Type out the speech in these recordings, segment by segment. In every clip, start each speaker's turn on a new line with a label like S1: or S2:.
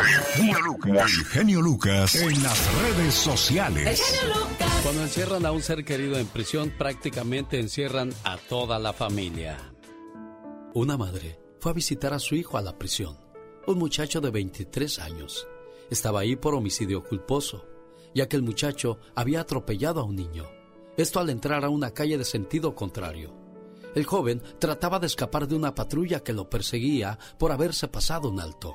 S1: El genio Lucas en las redes sociales.
S2: Cuando encierran a un ser querido en prisión, prácticamente encierran a toda la familia. Una madre fue a visitar a su hijo a la prisión, un muchacho de 23 años. Estaba ahí por homicidio culposo, ya que el muchacho había atropellado a un niño. Esto al entrar a una calle de sentido contrario. El joven trataba de escapar de una patrulla que lo perseguía por haberse pasado un alto.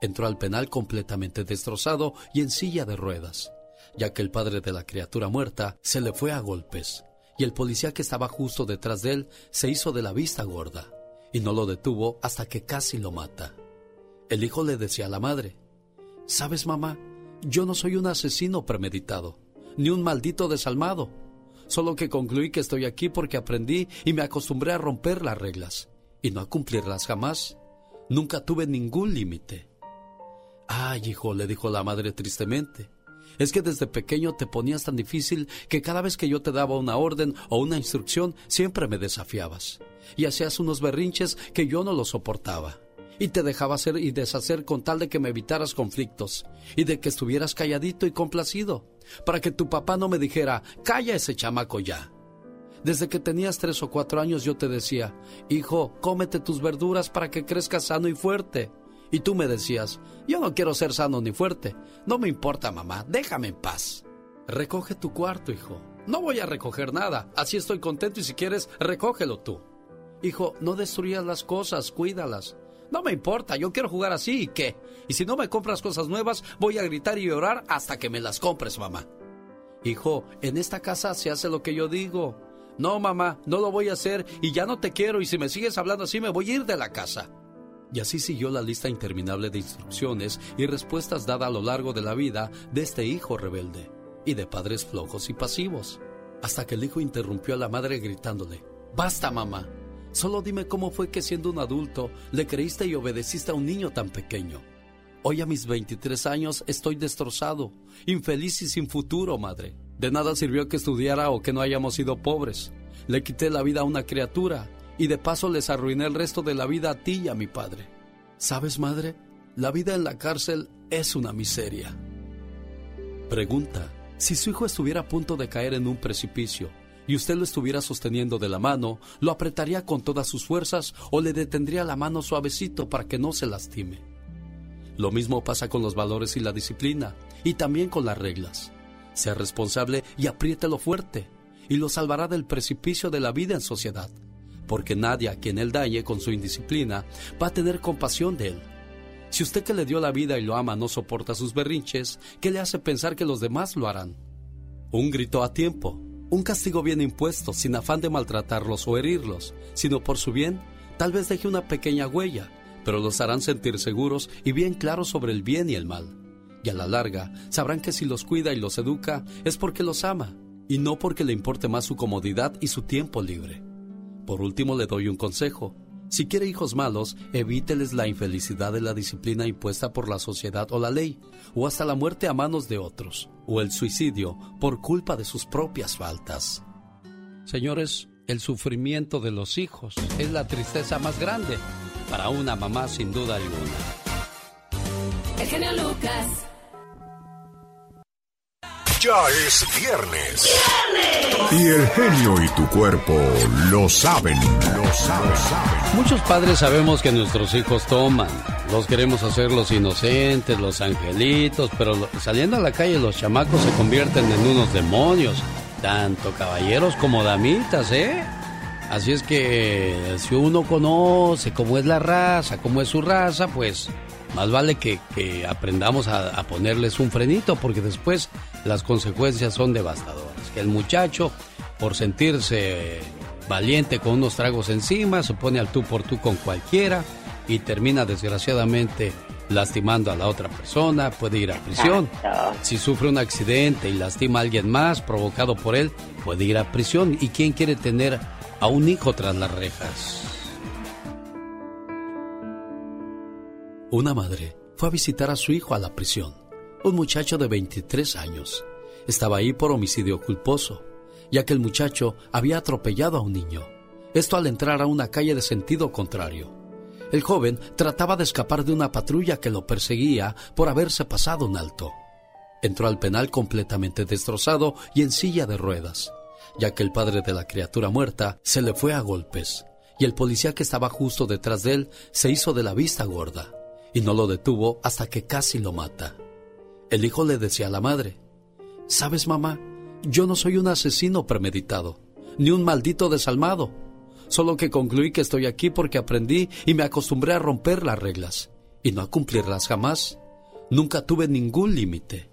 S2: Entró al penal completamente destrozado y en silla de ruedas, ya que el padre de la criatura muerta se le fue a golpes, y el policía que estaba justo detrás de él se hizo de la vista gorda, y no lo detuvo hasta que casi lo mata. El hijo le decía a la madre, ¿Sabes, mamá? Yo no soy un asesino premeditado, ni un maldito desalmado solo que concluí que estoy aquí porque aprendí y me acostumbré a romper las reglas y no a cumplirlas jamás. Nunca tuve ningún límite. Ay, hijo, le dijo la madre tristemente, es que desde pequeño te ponías tan difícil que cada vez que yo te daba una orden o una instrucción siempre me desafiabas y hacías unos berrinches que yo no los soportaba y te dejaba hacer y deshacer con tal de que me evitaras conflictos y de que estuvieras calladito y complacido para que tu papá no me dijera, calla ese chamaco ya. Desde que tenías tres o cuatro años yo te decía, hijo, cómete tus verduras para que crezcas sano y fuerte. Y tú me decías, yo no quiero ser sano ni fuerte. No me importa, mamá, déjame en paz. Recoge tu cuarto, hijo. No voy a recoger nada, así estoy contento y si quieres, recógelo tú. Hijo, no destruyas las cosas, cuídalas. No me importa, yo quiero jugar así y qué. Y si no me compras cosas nuevas, voy a gritar y llorar hasta que me las compres, mamá. Hijo, en esta casa se hace lo que yo digo. No, mamá, no lo voy a hacer y ya no te quiero y si me sigues hablando así me voy a ir de la casa. Y así siguió la lista interminable de instrucciones y respuestas dadas a lo largo de la vida de este hijo rebelde y de padres flojos y pasivos. Hasta que el hijo interrumpió a la madre gritándole, Basta, mamá, Solo dime cómo fue que siendo un adulto le creíste y obedeciste a un niño tan pequeño. Hoy a mis 23 años estoy destrozado, infeliz y sin futuro, madre. De nada sirvió que estudiara o que no hayamos sido pobres. Le quité la vida a una criatura y de paso les arruiné el resto de la vida a ti y a mi padre. ¿Sabes, madre? La vida en la cárcel es una miseria. Pregunta, si su hijo estuviera a punto de caer en un precipicio, y usted lo estuviera sosteniendo de la mano, lo apretaría con todas sus fuerzas o le detendría la mano suavecito para que no se lastime. Lo mismo pasa con los valores y la disciplina, y también con las reglas. Sea responsable y apriételo fuerte, y lo salvará del precipicio de la vida en sociedad, porque nadie a quien él dañe con su indisciplina va a tener compasión de él. Si usted que le dio la vida y lo ama no soporta sus berrinches, ¿qué le hace pensar que los demás lo harán? Un grito a tiempo, un castigo bien impuesto, sin afán de maltratarlos o herirlos, sino por su bien, tal vez deje una pequeña huella, pero los harán sentir seguros y bien claros sobre el bien y el mal. Y a la larga, sabrán que si los cuida y los educa es porque los ama, y no porque le importe más su comodidad y su tiempo libre. Por último, le doy un consejo. Si quiere hijos malos, evíteles la infelicidad de la disciplina impuesta por la sociedad o la ley, o hasta la muerte a manos de otros, o el suicidio por culpa de sus propias faltas. Señores, el sufrimiento de los hijos es la tristeza más grande para una mamá sin duda alguna.
S3: El genio Lucas.
S1: Ya es viernes. Y el genio y tu cuerpo lo saben. Lo saben.
S2: Muchos padres sabemos que nuestros hijos toman. Los queremos hacer los inocentes, los angelitos, pero saliendo a la calle los chamacos se convierten en unos demonios. Tanto caballeros como damitas, ¿eh? Así es que si uno conoce cómo es la raza, cómo es su raza, pues más vale que, aprendamos a, ponerles un frenito porque después las consecuencias son devastadoras. Que el muchacho, por sentirse valiente con unos tragos encima, se pone al tú por tú con cualquiera y termina desgraciadamente lastimando a la otra persona, puede ir a prisión. Si sufre un accidente y lastima a alguien más provocado por él, puede ir a prisión. ¿Y quién quiere tener a un hijo tras las rejas? Una madre fue a visitar a su hijo a la prisión, un muchacho de 23 años. Estaba ahí por homicidio culposo, ya que el muchacho había atropellado a un niño. Esto al entrar a una calle de sentido contrario. El joven trataba de escapar de una patrulla que lo perseguía por haberse pasado un alto. Entró al penal completamente destrozado y en silla de ruedas, ya que el padre de la criatura muerta se le fue a golpes, y el policía que estaba justo detrás de él se hizo de la vista gorda, y no lo detuvo hasta que casi lo mata. El hijo le decía a la madre, ¿Sabes, mamá? Yo no soy un asesino premeditado, ni un maldito desalmado. Solo que concluí que estoy aquí porque aprendí y me acostumbré a romper las reglas y no a cumplirlas jamás. Nunca tuve ningún límite.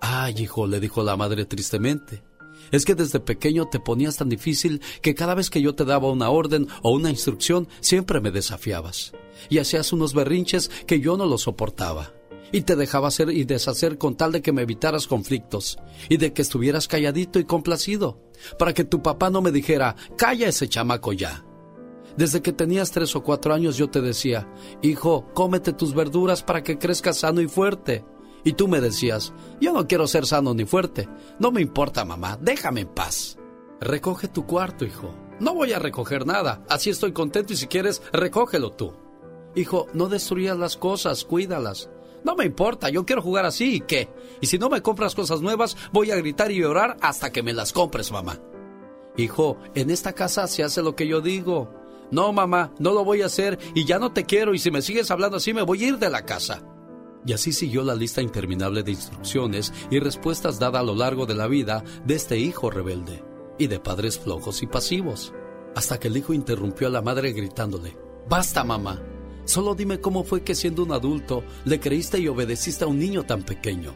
S2: Ay, hijo, le dijo la madre tristemente. Es que desde pequeño te ponías tan difícil que cada vez que yo te daba una orden o una instrucción siempre me desafiabas y hacías unos berrinches que yo no los soportaba y te dejaba hacer y deshacer con tal de que me evitaras conflictos y de que estuvieras calladito y complacido, para que tu papá no me dijera, calla ese chamaco ya. Desde que tenías tres o cuatro años yo te decía, hijo, cómete tus verduras para que crezcas sano y fuerte. Y tú me decías, yo no quiero ser sano ni fuerte. No me importa, mamá, déjame en paz. Recoge tu cuarto, hijo. No voy a recoger nada, así estoy contento y si quieres, recógelo tú. Hijo, no destruyas las cosas, cuídalas. No me importa, yo quiero jugar así y qué. Y si no me compras cosas nuevas, voy a gritar y llorar hasta que me las compres, mamá. Hijo, en esta casa se hace lo que yo digo. No, mamá, no lo voy a hacer y ya no te quiero y si me sigues hablando así me voy a ir de la casa. Y así siguió la lista interminable de instrucciones y respuestas dadas a lo largo de la vida de este hijo rebelde y de padres flojos y pasivos. Hasta que el hijo interrumpió a la madre gritándole, Basta, mamá, Solo dime cómo fue que siendo un adulto le creíste y obedeciste a un niño tan pequeño.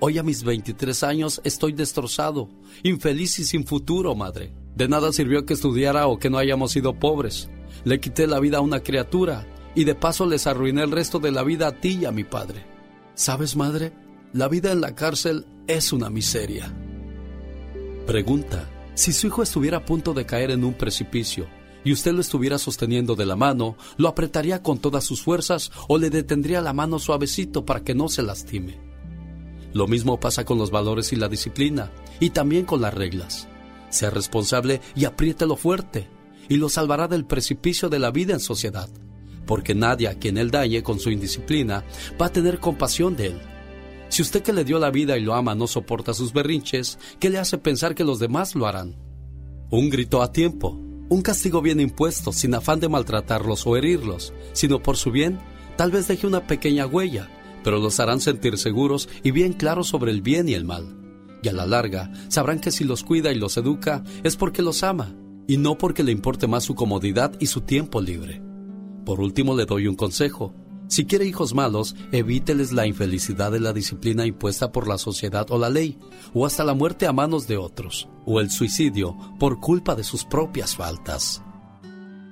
S2: Hoy a mis 23 años estoy destrozado, infeliz y sin futuro, madre. De nada sirvió que estudiara o que no hayamos sido pobres. Le quité la vida a una criatura y de paso les arruiné el resto de la vida a ti y a mi padre. ¿Sabes, madre? La vida en la cárcel es una miseria. Pregunta, si su hijo estuviera a punto de caer en un precipicio, y usted lo estuviera sosteniendo de la mano, lo apretaría con todas sus fuerzas o le detendría la mano suavecito para que no se lastime. Lo mismo pasa con los valores y la disciplina, y también con las reglas. Sea responsable y apriételo fuerte, y lo salvará del precipicio de la vida en sociedad, porque nadie a quien él dañe con su indisciplina va a tener compasión de él. Si usted que le dio la vida y lo ama no soporta sus berrinches, ¿qué le hace pensar que los demás lo harán? Un grito a tiempo, un castigo bien impuesto, sin afán de maltratarlos o herirlos, sino por su bien, tal vez deje una pequeña huella, pero los harán sentir seguros y bien claros sobre el bien y el mal. Y a la larga, sabrán que si los cuida y los educa es porque los ama, y no porque le importe más su comodidad y su tiempo libre. Por último, le doy un consejo. Si quiere hijos malos, evíteles la infelicidad de la disciplina impuesta por la sociedad o la ley, o hasta la muerte a manos de otros, o el suicidio por culpa de sus propias faltas.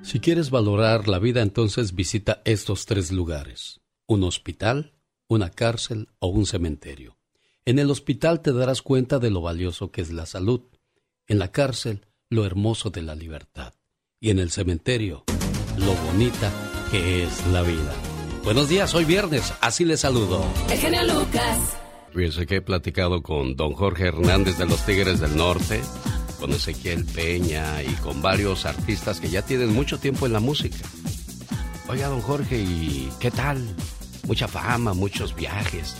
S2: Si quieres valorar la vida, entonces visita estos tres lugares, un hospital, una cárcel o un cementerio. En el hospital te darás cuenta de lo valioso que es la salud, en la cárcel lo hermoso de la libertad y en el cementerio lo bonita que es la vida. Buenos días, hoy viernes, así les saludo.
S3: El genio Lucas.
S2: Fíjense que he platicado con don Jorge Hernández de los Tigres del Norte, con Ezequiel Peña y con varios artistas que ya tienen mucho tiempo en la música. Oiga, don Jorge, ¿y qué tal? Mucha fama, muchos viajes.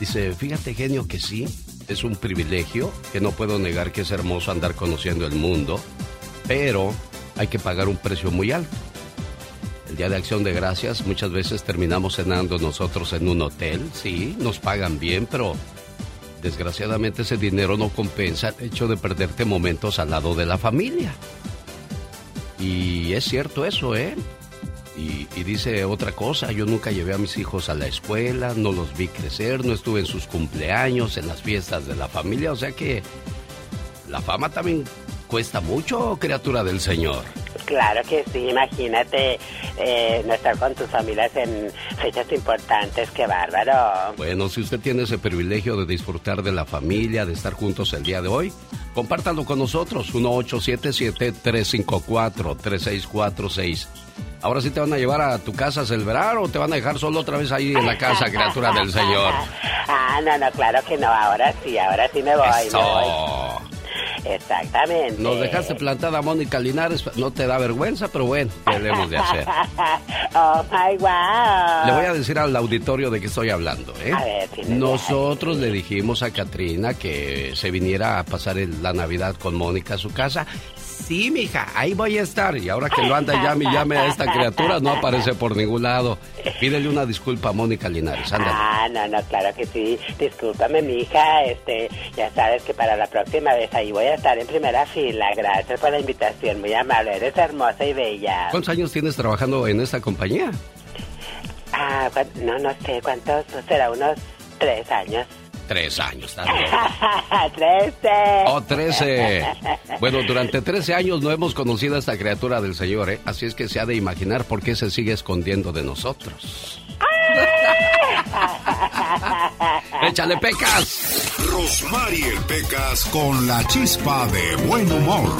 S2: Dice, fíjate genio que sí, es un privilegio, que no puedo negar que es hermoso andar conociendo el mundo, pero hay que pagar un precio muy alto el Día de Acción de Gracias, muchas veces terminamos cenando nosotros en un hotel, sí, nos pagan bien, pero desgraciadamente ese dinero no compensa el hecho de perderte momentos al lado de la familia. Y es cierto eso, ¿eh? Y, dice otra cosa, yo nunca llevé a mis hijos a la escuela, no los vi crecer, no estuve en sus cumpleaños, en las fiestas de la familia, o sea que la fama también cuesta mucho, criatura del Señor.
S4: Claro que sí, imagínate eh, no estar con tus familias en fechas importantes, qué bárbaro.
S2: Bueno, si usted tiene ese privilegio de disfrutar de la familia, de estar juntos el día de hoy, compártalo con nosotros, 1877-354-3646. Ahora sí te van a llevar a tu casa a celebrar o te van a dejar solo otra vez ahí en la casa, criatura del Señor.
S4: Ah, no, no, claro que no, ahora sí, ahora sí me voy. Me voy. Exactamente.
S2: Nos dejaste plantada a Mónica Linares, no te da vergüenza, pero bueno, ¿qué debemos de hacer?
S4: oh my wow.
S2: Le voy a decir al auditorio de qué estoy hablando, ¿eh?
S4: A ver,
S2: Nosotros le dijimos a Katrina que se viniera a pasar la Navidad con Mónica a su casa sí, mija, ahí voy a estar. Y ahora que lo anda llame y llame a esta criatura, no aparece por ningún lado. Pídele una disculpa a Mónica Linares, ándale.
S4: Ah, no, no, claro que sí. Discúlpame, mija, este, ya sabes que para la próxima vez ahí voy a estar en primera fila. Gracias por la invitación, muy amable. Eres hermosa y bella.
S2: ¿Cuántos años tienes trabajando en esta compañía?
S4: Ah, no, no sé, ¿cuántos? Será unos tres años.
S2: Tres años también.
S4: trece.
S2: Oh, trece. Bueno, durante trece años no hemos conocido a esta criatura del Señor, ¿eh? Así es que se ha de imaginar por qué se sigue escondiendo de nosotros. ¡Échale pecas!
S1: Rosmarie Pecas con la chispa de buen humor.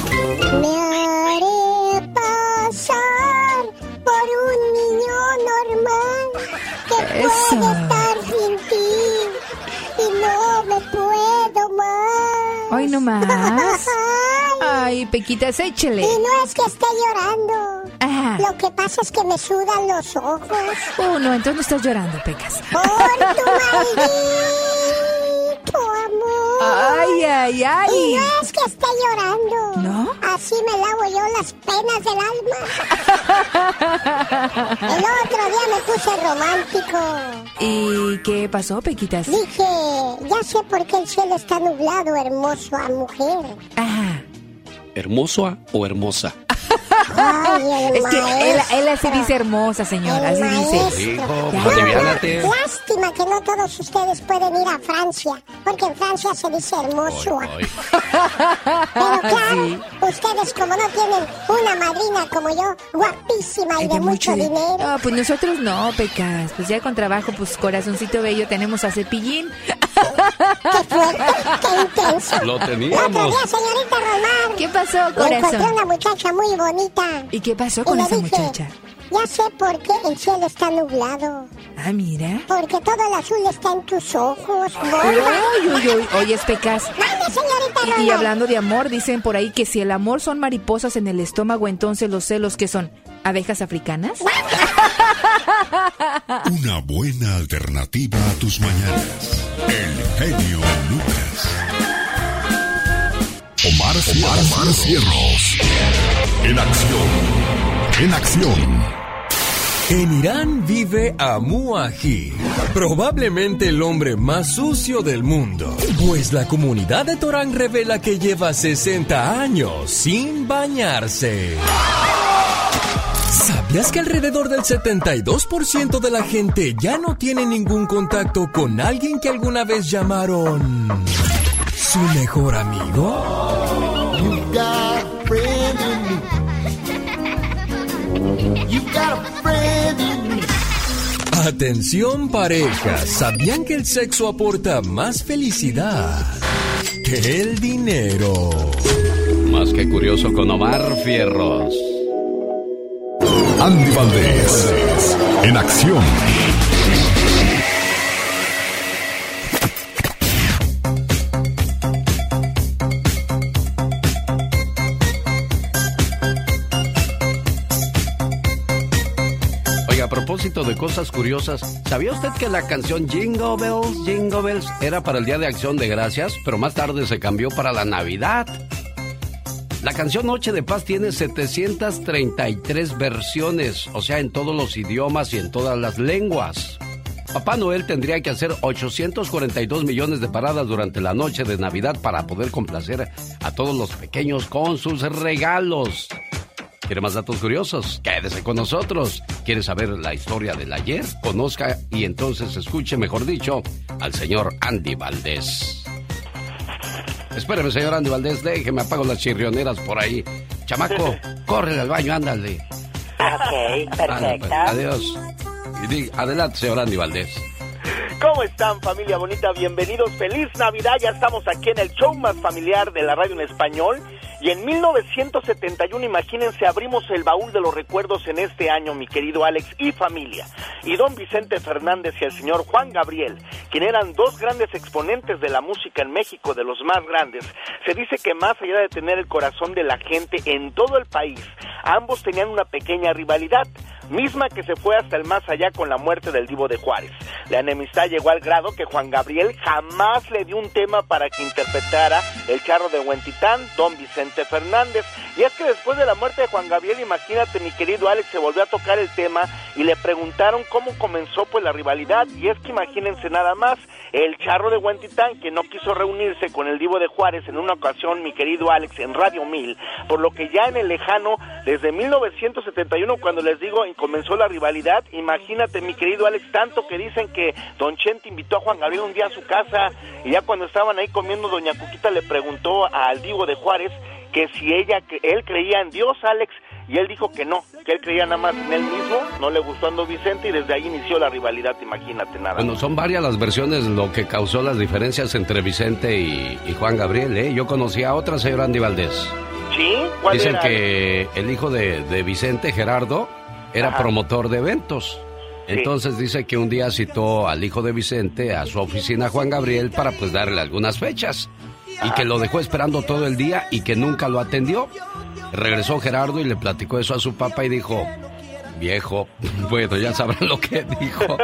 S5: Me haré pasar por un niño normal que puede estar sin ti y no me puedo más.
S6: Hoy no más. Ay, Pequitas, échele.
S5: Y no es que esté llorando.
S6: Ajá.
S5: Lo que pasa es que me sudan los ojos.
S6: Oh, no, entonces no estás llorando, Pecas.
S5: Por tu maldito amor.
S6: Ay, ay, ay.
S5: Y no es que esté llorando.
S6: ¿No?
S5: Así me lavo yo las penas del alma. El otro día me puse romántico.
S6: ¿Y qué pasó, Pequitas?
S5: Dije, ya sé por qué el cielo está nublado, hermoso a mujer.
S6: Ajá.
S2: ¿Hermoso o hermosa?
S5: Ay,
S6: Es que él, él así dice hermosa, señora,
S5: El
S6: así dice.
S5: maestro.
S2: Hijo,
S6: Ya.
S2: pues.
S5: Lástima que no todos ustedes pueden ir a Francia, porque en Francia se dice hermoso. Pero claro,
S6: Sí.
S5: ustedes como no tienen una madrina como yo, guapísima y de mucho
S6: di-
S5: dinero.
S6: No, pues nosotros no, Pecas. Pues ya con trabajo, pues corazoncito bello, tenemos a Cepillín.
S5: ¡Qué fuerte! ¡Qué intenso!
S2: Lo
S5: otro
S2: teníamos.
S5: día, señorita Romar,
S6: ¿Qué pasó,
S5: encontré
S6: corazón?
S5: una muchacha muy bonita.
S6: ¿Y qué pasó
S5: Y
S6: con
S5: le
S6: esa
S5: dije,
S6: muchacha?
S5: ya sé por qué el cielo está nublado.
S6: Ah, mira.
S5: Porque todo el azul está en tus ojos,
S6: Uy, uy, uy. Oye, es Pecas.
S5: Mande, señorita
S6: Y, hablando de amor, dicen por ahí que si el amor son mariposas en el estómago, entonces los celos, ¿qué son? ¿Abejas africanas?
S1: Una buena alternativa a tus mañanas. El genio Lucas. Omar, Omar, Cierros. En acción. En acción.
S7: En Irán vive Amu Aji, probablemente el hombre más sucio del mundo, pues la comunidad de Torán revela que lleva 60 años sin bañarse. ¿Sabías que alrededor del 72% de la gente ya no tiene ningún contacto con alguien que alguna vez llamaron su mejor amigo? Atención pareja, ¿sabían que el sexo aporta más felicidad que el dinero?
S2: Más que curioso con Omar Fierros.
S1: Andy Valdés. En acción.
S2: Propósito de cosas curiosas, ¿sabía usted que la canción Jingle Bells, Jingle Bells era para el Día de Acción de Gracias, pero más tarde se cambió para la Navidad? La canción Noche de Paz tiene 733 versiones, o sea, en todos los idiomas y en todas las lenguas. Papá Noel tendría que hacer 842 millones de paradas durante la noche de Navidad para poder complacer a todos los pequeños con sus regalos. ¿Quiere más datos curiosos? Quédese con nosotros. ¿Quiere saber la historia del ayer? Conozca y entonces escuche, mejor dicho, al señor Andy Valdés. Espéreme, señor Andy Valdés, déjeme apago las chirrioneras por ahí. Chamaco, córrele al baño, ándale.
S4: Ok,
S2: Ándale,
S4: perfecto.
S2: pues, adiós. Y adelante, señor Andy Valdés.
S8: ¿Cómo están familia bonita? Bienvenidos, feliz Navidad, ya estamos aquí en el show más familiar de la radio en español Y en 1971, imagínense, abrimos el baúl de los recuerdos en este año, mi querido Alex y familia. Y don Vicente Fernández y el señor Juan Gabriel, quien eran dos grandes exponentes de la música en México, de los más grandes, se dice que más allá de tener el corazón de la gente en todo el país, ambos tenían una pequeña rivalidad misma que se fue hasta el más allá con la muerte del divo de Juárez. La enemistad llegó al grado que Juan Gabriel jamás le dio un tema para que interpretara el charro de Huentitán, don Vicente Fernández. Y es que después de la muerte de Juan Gabriel, imagínate, mi querido Alex, se volvió a tocar el tema y le preguntaron cómo comenzó pues la rivalidad. Y es que imagínense nada más, el charro de Huentitán, que no quiso reunirse con el divo de Juárez en una ocasión, mi querido Alex, en Radio 1000, por lo que ya en el lejano, desde 1971, cuando les digo, comenzó la rivalidad. Imagínate, mi querido Alex, tanto que dicen que Don Chente invitó a Juan Gabriel un día a su casa y ya cuando estaban ahí comiendo, Doña Cuquita le preguntó al Divo de Juárez que si ella, que él creía en Dios, Alex, y él dijo que no, que él creía nada más en él mismo, no le gustó a Don Vicente y desde ahí inició la rivalidad, imagínate nada.
S2: Bueno, son varias las versiones lo que causó las diferencias entre Vicente y, Juan Gabriel, ¿eh? Yo conocí a otra, señor Andy Valdés.
S8: ¿Sí?
S2: Dicen que el hijo de, de Vicente, Gerardo, era promotor de eventos. Entonces dice que un día citó al hijo de Vicente a su oficina Juan Gabriel para pues darle algunas fechas y que lo dejó esperando todo el día y que nunca lo atendió. Regresó Gerardo y le platicó eso a su papá y dijo, viejo, bueno, ya sabrán lo que dijo.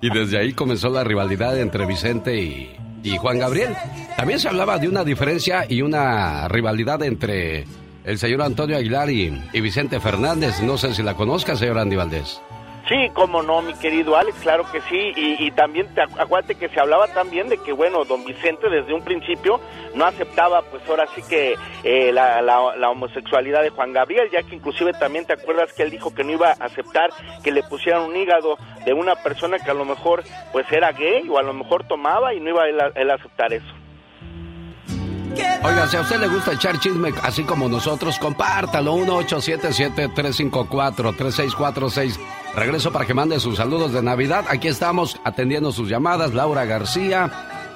S2: Y desde ahí comenzó la rivalidad entre Vicente y, y Juan Gabriel. También se hablaba de una diferencia y una rivalidad entre el señor Antonio Aguilar y, Vicente Fernández. No sé si la conozca, señor Andy Valdés.
S8: Sí, cómo no, mi querido Alex, claro que sí. Y, también te acuérdate que se hablaba también de que, bueno, don Vicente desde un principio no aceptaba, pues ahora sí que eh, la, la, homosexualidad de Juan Gabriel, ya que inclusive también te acuerdas que él dijo que no iba a aceptar que le pusieran un hígado de una persona que a lo mejor pues era gay o a lo mejor tomaba y no iba a a aceptar eso.
S2: Oiga, si a usted le gusta echar chisme así como nosotros, compártalo. 1-877-354-3646. Regreso para que mande sus saludos de Navidad. Aquí estamos atendiendo sus llamadas. Laura García,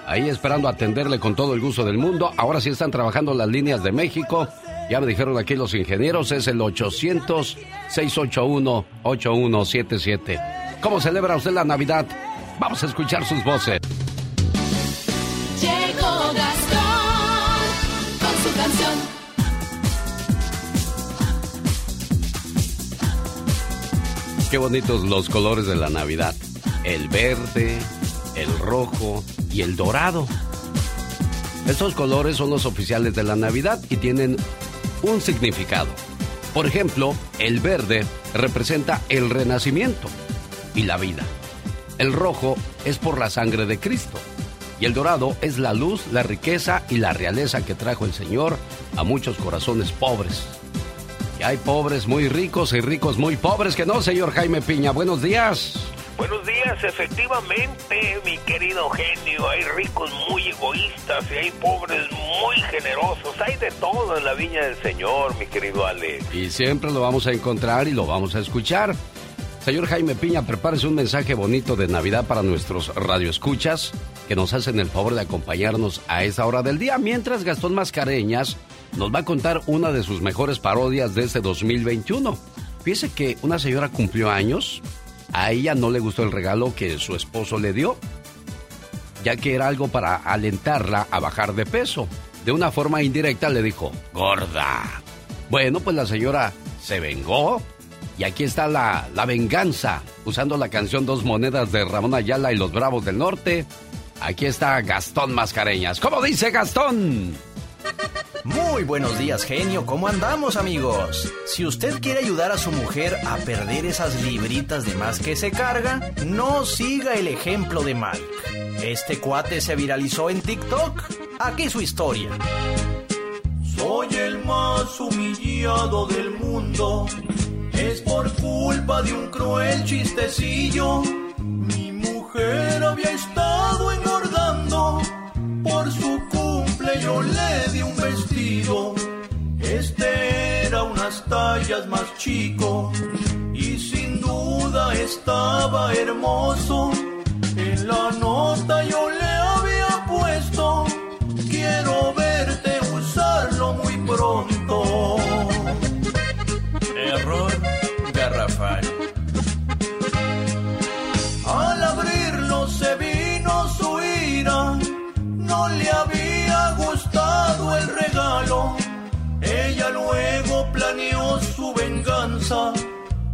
S2: ahí esperando atenderle con todo el gusto del mundo. Ahora sí están trabajando las líneas de México. Ya me dijeron aquí los ingenieros, es el 800-681-8177. ¿Cómo celebra usted la Navidad? Vamos a escuchar sus voces. Qué bonitos los colores de la Navidad. El verde, el rojo y el dorado. Estos colores son los oficiales de la Navidad y tienen un significado. Por ejemplo, el verde representa el renacimiento y la vida. El rojo es por la sangre de Cristo. Y el dorado es la luz, la riqueza y la realeza que trajo el Señor a muchos corazones pobres. Y hay pobres muy ricos y ricos muy pobres que no, señor Jaime Piña. Buenos días.
S9: Buenos días, efectivamente, mi querido genio. Hay ricos muy egoístas y hay pobres muy generosos. Hay de todo en la viña del Señor, mi querido Ale.
S2: Y siempre lo vamos a encontrar y lo vamos a escuchar. Señor Jaime Piña, prepárese un mensaje bonito de Navidad para nuestros radioescuchas que nos hacen el favor de acompañarnos a esa hora del día, mientras Gastón Mascareñas nos va a contar una de sus mejores parodias de este 2021. Fíjese que una señora cumplió años, a ella no le gustó el regalo que su esposo le dio, ya que era algo para alentarla a bajar de peso. De una forma indirecta le dijo, gorda. Bueno, pues la señora se vengó y aquí está la, la venganza, usando la canción Dos Monedas de Ramón Ayala y los Bravos del Norte. Aquí está Gastón Mascareñas. ¿Cómo dice Gastón?
S10: Muy buenos días, genio. ¿Cómo andamos, amigos? Si usted quiere ayudar a su mujer a perder esas libritas de más que se carga, no siga el ejemplo de Mike. Este cuate se viralizó en TikTok. Aquí su historia.
S11: Soy el más humillado del mundo. Es por culpa de un cruel chistecillo. Mi mujer había estado engordando por su cumple yo le di un vestido. Este era unas tallas más chico y sin duda estaba hermoso. En la nota yo le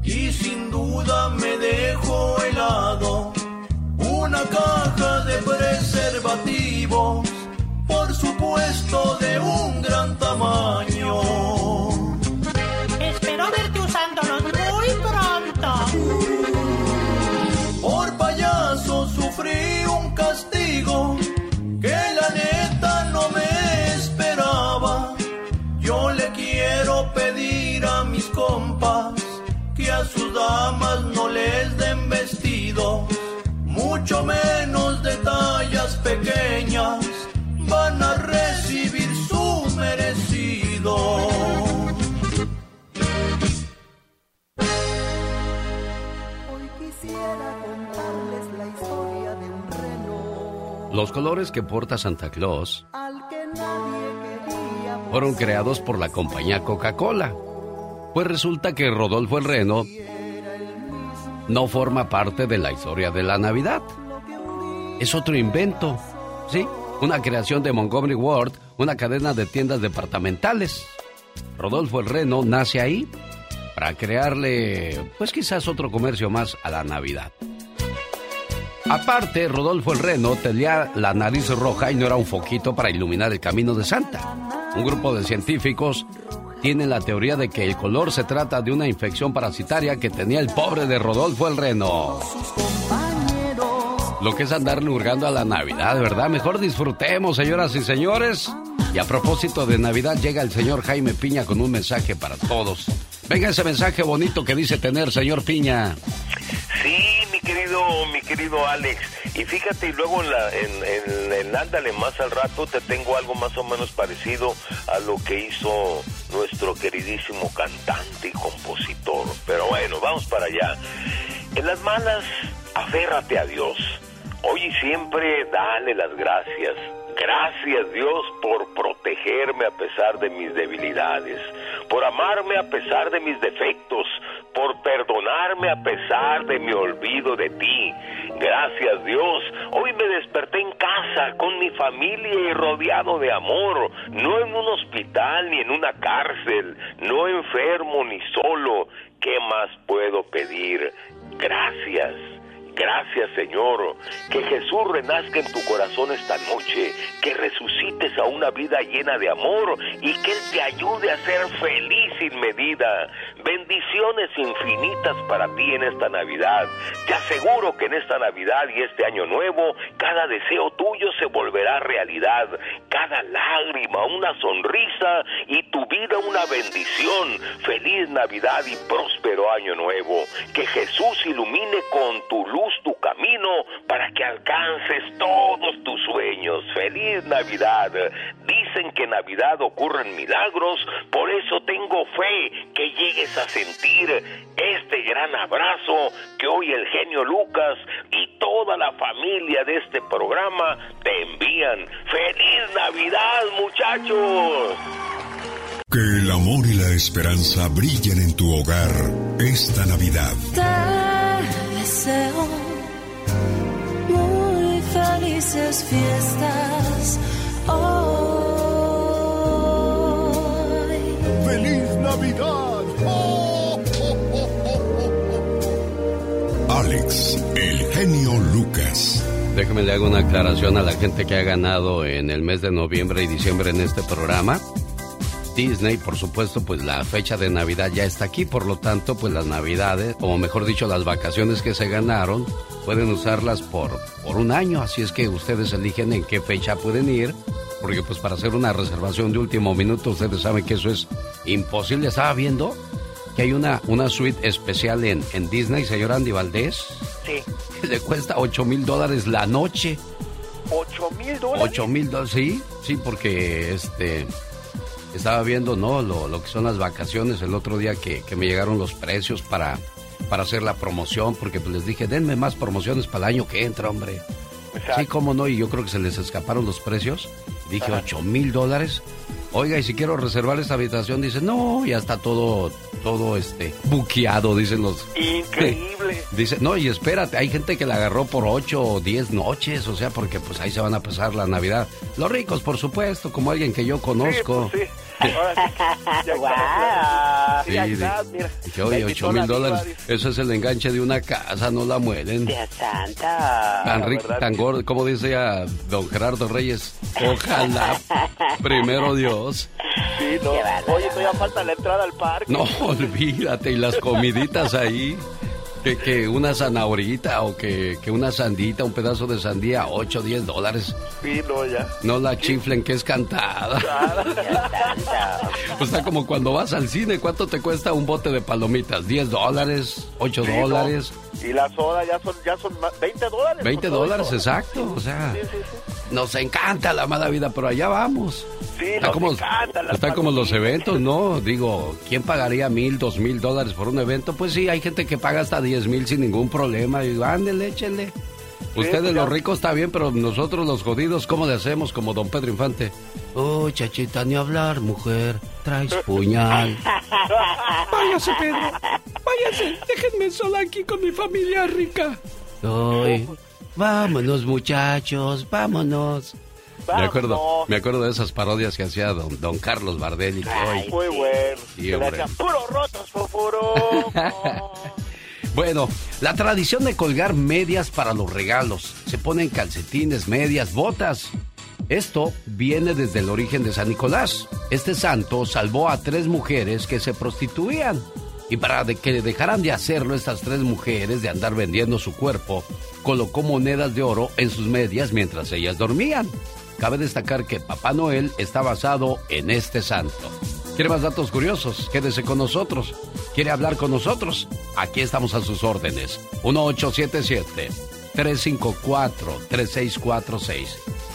S11: y sin duda me dejó helado. Una caja de preservativos, por supuesto de un gran tamaño. Mucho menos de tallas pequeñas, van a recibir su merecido.
S12: Hoy quisiera contarles la historia de un reno
S2: Los colores que porta Santa Claus
S12: al que nadie quería.
S2: fueron creados por la compañía Coca-Cola. Pues resulta que Rodolfo el Reno no forma parte de la historia de la Navidad. Es otro invento, ¿sí? Una creación de Montgomery Ward, una cadena de tiendas departamentales. Rodolfo el Reno nace ahí para crearle, pues quizás otro comercio más a la Navidad. Aparte, Rodolfo el Reno tenía la nariz roja y no era un foquito para iluminar el camino de Santa. Un grupo de científicos tiene la teoría de que el color se trata de una infección parasitaria que tenía el pobre de Rodolfo el Reno. Lo que es andarle hurgando a la Navidad, ¿verdad? Mejor disfrutemos, señoras y señores. Y a propósito de Navidad, llega el señor Jaime Piña con un mensaje para todos. Venga ese mensaje bonito que dice tener, señor Piña.
S9: Sí, querido, mi querido Alex. Y fíjate, y luego en, la, en, en, en Ándale más al rato te tengo algo más o menos parecido a lo que hizo nuestro queridísimo cantante y compositor. Pero bueno, vamos para allá. En las malas, aférrate a Dios. Hoy y siempre dale las gracias. Gracias Dios por protegerme a pesar de mis debilidades, por amarme a pesar de mis defectos, por perdonarme a pesar de mi olvido de ti. Gracias Dios, hoy me desperté en casa con mi familia y rodeado de amor, no en un hospital ni en una cárcel, no enfermo ni solo. ¿Qué más puedo pedir? Gracias. Gracias Señor, que Jesús renazca en tu corazón esta noche, que resucites a una vida llena de amor y que Él te ayude a ser feliz sin medida. Bendiciones infinitas para ti en esta Navidad. Te aseguro que en esta Navidad y este año nuevo, cada deseo tuyo se volverá realidad, cada lágrima una sonrisa y tu vida una bendición. Feliz Navidad y próspero año nuevo. Que Jesús ilumine con tu luz tu camino para que alcances todos tus sueños. Feliz Navidad. Dicen que en Navidad ocurren milagros, por eso tengo fe que llegues a sentir este gran abrazo que hoy el genio Lucas y toda la familia de este programa te envían. Feliz Navidad, muchachos.
S1: Que el amor y la esperanza brillen en tu hogar esta Navidad.
S3: Te deseo muy felices fiestas hoy.
S1: Navidad! ¡Oh, oh, oh, Alex, el genio Lucas.
S2: Déjeme le hago una aclaración a la gente que ha ganado en el mes de noviembre y diciembre en este programa. Disney, por supuesto, pues la fecha de Navidad ya está aquí, por lo tanto, pues las Navidades, o mejor dicho, las vacaciones que se ganaron, pueden usarlas por, por un año, así es que ustedes eligen en qué fecha pueden ir, porque pues para hacer una reservación de último minuto, ustedes saben que eso es imposible. Estaba viendo que hay una, una suite especial en, en Disney, señor Andy Valdés,
S8: Sí.
S2: que le cuesta 8 mil dólares la noche.
S8: ¿Ocho mil dólares?
S2: 8 mil dólares, sí, sí, porque este estaba viendo, ¿no? Lo, lo que son las vacaciones el otro día que, que me llegaron los precios para, para hacer la promoción, porque pues les dije, denme más promociones para el año que entra, hombre. Sí, cómo no, y yo creo que se les escaparon los precios. Dije, 8 mil dólares. Oiga, y si quiero reservar esta habitación, dice, no, ya está todo, todo este, buqueado, dicen los...
S8: Increíble,
S2: Dice, no, y espérate, hay gente que la agarró por 8 o 10 noches, o sea, porque pues ahí se van a pasar la Navidad. Los ricos, por supuesto, como alguien que yo conozco.
S8: Sí, pues, sí. Ahora sí, está. Sí, mira.
S2: oye,
S8: Me
S2: 8
S8: quitó
S2: mil
S8: la
S2: dólares, eso es el enganche de una casa, no la muelen.
S4: Dios santa.
S2: Tan rico, tan gordo, como dice ya don Gerardo Reyes, ojalá, primero Dios.
S8: Sí, no. Oye, todavía falta la entrada al parque.
S2: No, olvídate, y las comiditas ahí. Que, que una zanahorita o que, que una sandita, un pedazo de sandía, 8, 10 dólares.
S8: Sí, no, ya.
S2: No la chiflen que es cantada. Pues está como cuando vas al cine, ¿cuánto te cuesta un bote de palomitas? ¿10 dólares? ¿8
S8: Sí, no. Y la soda ya son, ya son más- 20 dólares.
S2: 20
S8: por todo
S2: dólares, exacto. O sea,
S8: Sí, sí, sí.
S2: nos encanta la mala vida, pero allá vamos.
S8: Sí,
S2: Está
S8: nos
S2: como,
S8: encantan las
S2: está como los eventos, ¿no? Digo, ¿quién pagaría mil, dos mil dólares por un evento? Pues sí, hay gente que paga hasta diez mil sin ningún problema. Y digo, ándele, échenle. Ustedes
S8: pues
S2: los ricos está bien, pero nosotros los jodidos, ¿cómo le hacemos? Como don Pedro Infante. Oh, chachita, ni hablar, mujer. Traes puñal. Váyase, Pedro. Váyase. Déjenme sola aquí con mi familia rica. Ay, vámonos, muchachos, vámonos. Me acuerdo, me acuerdo de esas parodias que hacía don, don Carlos Bardelli. que hoy-
S8: Muy bueno.
S2: Sí,
S8: rotos, fofuro.
S2: Bueno, la tradición de colgar medias para los regalos. Se ponen calcetines, medias, botas. Esto viene desde el origen de San Nicolás. Este santo salvó a tres mujeres que se prostituían. Y para que dejaran de hacerlo estas tres mujeres, de andar vendiendo su cuerpo, colocó monedas de oro en sus medias mientras ellas dormían. Cabe destacar que Papá Noel está basado en este santo. ¿Quiere más datos curiosos? Quédese con nosotros. ¿Quiere hablar con nosotros? Aquí estamos a sus órdenes. 1877-354-3646.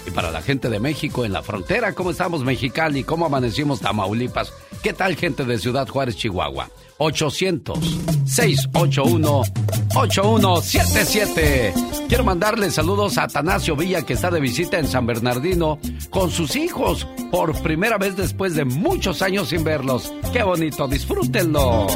S2: Y para la gente de México en la frontera, ¿cómo estamos Mexicali? ¿Cómo amanecimos Tamaulipas? ¿Qué tal gente de Ciudad Juárez, Chihuahua? 800-681-8177. Quiero mandarle saludos a Atanasio Villa que está de visita en San Bernardino con sus hijos por primera vez después de muchos años sin verlos. ¡Qué bonito! ¡Disfrútenlo!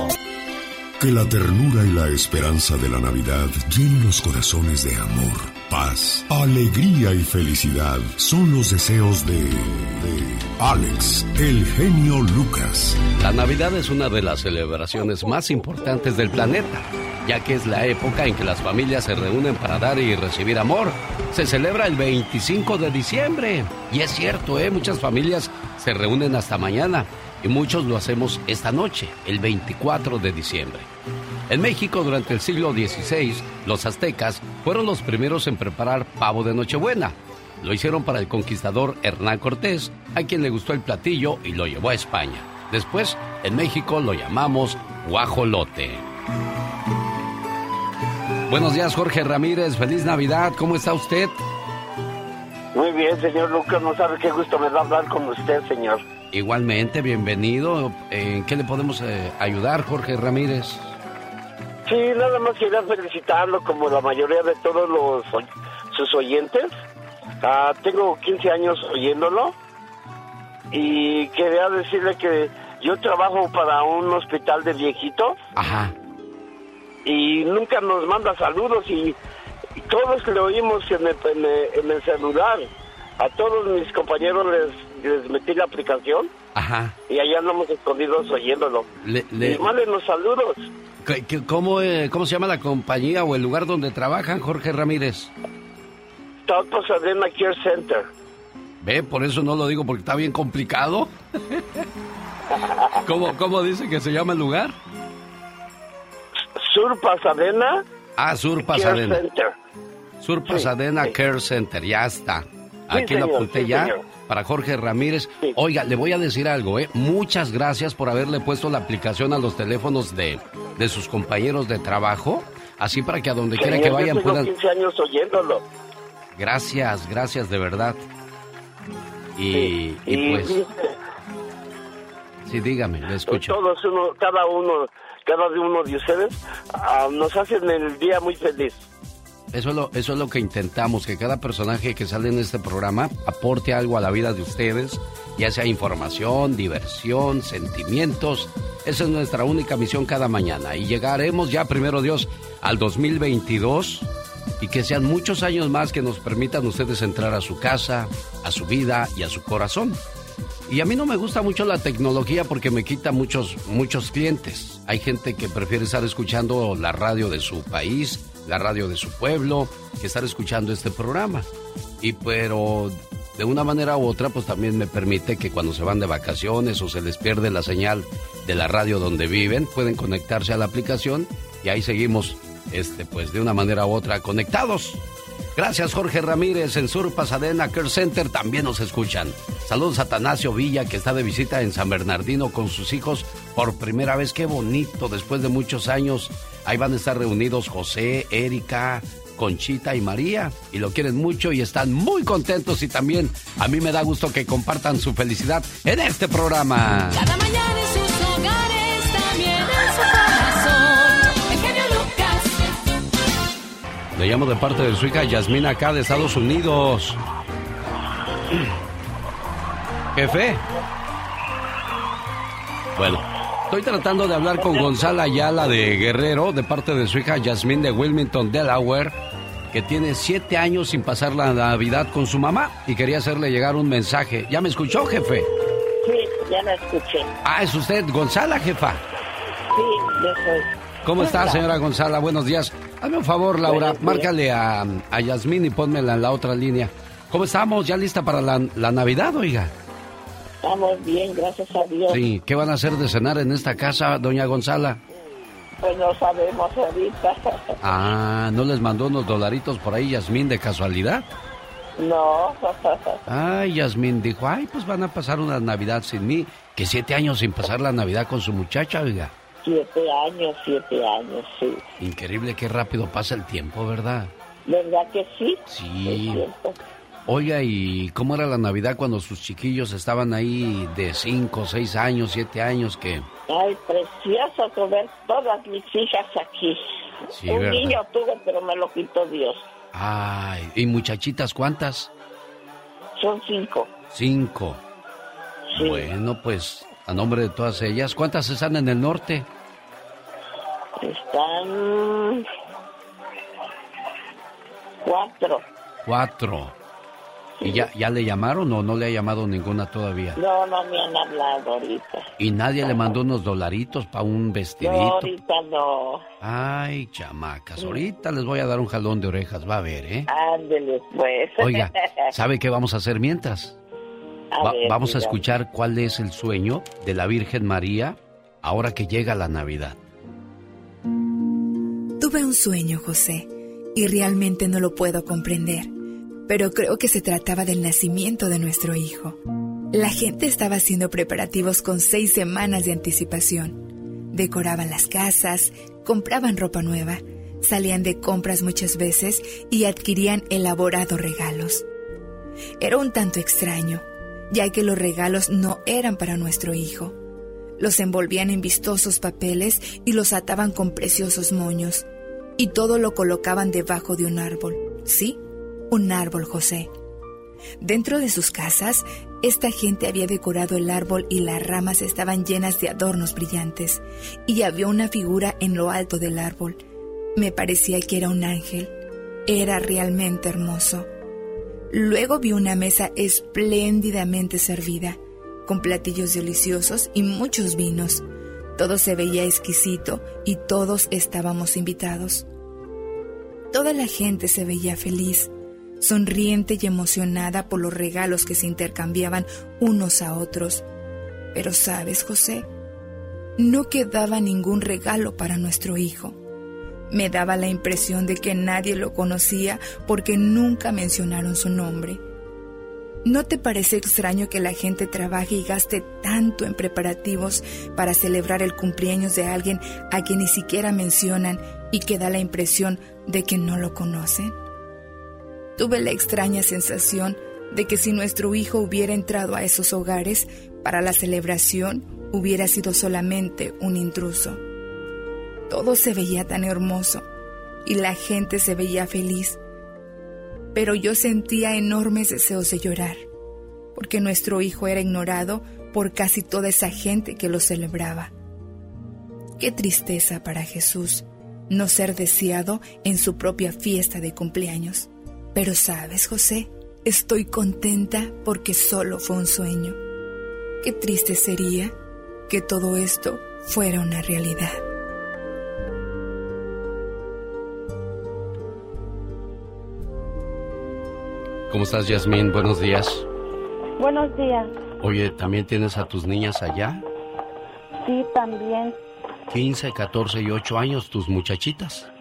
S1: Que la ternura y la esperanza de la Navidad llenen los corazones de amor, paz, alegría y felicidad. Son los deseos de, de Alex, el genio Lucas.
S2: La Navidad es una de las celebraciones más importantes del planeta, ya que es la época en que las familias se reúnen para dar y recibir amor. Se celebra el 25 de diciembre. Y es cierto, ¿eh? muchas familias se reúnen hasta mañana y muchos lo hacemos esta noche, el 24 de diciembre. En México, durante el siglo XVI, los aztecas fueron los primeros en preparar pavo de Nochebuena. Lo hicieron para el conquistador Hernán Cortés, a quien le gustó el platillo y lo llevó a España. Después, en México lo llamamos guajolote. Buenos días, Jorge Ramírez. Feliz Navidad. ¿Cómo está usted?
S13: Muy bien, señor Lucas, no sabe qué gusto me da hablar con usted, señor.
S2: Igualmente, bienvenido. ¿En qué le podemos eh, ayudar, Jorge Ramírez?
S13: Sí, nada más quería felicitarlo como la mayoría de todos los sus oyentes. Ah, tengo 15 años oyéndolo y quería decirle que yo trabajo para un hospital de viejitos
S2: Ajá.
S13: y nunca nos manda saludos y, y todos le oímos en el, en el- en el celular. A todos mis compañeros les, les metí la aplicación
S2: Ajá.
S13: y allá andamos escondidos oyéndolo.
S2: Le- le-
S13: Y saludos.
S2: ¿Qué- qué- ¿Cómo, eh, ¿Cómo se llama la compañía o el lugar donde trabajan, Jorge Ramírez?
S13: Taupo Sadena Care Center.
S2: Ve, por eso no lo digo porque está bien complicado. ¿Cómo, ¿Cómo dice que se llama el lugar?
S13: Sur Pasadena
S2: Ah, Sur
S13: Care
S2: Pasadena.
S13: Center.
S2: Sur Pasadena Care Center, ya está. Aquí lo
S13: señor,
S2: apunté
S13: sí,
S2: ya
S13: señor.
S2: para Jorge Ramírez. Oiga, le voy a decir algo, ¿eh? Muchas gracias por haberle puesto la aplicación a los teléfonos de, de sus compañeros de trabajo. Así para que a donde quiera que
S13: yo
S2: vayan
S13: tengo
S2: puedan...
S13: 15 años oyéndolo.
S2: Gracias, gracias de verdad. Y, pues, sí, dígame, le escucho.
S13: todos uno, cada uno, cada uno de ustedes ah, nos hacen el día muy feliz.
S2: Eso es, lo, eso es lo que intentamos, que cada personaje que sale en este programa aporte algo a la vida de ustedes, ya sea información, diversión, sentimientos Esa es nuestra única misión cada mañana. Y llegaremos ya, primero Dios, al 2022 y que sean muchos años más que nos permitan ustedes entrar a su casa, a su vida y a su corazón. Y a mí no me gusta mucho la tecnología porque me quita muchos, muchos clientes. Hay gente que prefiere estar escuchando la radio de su país, la radio de su pueblo, que estar escuchando este programa. Y pero de una manera u otra, pues también me permite que cuando se van de vacaciones o se les pierde la señal de la radio donde viven, pueden conectarse a la aplicación y ahí seguimos, este, pues de una manera u otra conectados. Gracias Jorge Ramírez en Sur Pasadena Care Center también nos escuchan. Saludos a Atanasio Villa que está de visita en San Bernardino con sus hijos por primera vez. Qué bonito, después de muchos años. Ahí van a estar reunidos José, Erika, Conchita y María y lo quieren mucho y están muy contentos y también a mí me da gusto que compartan su felicidad en este programa.
S3: Cada mañana en sus hogares,
S2: Le llamo de parte de su hija Yasmina acá de Estados Unidos. Jefe. Bueno, estoy tratando de hablar con Gonzalo Ayala de Guerrero, de parte de su hija Yasmín de Wilmington, Delaware, que tiene siete años sin pasar la Navidad con su mamá y quería hacerle llegar un mensaje. ¿Ya me escuchó, jefe?
S14: Sí, ya la escuché.
S2: Ah, es usted, Gonzala, jefa.
S14: Sí, yo soy.
S2: ¿Cómo está, señora Gonzala? Buenos días. Hazme un favor, Laura, márcale a, a Yasmín y pónmela en la otra línea. ¿Cómo estamos? ¿Ya lista para la, la Navidad, oiga?
S14: Estamos bien, gracias a Dios.
S2: Sí, ¿qué van a hacer de cenar en esta casa, doña Gonzala?
S14: Pues no sabemos ahorita.
S2: Ah, ¿no les mandó unos dolaritos por ahí Yasmín de casualidad?
S14: No.
S2: Ay, Yasmín dijo, ay, pues van a pasar una Navidad sin mí. Que siete años sin pasar la Navidad con su muchacha, oiga.
S14: Siete años, siete años, sí.
S2: Increíble qué rápido pasa el tiempo, ¿verdad?
S14: ¿Verdad que sí?
S2: Sí. Oiga, ¿y cómo era la Navidad cuando sus chiquillos estaban ahí de cinco, seis años, siete años que...
S14: Ay, precioso ver todas mis hijas aquí.
S2: Sí,
S14: Un
S2: ¿verdad?
S14: niño tuve, pero me lo quitó Dios.
S2: Ay, ¿y muchachitas cuántas?
S14: Son cinco.
S2: Cinco. Bueno, pues a nombre de todas ellas, ¿cuántas están en el norte?
S14: Están cuatro.
S2: Cuatro. ¿Y ya, ya le llamaron o no le ha llamado ninguna todavía?
S14: No, no me han hablado ahorita.
S2: ¿Y nadie le mandó unos dolaritos para un
S14: No,
S2: vestidito?
S14: ahorita no.
S2: Ay, chamacas, ahorita les voy a dar un jalón de orejas, va a ver, ¿eh?
S14: Ándele, pues.
S2: Oiga, ¿sabe qué vamos a hacer mientras?
S14: A
S2: Va-
S14: ver,
S2: vamos a escuchar cuál es el sueño de la Virgen María ahora que llega la Navidad.
S15: Tuve un sueño, José, y realmente no lo puedo comprender, pero creo que se trataba del nacimiento de nuestro hijo. La gente estaba haciendo preparativos con seis semanas de anticipación. Decoraban las casas, compraban ropa nueva, salían de compras muchas veces y adquirían elaborados regalos. Era un tanto extraño, ya que los regalos no eran para nuestro hijo. Los envolvían en vistosos papeles y los ataban con preciosos moños. Y todo lo colocaban debajo de un árbol. Sí, un árbol, José. Dentro de sus casas, esta gente había decorado el árbol y las ramas estaban llenas de adornos brillantes. Y había una figura en lo alto del árbol. Me parecía que era un ángel. Era realmente hermoso. Luego vi una mesa espléndidamente servida, con platillos deliciosos y muchos vinos. Todo se veía exquisito y todos estábamos invitados. Toda la gente se veía feliz, sonriente y emocionada por los regalos que se intercambiaban unos a otros. Pero sabes, José, no quedaba ningún regalo para nuestro hijo. Me daba la impresión de que nadie lo conocía porque nunca mencionaron su nombre. ¿No te parece extraño que la gente trabaje y gaste tanto en preparativos para celebrar el cumpleaños de alguien a quien ni siquiera mencionan y que da la impresión de que no lo conocen? Tuve la extraña sensación de que si nuestro hijo hubiera entrado a esos hogares para la celebración, hubiera sido solamente un intruso. Todo se veía tan hermoso y la gente se veía feliz pero yo sentía enormes deseos de llorar, porque nuestro hijo era ignorado por casi toda esa gente que lo celebraba. Qué tristeza para Jesús no ser deseado en su propia fiesta de cumpleaños. Pero sabes, José, estoy contenta porque solo fue un sueño. Qué triste sería que todo esto fuera una realidad.
S2: ¿Cómo estás, Yasmín? Buenos días.
S14: Buenos días.
S2: Oye, ¿también tienes a tus niñas allá?
S14: Sí, también.
S2: 15, 14 y 8 años, tus muchachitas.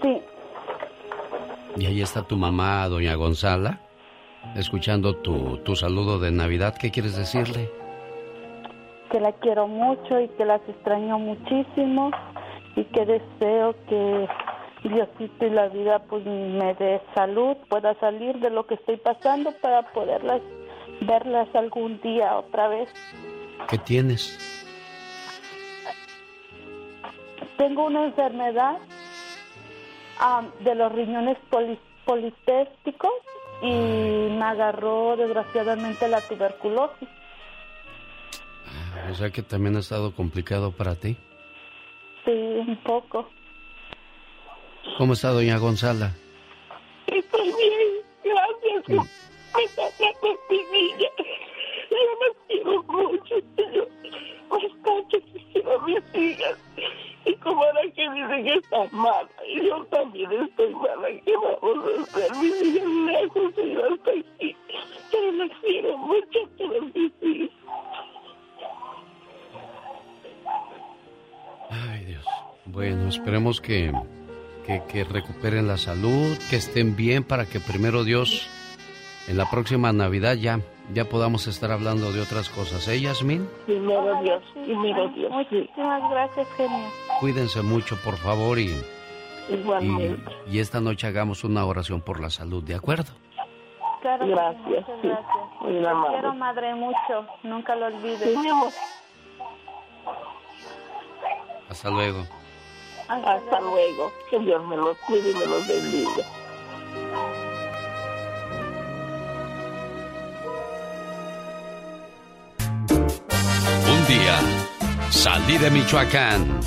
S14: Sí.
S2: Y ahí está tu mamá, doña Gonzala, escuchando tu, tu saludo de Navidad. ¿Qué quieres decirle?
S14: Que la quiero mucho y que las extraño muchísimo y que deseo que Diosito y la vida pues me dé salud, pueda salir de lo que estoy pasando para poderlas verlas algún día otra vez.
S2: ¿Qué tienes?
S14: Tengo una enfermedad am, de los riñones poli- polistésticos y me agarró desgraciadamente la tuberculosis.
S2: O sea que también ha estado complicado para ti.
S14: Sí, un poco.
S2: ¿Cómo está doña Gonzala?
S14: Estoy bien, gracias. Me mi niña. Yo me quiero mucho, yo bastante quisiera a mis hijas. Y como ahora que dicen que está mala, y yo también estoy mala, ¿qué vamos a hacer? Mis hijas lejos y yo hasta aquí. Pero las quiero mucho, todas mis hijas.
S2: Ay, Dios. Bueno, esperemos que, que, que recuperen la salud, que estén bien para que primero Dios en la próxima Navidad ya, ya podamos estar hablando de otras cosas. ¿Eh, Yasmín?
S14: Primero Dios, primero Dios. Muchísimas gracias, genio.
S2: Cuídense mucho, por favor, y, y, y esta noche hagamos una oración por la salud, ¿de acuerdo?
S14: Claro sí,
S16: Gracias,
S14: muchas
S16: sí.
S14: gracias.
S16: Muy amable.
S14: quiero, madre, mucho. Nunca lo olvides.
S16: Sí.
S2: Hasta luego.
S16: Hasta, luego. Que Dios me los cuide y me los bendiga.
S2: Un día salí de Michoacán,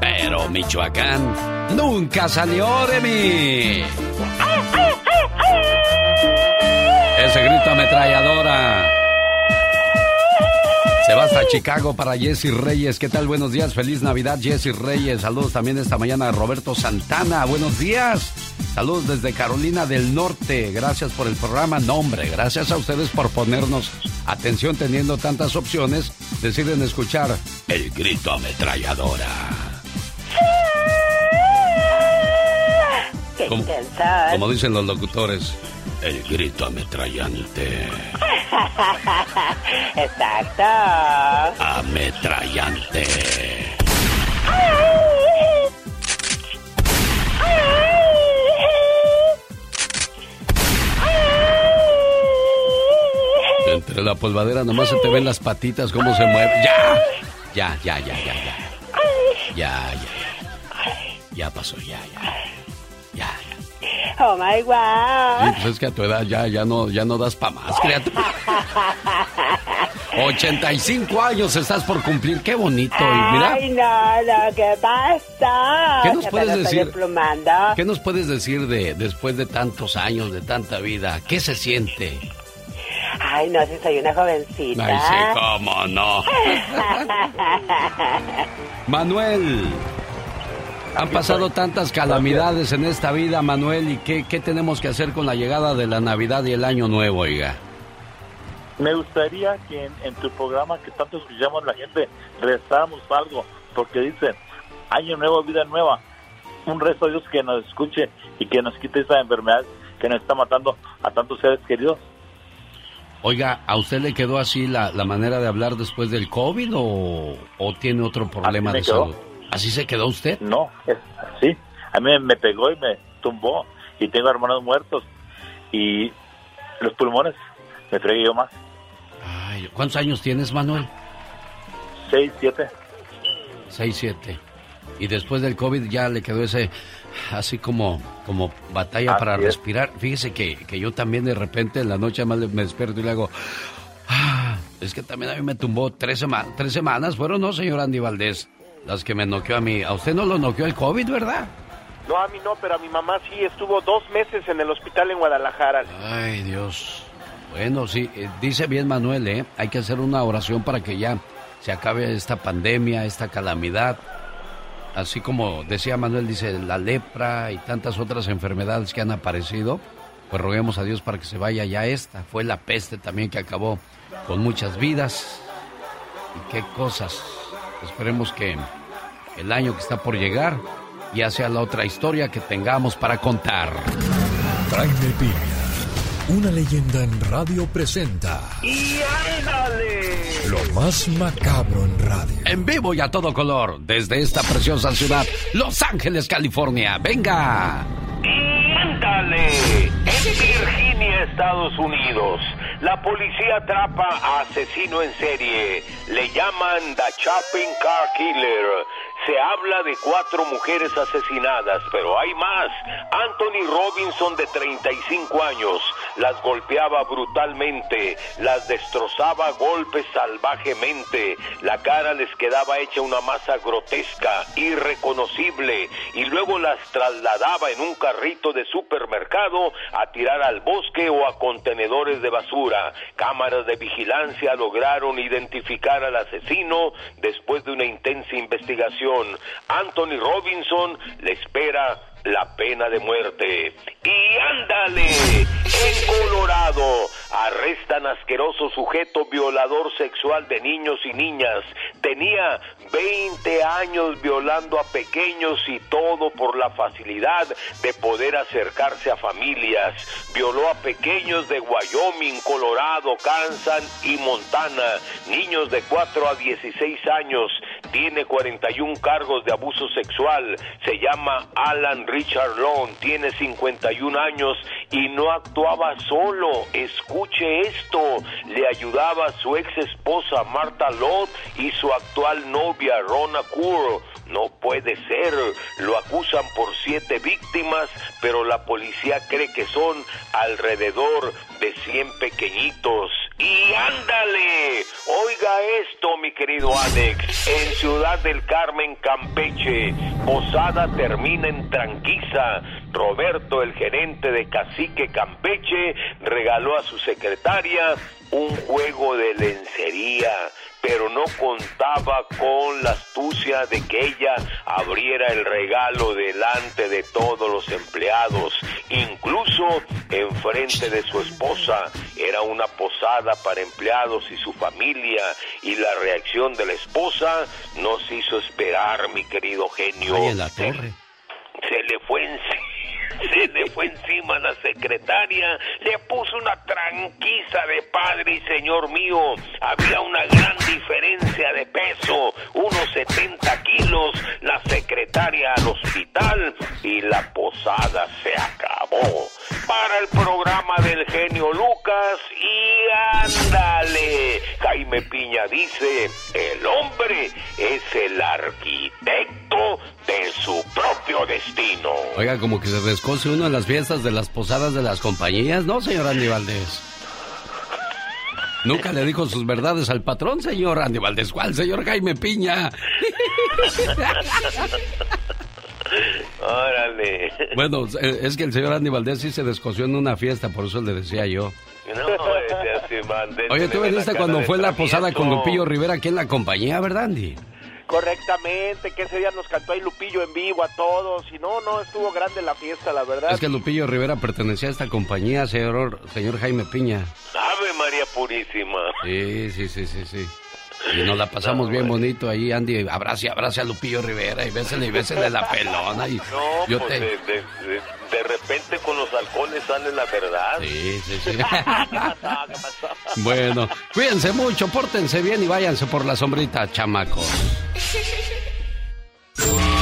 S2: pero Michoacán nunca salió de mí. Ese grito ametralladora. Se va hasta Chicago para Jesse Reyes. ¿Qué tal? Buenos días. Feliz Navidad, Jesse Reyes. Saludos también esta mañana a Roberto Santana. Buenos días. Saludos desde Carolina del Norte. Gracias por el programa. Nombre. Gracias a ustedes por ponernos atención teniendo tantas opciones. Deciden escuchar el grito ametralladora.
S4: ¡Qué
S2: Como- dicen los locutores, el grito ametrallante.
S4: Exacto.
S2: Ametrallante. Entre la polvadera nomás se te ven las patitas cómo se mueven. ¡Ya! Ya, ya, ya, ya, ya. Ya, ya. Ya pasó, ya, ya. Ya, ya.
S4: Oh my
S2: Sí,
S4: wow.
S2: pues es que a tu edad ya, ya no, ya no das pa' más, criatura. 85 años estás por cumplir, qué bonito. Y mira,
S4: Ay, no, no, ¿qué pasa?
S2: ¿Qué nos puedes decir? ¿qué nos puedes decir de después de tantos años, de tanta vida? ¿Qué se siente?
S4: Ay, no, si soy una jovencita.
S2: Ay, sí, cómo no. Manuel, han pasado tantas calamidades en esta vida, Manuel, ¿y qué, qué tenemos que hacer con la llegada de la Navidad y el Año Nuevo, oiga?
S17: Me gustaría que en, en tu programa que tanto escuchamos la gente rezáramos algo, porque dicen, año nuevo, vida nueva. Un rezo a Dios que nos escuche y que nos quite esa enfermedad que nos está matando a tantos seres queridos.
S2: Oiga, ¿a usted le quedó así la, la manera de hablar después del COVID o, o tiene otro problema de
S17: quedó.
S2: salud? ¿Así se quedó usted?
S17: No, es así. A mí me pegó y me tumbó y tengo hermanos muertos y los pulmones me fregué yo más.
S2: Ay, ¿Cuántos años tienes, Manuel?
S17: Seis, siete.
S2: Seis, siete. Y después del COVID ya le quedó ese, así como, como batalla
S17: Así
S2: para
S17: es.
S2: respirar. Fíjese que, que yo también de repente en la noche más me despierto y le hago, "Ah", es que también a mí me tumbó tres, sema- tres semanas, ¿fueron no, señor Andy Valdés? Las que me noqueó a mí. A usted no lo noqueó el COVID, ¿verdad?
S8: No, a mí no, pero a mi mamá sí estuvo dos meses en el hospital en Guadalajara.
S2: Ay, Dios. Bueno, sí, eh, dice bien Manuel, ¿eh? Hay que hacer una oración para que ya se acabe esta pandemia, esta calamidad. Así como decía Manuel, dice la lepra y tantas otras enfermedades que han aparecido, pues roguemos a Dios para que se vaya ya esta. Fue la peste también que acabó con muchas vidas. Y qué cosas. Esperemos que el año que está por llegar ya sea la otra historia que tengamos para contar.
S7: Jaime Piña, una leyenda en radio presenta.
S8: ¡Y ándale!
S7: Lo más macabro en radio.
S2: En vivo y a todo color, desde esta preciosa ciudad, Los Ángeles, California. ¡Venga!
S9: ¡Y ándale! En Virginia, Estados Unidos, la policía atrapa a asesino en serie. Le llaman The Chopping Car Killer. Se habla de cuatro mujeres asesinadas, pero hay más. Anthony Robinson, de 35 años, las golpeaba brutalmente, las destrozaba a golpes salvajemente. La cara les quedaba hecha una masa grotesca, irreconocible, y luego las trasladaba en un carrito de supermercado a tirar al bosque o a contenedores de basura. Cámaras de vigilancia lograron identificar al asesino después de una intensa investigación. Anthony Robinson le espera la pena de muerte. Y ándale, en Colorado arrestan asqueroso sujeto violador sexual de niños y niñas. Tenía 20 años violando a pequeños y todo por la facilidad de poder acercarse a familias. Violó a pequeños de Wyoming, Colorado, Kansas y Montana, niños de 4 a 16 años. Tiene 41 cargos de abuso sexual. Se llama Alan Richard Long, tiene 51 años y no actuaba solo. Escuche esto, le ayudaba su ex esposa Marta Lott y su actual novia Rona Kur. No puede ser, lo acusan por siete víctimas, pero la policía cree que son alrededor de 100 pequeñitos. Y ándale, oiga esto, mi querido Alex, en Ciudad del Carmen, Campeche, Posada termina en tranquiza. Roberto, el gerente de Cacique Campeche, regaló a su secretaria un juego de lencería, pero no contaba con la astucia de que ella abriera el regalo delante de todos los empleados, incluso enfrente de su esposa. Era una posada para empleados y su familia, y la reacción de la esposa nos hizo esperar, mi querido genio.
S2: Ay, en la torre.
S9: Se le fue encima. Se le fue encima la secretaria, le puso una tranquiza de padre y señor mío. Había una gran diferencia de peso, unos 70 kilos. La secretaria al hospital y la posada se acabó. Para el programa del genio Lucas y ándale. Jaime Piña dice, el hombre es el arquitecto de su propio destino.
S2: Oiga, como que se descoce uno en las fiestas de las posadas de las compañías, ¿no, señor Andy Valdés? Nunca le dijo sus verdades al patrón, señor Andy Valdés. ¿Cuál, señor Jaime Piña?
S9: Órale.
S2: Bueno, eh, es que el señor Andy Valdés sí se descoció en una fiesta, por eso le decía yo.
S9: No, ese así, man,
S2: Oye, tú viniste cuando fue la posada con. Lupillo Rivera aquí en la compañía, ¿verdad, Andy?
S8: Correctamente, que ese día nos cantó ahí Lupillo en vivo a todos. Y no, no, estuvo grande la fiesta, la verdad.
S2: Es que Lupillo Rivera pertenecía a esta compañía, señor, señor Jaime Piña.
S9: Ave María Purísima.
S2: Sí, sí, sí, sí, sí. Y nos la pasamos bien bonito ahí, Andy. Abrace, abrace a Lupillo Rivera y bésele y bésele la pelona. Y
S9: No,
S2: yo
S9: pues
S2: te...
S9: de, de- de- de repente con los halcones sale la verdad.
S2: Sí, sí, sí. Bueno, cuídense mucho, pórtense bien y váyanse por la sombrita, chamacos.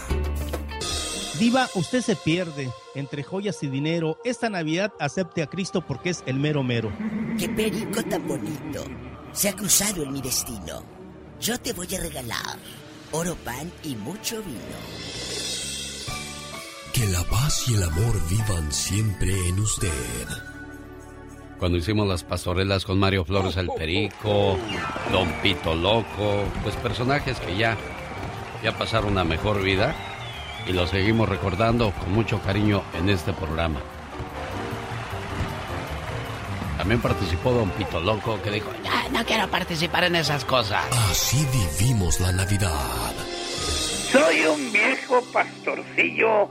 S18: Diva, usted se pierde entre joyas y dinero. Esta Navidad acepte a Cristo porque es el mero mero.
S19: Qué perico tan bonito. Se ha cruzado en mi destino. Yo te voy a regalar oro, pan y mucho vino.
S1: Que la paz y el amor vivan siempre en usted.
S2: Cuando hicimos las pastorelas con Mario Flores el Perico, Don Pito Loco, pues personajes que ya, ya pasaron una mejor vida y los seguimos recordando con mucho cariño en este programa. También participó Don Pito Loco que dijo, ya no quiero participar en esas cosas.
S1: Así vivimos la Navidad.
S20: Soy un viejo pastorcillo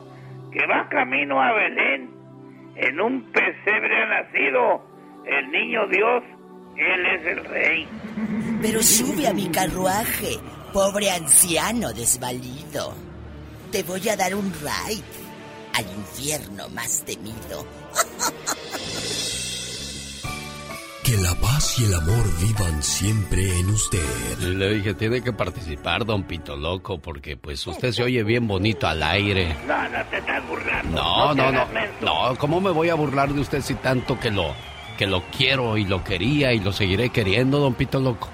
S20: que va camino a Belén. En un pesebre ha nacido el niño Dios. Él es el rey.
S19: Pero sube a mi carruaje, pobre anciano desvalido. Te voy a dar un ride al infierno más temido.
S1: Que la paz y el amor vivan siempre en usted.
S2: Y le dije, tiene que participar, don Pito Loco, porque pues usted se oye bien bonito al aire.
S20: No, no te estás burlando.
S2: No, no, no.
S20: menso.
S2: No, ¿cómo me voy a burlar de usted si tanto que lo, que lo quiero y lo quería y lo seguiré queriendo, don Pito Loco?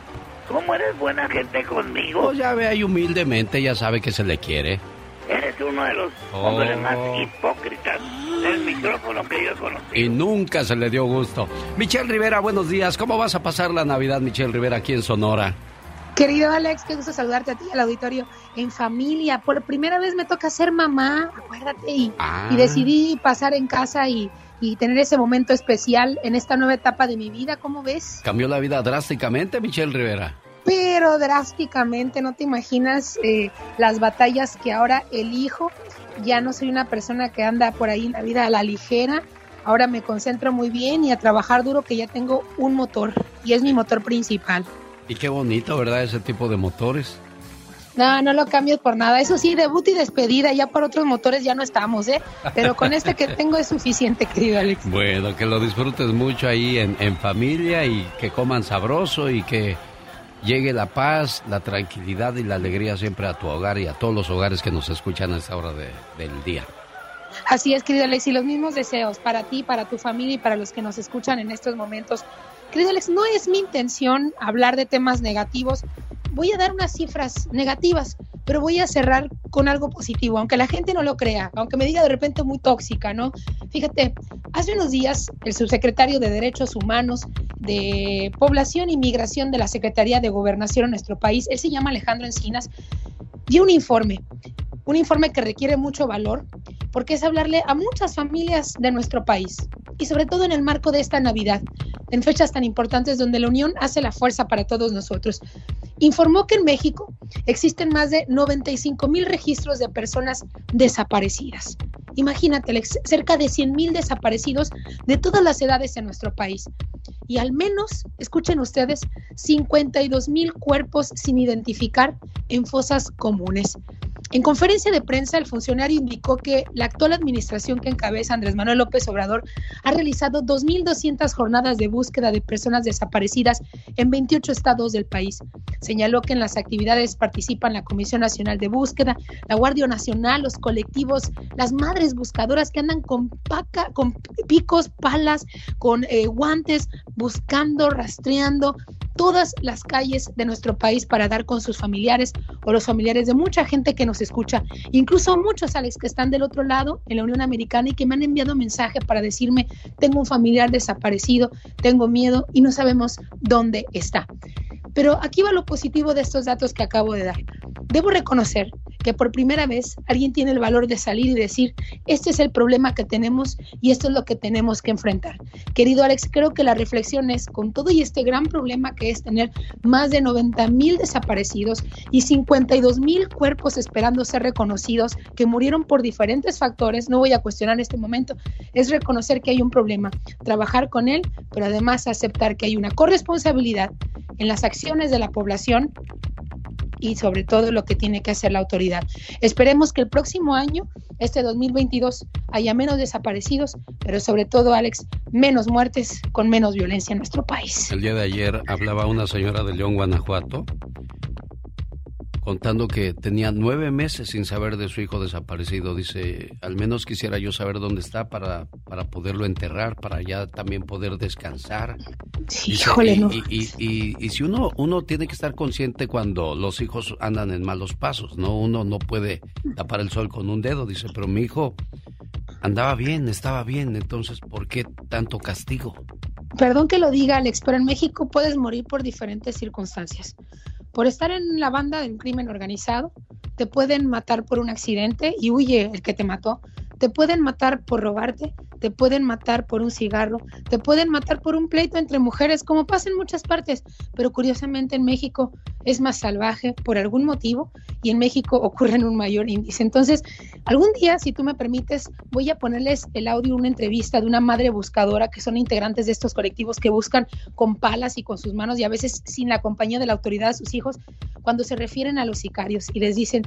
S20: ¿Cómo eres buena gente conmigo?
S2: Pues ya ve ahí humildemente, ya sabe que se le quiere.
S20: Eres uno de los
S2: Oh.
S20: hombres más hipócritas del micrófono que yo he conocido.
S2: Y nunca se le dio gusto. Michelle Rivera, buenos días. ¿Cómo vas a pasar la Navidad, Michelle Rivera, aquí en Sonora?
S21: Querido Alex, qué gusto saludarte a ti al auditorio en familia. Por primera vez me toca ser mamá, acuérdate, y,
S2: Ah.
S21: y decidí pasar en casa y, y tener ese momento especial en esta nueva etapa de mi vida, ¿cómo ves?
S2: Cambió la vida drásticamente, Michelle Rivera.
S21: Pero drásticamente, no te imaginas eh, las batallas que ahora elijo. Ya no soy una persona que anda por ahí en la vida a la ligera. Ahora me concentro muy bien y a trabajar duro que ya tengo un motor y es mi motor principal.
S2: Y qué bonito, ¿verdad? Ese tipo de motores.
S21: No, no lo cambies por nada. Eso sí, debut y despedida. Ya por otros motores ya no estamos, ¿eh? Pero con este que tengo es suficiente, querido Alex.
S2: Bueno, que lo disfrutes mucho ahí en, en familia y que coman sabroso y que llegue la paz, la tranquilidad y la alegría siempre a tu hogar y a todos los hogares que nos escuchan a esta hora de- del día.
S21: Así es, querido Alex, y los mismos deseos para ti, para tu familia y para los que nos escuchan en estos momentos. Querido Alex, no es mi intención hablar de temas negativos. Voy a dar unas cifras negativas, pero voy a cerrar con algo positivo, aunque la gente no lo crea, aunque me diga de repente muy tóxica, ¿no? Fíjate, hace unos días el subsecretario de Derechos Humanos de Población y Migración de la Secretaría de Gobernación en nuestro país, él se llama Alejandro Encinas, dio un informe, un informe que requiere mucho valor, porque es hablarle a muchas familias de nuestro país y sobre todo en el marco de esta Navidad, en fechas tan importantes donde la unión hace la fuerza para todos nosotros. Informó que en México existen más de 95 mil registros de personas desaparecidas. Imagínate, cerca de 100 mil desaparecidos de todas las edades en nuestro país. Y al menos, escuchen ustedes, 52 mil cuerpos sin identificar en fosas comunes. En conferencia de prensa, el funcionario indicó que la actual administración que encabeza Andrés Manuel López Obrador ha realizado 2.200 jornadas de búsqueda de personas desaparecidas en 28 estados del país. Señaló que en las actividades participan la Comisión Nacional de Búsqueda, la Guardia Nacional, los colectivos, las madres buscadoras que andan con, paca, con picos, palas, con eh, guantes, buscando, rastreando todas las calles de nuestro país para dar con sus familiares o los familiares de mucha gente que nos escucha, incluso muchos, Alex, que están del otro lado en la Unión Americana y que me han enviado mensaje para decirme, tengo un familiar desaparecido, tengo miedo y no sabemos dónde está. Pero aquí va lo positivo de estos datos que acabo de dar. Debo reconocer que por primera vez alguien tiene el valor de salir y decir, este es el problema que tenemos y esto es lo que tenemos que enfrentar. Querido Alex, creo que la reflexión es, con todo y este gran problema que es tener más de 90 mil desaparecidos y 52 mil cuerpos esperando ser reconocidos que murieron por diferentes factores, no voy a cuestionar en este momento, es reconocer que hay un problema, trabajar con él, pero además aceptar que hay una corresponsabilidad en las acciones de la población y sobre todo lo que tiene que hacer la autoridad. Esperemos que el próximo año, este 2022, haya menos desaparecidos, pero sobre todo, Alex, menos muertes con menos violencia en nuestro país.
S2: El día de ayer hablaba una señora de León, Guanajuato, contando que tenía nueve meses sin saber de su hijo desaparecido. Dice, al menos quisiera yo saber dónde está para, para poderlo enterrar, para ya también poder descansar. Dice,
S21: Híjole, no.
S2: y, y- y- y si uno, uno tiene que estar consciente cuando los hijos andan en malos pasos, ¿no? Uno no puede tapar el sol con un dedo, dice, pero mi hijo andaba bien, estaba bien, entonces, ¿por qué tanto castigo?
S21: Perdón que lo diga, Alex, pero en México puedes morir por diferentes circunstancias. Por estar en la banda del crimen organizado, te pueden matar por un accidente y huye el que te mató. Te pueden matar por robarte, te pueden matar por un cigarro, te pueden matar por un pleito entre mujeres, como pasa en muchas partes, pero curiosamente en México es más salvaje por algún motivo y en México ocurre en un mayor índice. Entonces, algún día, si tú me permites, voy a ponerles el audio, una entrevista de una madre buscadora que son integrantes de estos colectivos que buscan con palas y con sus manos y a veces sin la compañía de la autoridad a sus hijos, cuando se refieren a los sicarios y les dicen,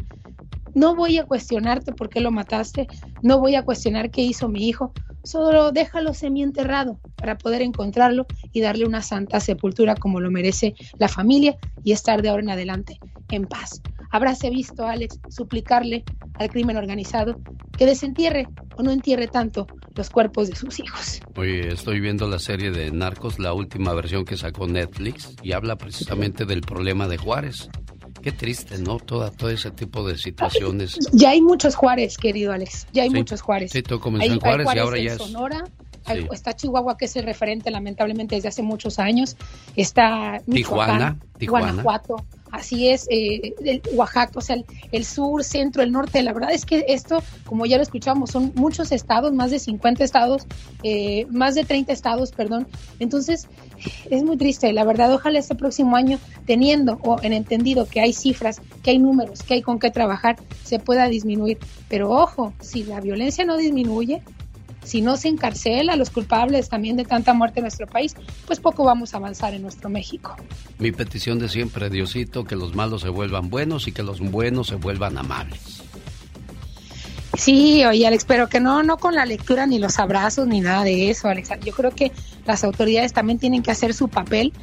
S21: no voy a cuestionarte por qué lo mataste, no voy a cuestionar qué hizo mi hijo, solo déjalo semienterrado para poder encontrarlo y darle una santa sepultura como lo merece la familia y estar de ahora en adelante en paz. Habráse visto, Alex, suplicarle al crimen organizado que desentierre o no entierre tanto los cuerpos de sus hijos.
S2: Oye, estoy viendo la serie de Narcos, la última versión que sacó Netflix, y habla precisamente del problema de Juárez. Qué triste, ¿no? Toda, todo ese tipo de situaciones.
S21: Ya hay muchos Juárez, querido Alex, ya hay
S2: Sí.
S21: muchos Juárez.
S2: Sí, todo comenzó
S21: Hay-
S2: en
S21: hay
S2: Juárez y ahora
S21: en
S2: ya es...
S21: Sonora, hay-
S2: Sí.
S21: está Chihuahua, que es el referente lamentablemente desde hace muchos años, está
S2: Tijuana,
S21: Michoacán,
S2: Tijuana.
S21: Guanajuato, así es, eh, el Oaxaca, o sea, el, el sur, centro, el norte, la verdad es que esto, como ya lo escuchamos, son muchos estados, más de 50 estados, eh, más de 30 estados, perdón, entonces es muy triste, la verdad, ojalá este próximo año, teniendo o en entendido que hay cifras, que hay números, que hay con qué trabajar, se pueda disminuir, pero ojo, si la violencia no disminuye, si no se encarcela a los culpables también de tanta muerte en nuestro país, pues poco vamos a avanzar en nuestro México.
S2: Mi petición de siempre, Diosito, que los malos se vuelvan buenos y que los buenos se vuelvan amables.
S21: Sí, oye Alex, pero que no, no con la lectura ni los abrazos ni nada de eso, Alex. Yo creo que las autoridades también tienen que hacer su papel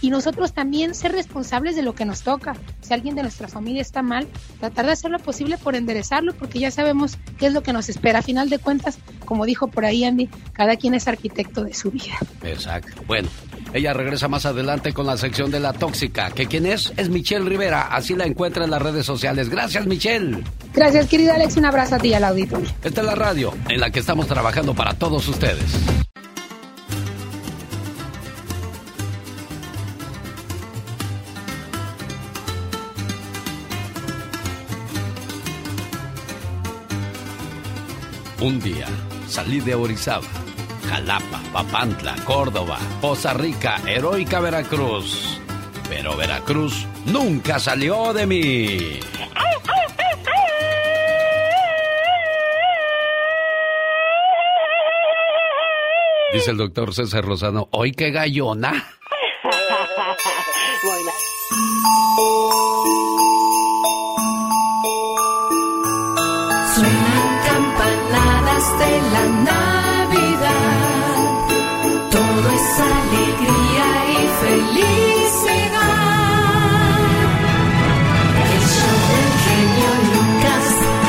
S21: y nosotros también ser responsables de lo que nos toca. Si alguien de nuestra familia está mal, tratar de hacer lo posible por enderezarlo, porque ya sabemos qué es lo que nos espera. A final de cuentas, como dijo por ahí Andy, cada quien es arquitecto de su vida.
S2: Exacto. Bueno, ella regresa más adelante con la sección de la tóxica. ¿Que quién es? Es Michelle Rivera. Así la encuentra en las redes sociales. Gracias, Michelle.
S21: Gracias, querido Alex. Un abrazo a ti y al auditorio.
S2: Esta es la radio en la que estamos trabajando para todos ustedes. Un día salí de Orizaba, Jalapa, Papantla, Córdoba, Poza Rica, heroica Veracruz. Pero Veracruz nunca salió de mí. Dice el doctor César Rosano, hoy qué gallona.
S3: de la Navidad. Todo es alegría y felicidad. El show del genio Lucas,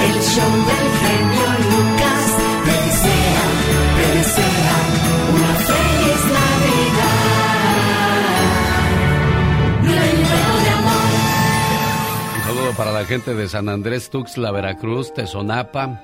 S3: el show del genio Lucas. Te desea, te desea una feliz Navidad.
S2: Un saludo para la gente de San Andrés Tuxtla, Veracruz, Tezonapa,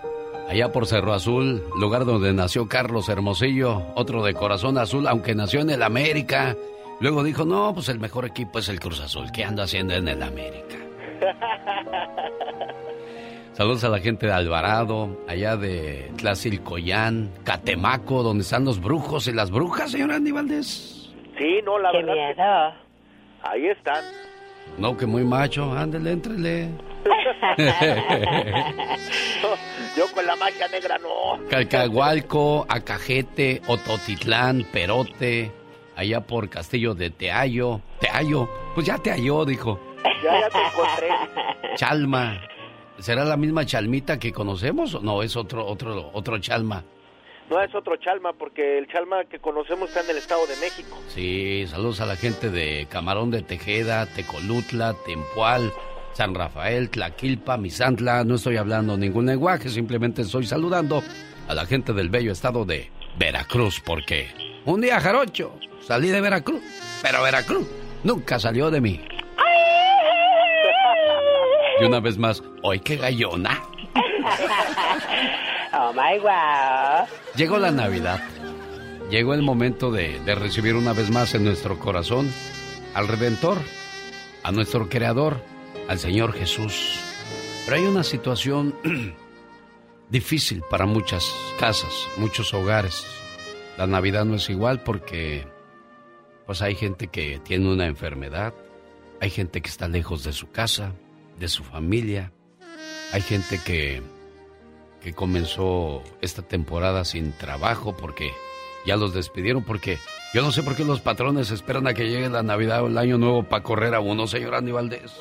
S2: allá por Cerro Azul, lugar donde nació Carlos Hermosillo, otro de corazón azul, aunque nació en el América. Luego dijo, no, pues el mejor equipo es el Cruz Azul. ¿Qué anda haciendo en el América? Saludos a la gente de Alvarado, allá de Tlacilcoyán, Catemaco, donde están los brujos y las brujas, señor Andy Valdés.
S8: Sí, no, la
S4: Qué
S8: verdad. que-. Ahí están.
S2: No, que muy macho, ándele, éntrele.
S8: Yo con la magia negra no.
S2: Calcahualco, Acajete, Ototitlán, Perote, allá por Castillo de Teayo. Teayo, pues ya te halló, dijo.
S8: Ya, ya te encontré.
S2: Chalma. ¿Será la misma Chalmita que conocemos o no? Es otro, otro, otro Chalma.
S8: No es otro Chalma, porque el Chalma que conocemos está en el Estado de México.
S2: Sí, saludos a la gente de Camarón de Tejeda, Tecolutla, Tempual, San Rafael, Tlaquilpa, Misantla. No estoy hablando ningún lenguaje, simplemente estoy saludando a la gente del bello estado de Veracruz, porque un día, Jarocho, salí de Veracruz, pero Veracruz nunca salió de mí. Y una vez más, ¡hoy qué gallona!
S4: Oh my wow.
S2: Llegó la Navidad. Llegó el momento de, de recibir una vez más en nuestro corazón al Redentor, a nuestro Creador, al Señor Jesús. Pero hay una situación difícil para muchas casas, muchos hogares. La Navidad no es igual porque pues hay gente que tiene una enfermedad, hay gente que está lejos de su casa, de su familia, hay gente que que comenzó esta temporada sin trabajo porque ya los despidieron porque yo no sé por qué los patrones esperan a que llegue la Navidad o el Año Nuevo para correr a uno, señor Andy Valdés.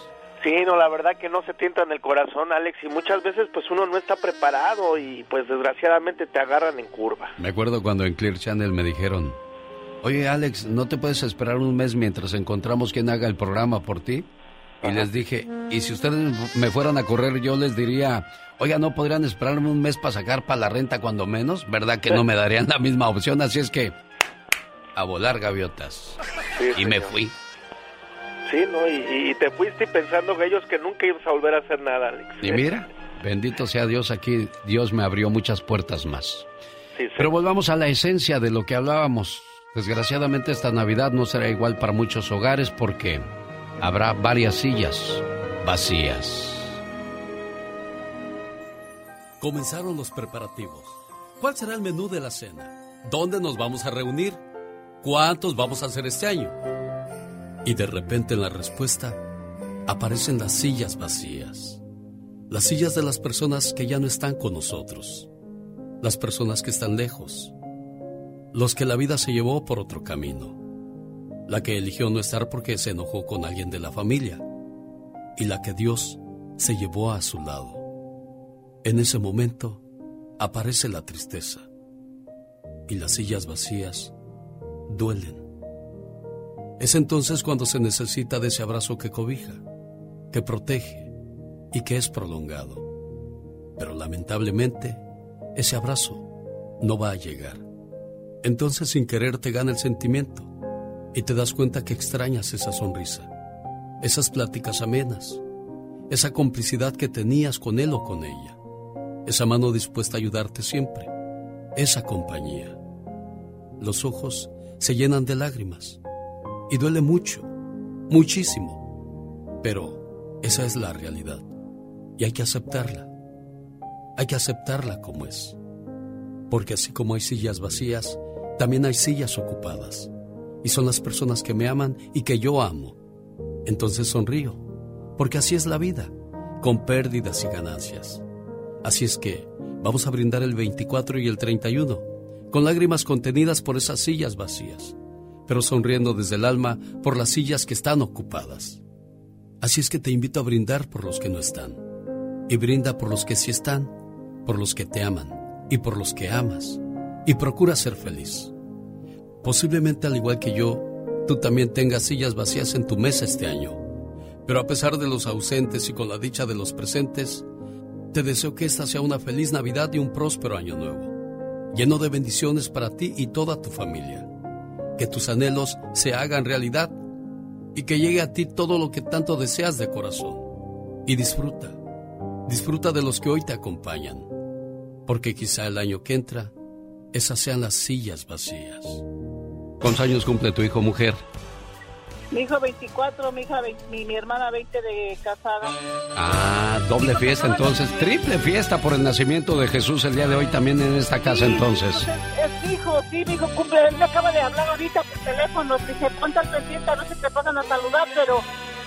S8: Sí, no, la verdad que no se tienta en el corazón, Alex, y muchas veces pues uno no está preparado y pues desgraciadamente te agarran en curva.
S2: Me acuerdo cuando en Clear Channel me dijeron, oye Alex, ¿no te puedes esperar un mes mientras encontramos quien haga el programa por ti? Y les dije, y si ustedes me fueran a correr, yo les diría, oiga, ¿no podrían esperarme un mes para sacar para la renta cuando menos? ¿Verdad que no me darían la misma opción? Así es que, a volar gaviotas.
S8: Sí,
S2: y me fui.
S8: Sí, ¿no? Y, y te fuiste pensando que ellos que nunca ibas a volver a hacer nada, Alex.
S2: Y mira, bendito sea Dios, aquí Dios me abrió muchas puertas más.
S8: Sí, sí.
S2: Pero volvamos a la esencia de lo que hablábamos. Desgraciadamente esta Navidad no será igual para muchos hogares porque habrá varias sillas vacías. Comenzaron los preparativos. ¿Cuál será el menú de la cena? ¿Dónde nos vamos a reunir? ¿Cuántos vamos a hacer este año? Y de repente en la respuesta aparecen las sillas vacías. Las sillas de las personas que ya no están con nosotros. Las personas que están lejos. Los que la vida se llevó por otro camino. La que eligió no estar porque se enojó con alguien de la familia. Y la que Dios se llevó a su lado. En ese momento aparece la tristeza. Y las sillas vacías duelen. Es entonces cuando se necesita de ese abrazo que cobija, que protege y que es prolongado. Pero lamentablemente, ese abrazo no va a llegar. Entonces sin querer te gana el sentimiento y te das cuenta que extrañas esa sonrisa, esas pláticas amenas, esa complicidad que tenías con él o con ella, esa mano dispuesta a ayudarte siempre, esa compañía. Los ojos se llenan de lágrimas y duele mucho, muchísimo, pero esa es la realidad y hay que aceptarla. Hay que aceptarla como es. Porque así como hay sillas vacías, también hay sillas ocupadas. Y son las personas que me aman y que yo amo. Entonces sonrío, porque así es la vida, con pérdidas y ganancias. Así es que vamos a brindar el 24 y el 31, con lágrimas contenidas por esas sillas vacías, pero sonriendo desde el alma por las sillas que están ocupadas. Así es que te invito a brindar por los que no están, y brinda por los que sí están, por los que te aman y por los que amas, y procura ser feliz. Posiblemente al igual que yo, tú también tengas sillas vacías en tu mesa este año. Pero a pesar de los ausentes y con la dicha de los presentes, te deseo que esta sea una feliz Navidad y un próspero año nuevo, lleno de bendiciones para ti y toda tu familia. Que tus anhelos se hagan realidad y que llegue a ti todo lo que tanto deseas de corazón. Y disfruta, disfruta de los que hoy te acompañan, porque quizá el año que entra, esas sean las sillas vacías. ¿Cuántos años cumple tu hijo mujer?
S16: Mi hijo 24, mi hija 20 mi, mi hermana 20 de casada.
S2: Ah, doble fiesta entonces, triple fiesta por el nacimiento de Jesús el día de hoy también en esta casa entonces.
S16: Es mi hijo, sí, mi hijo cumple. Él me acaba de hablar ahorita por teléfono. Dije, ponte al pendiente, a si te pasan a saludar, pero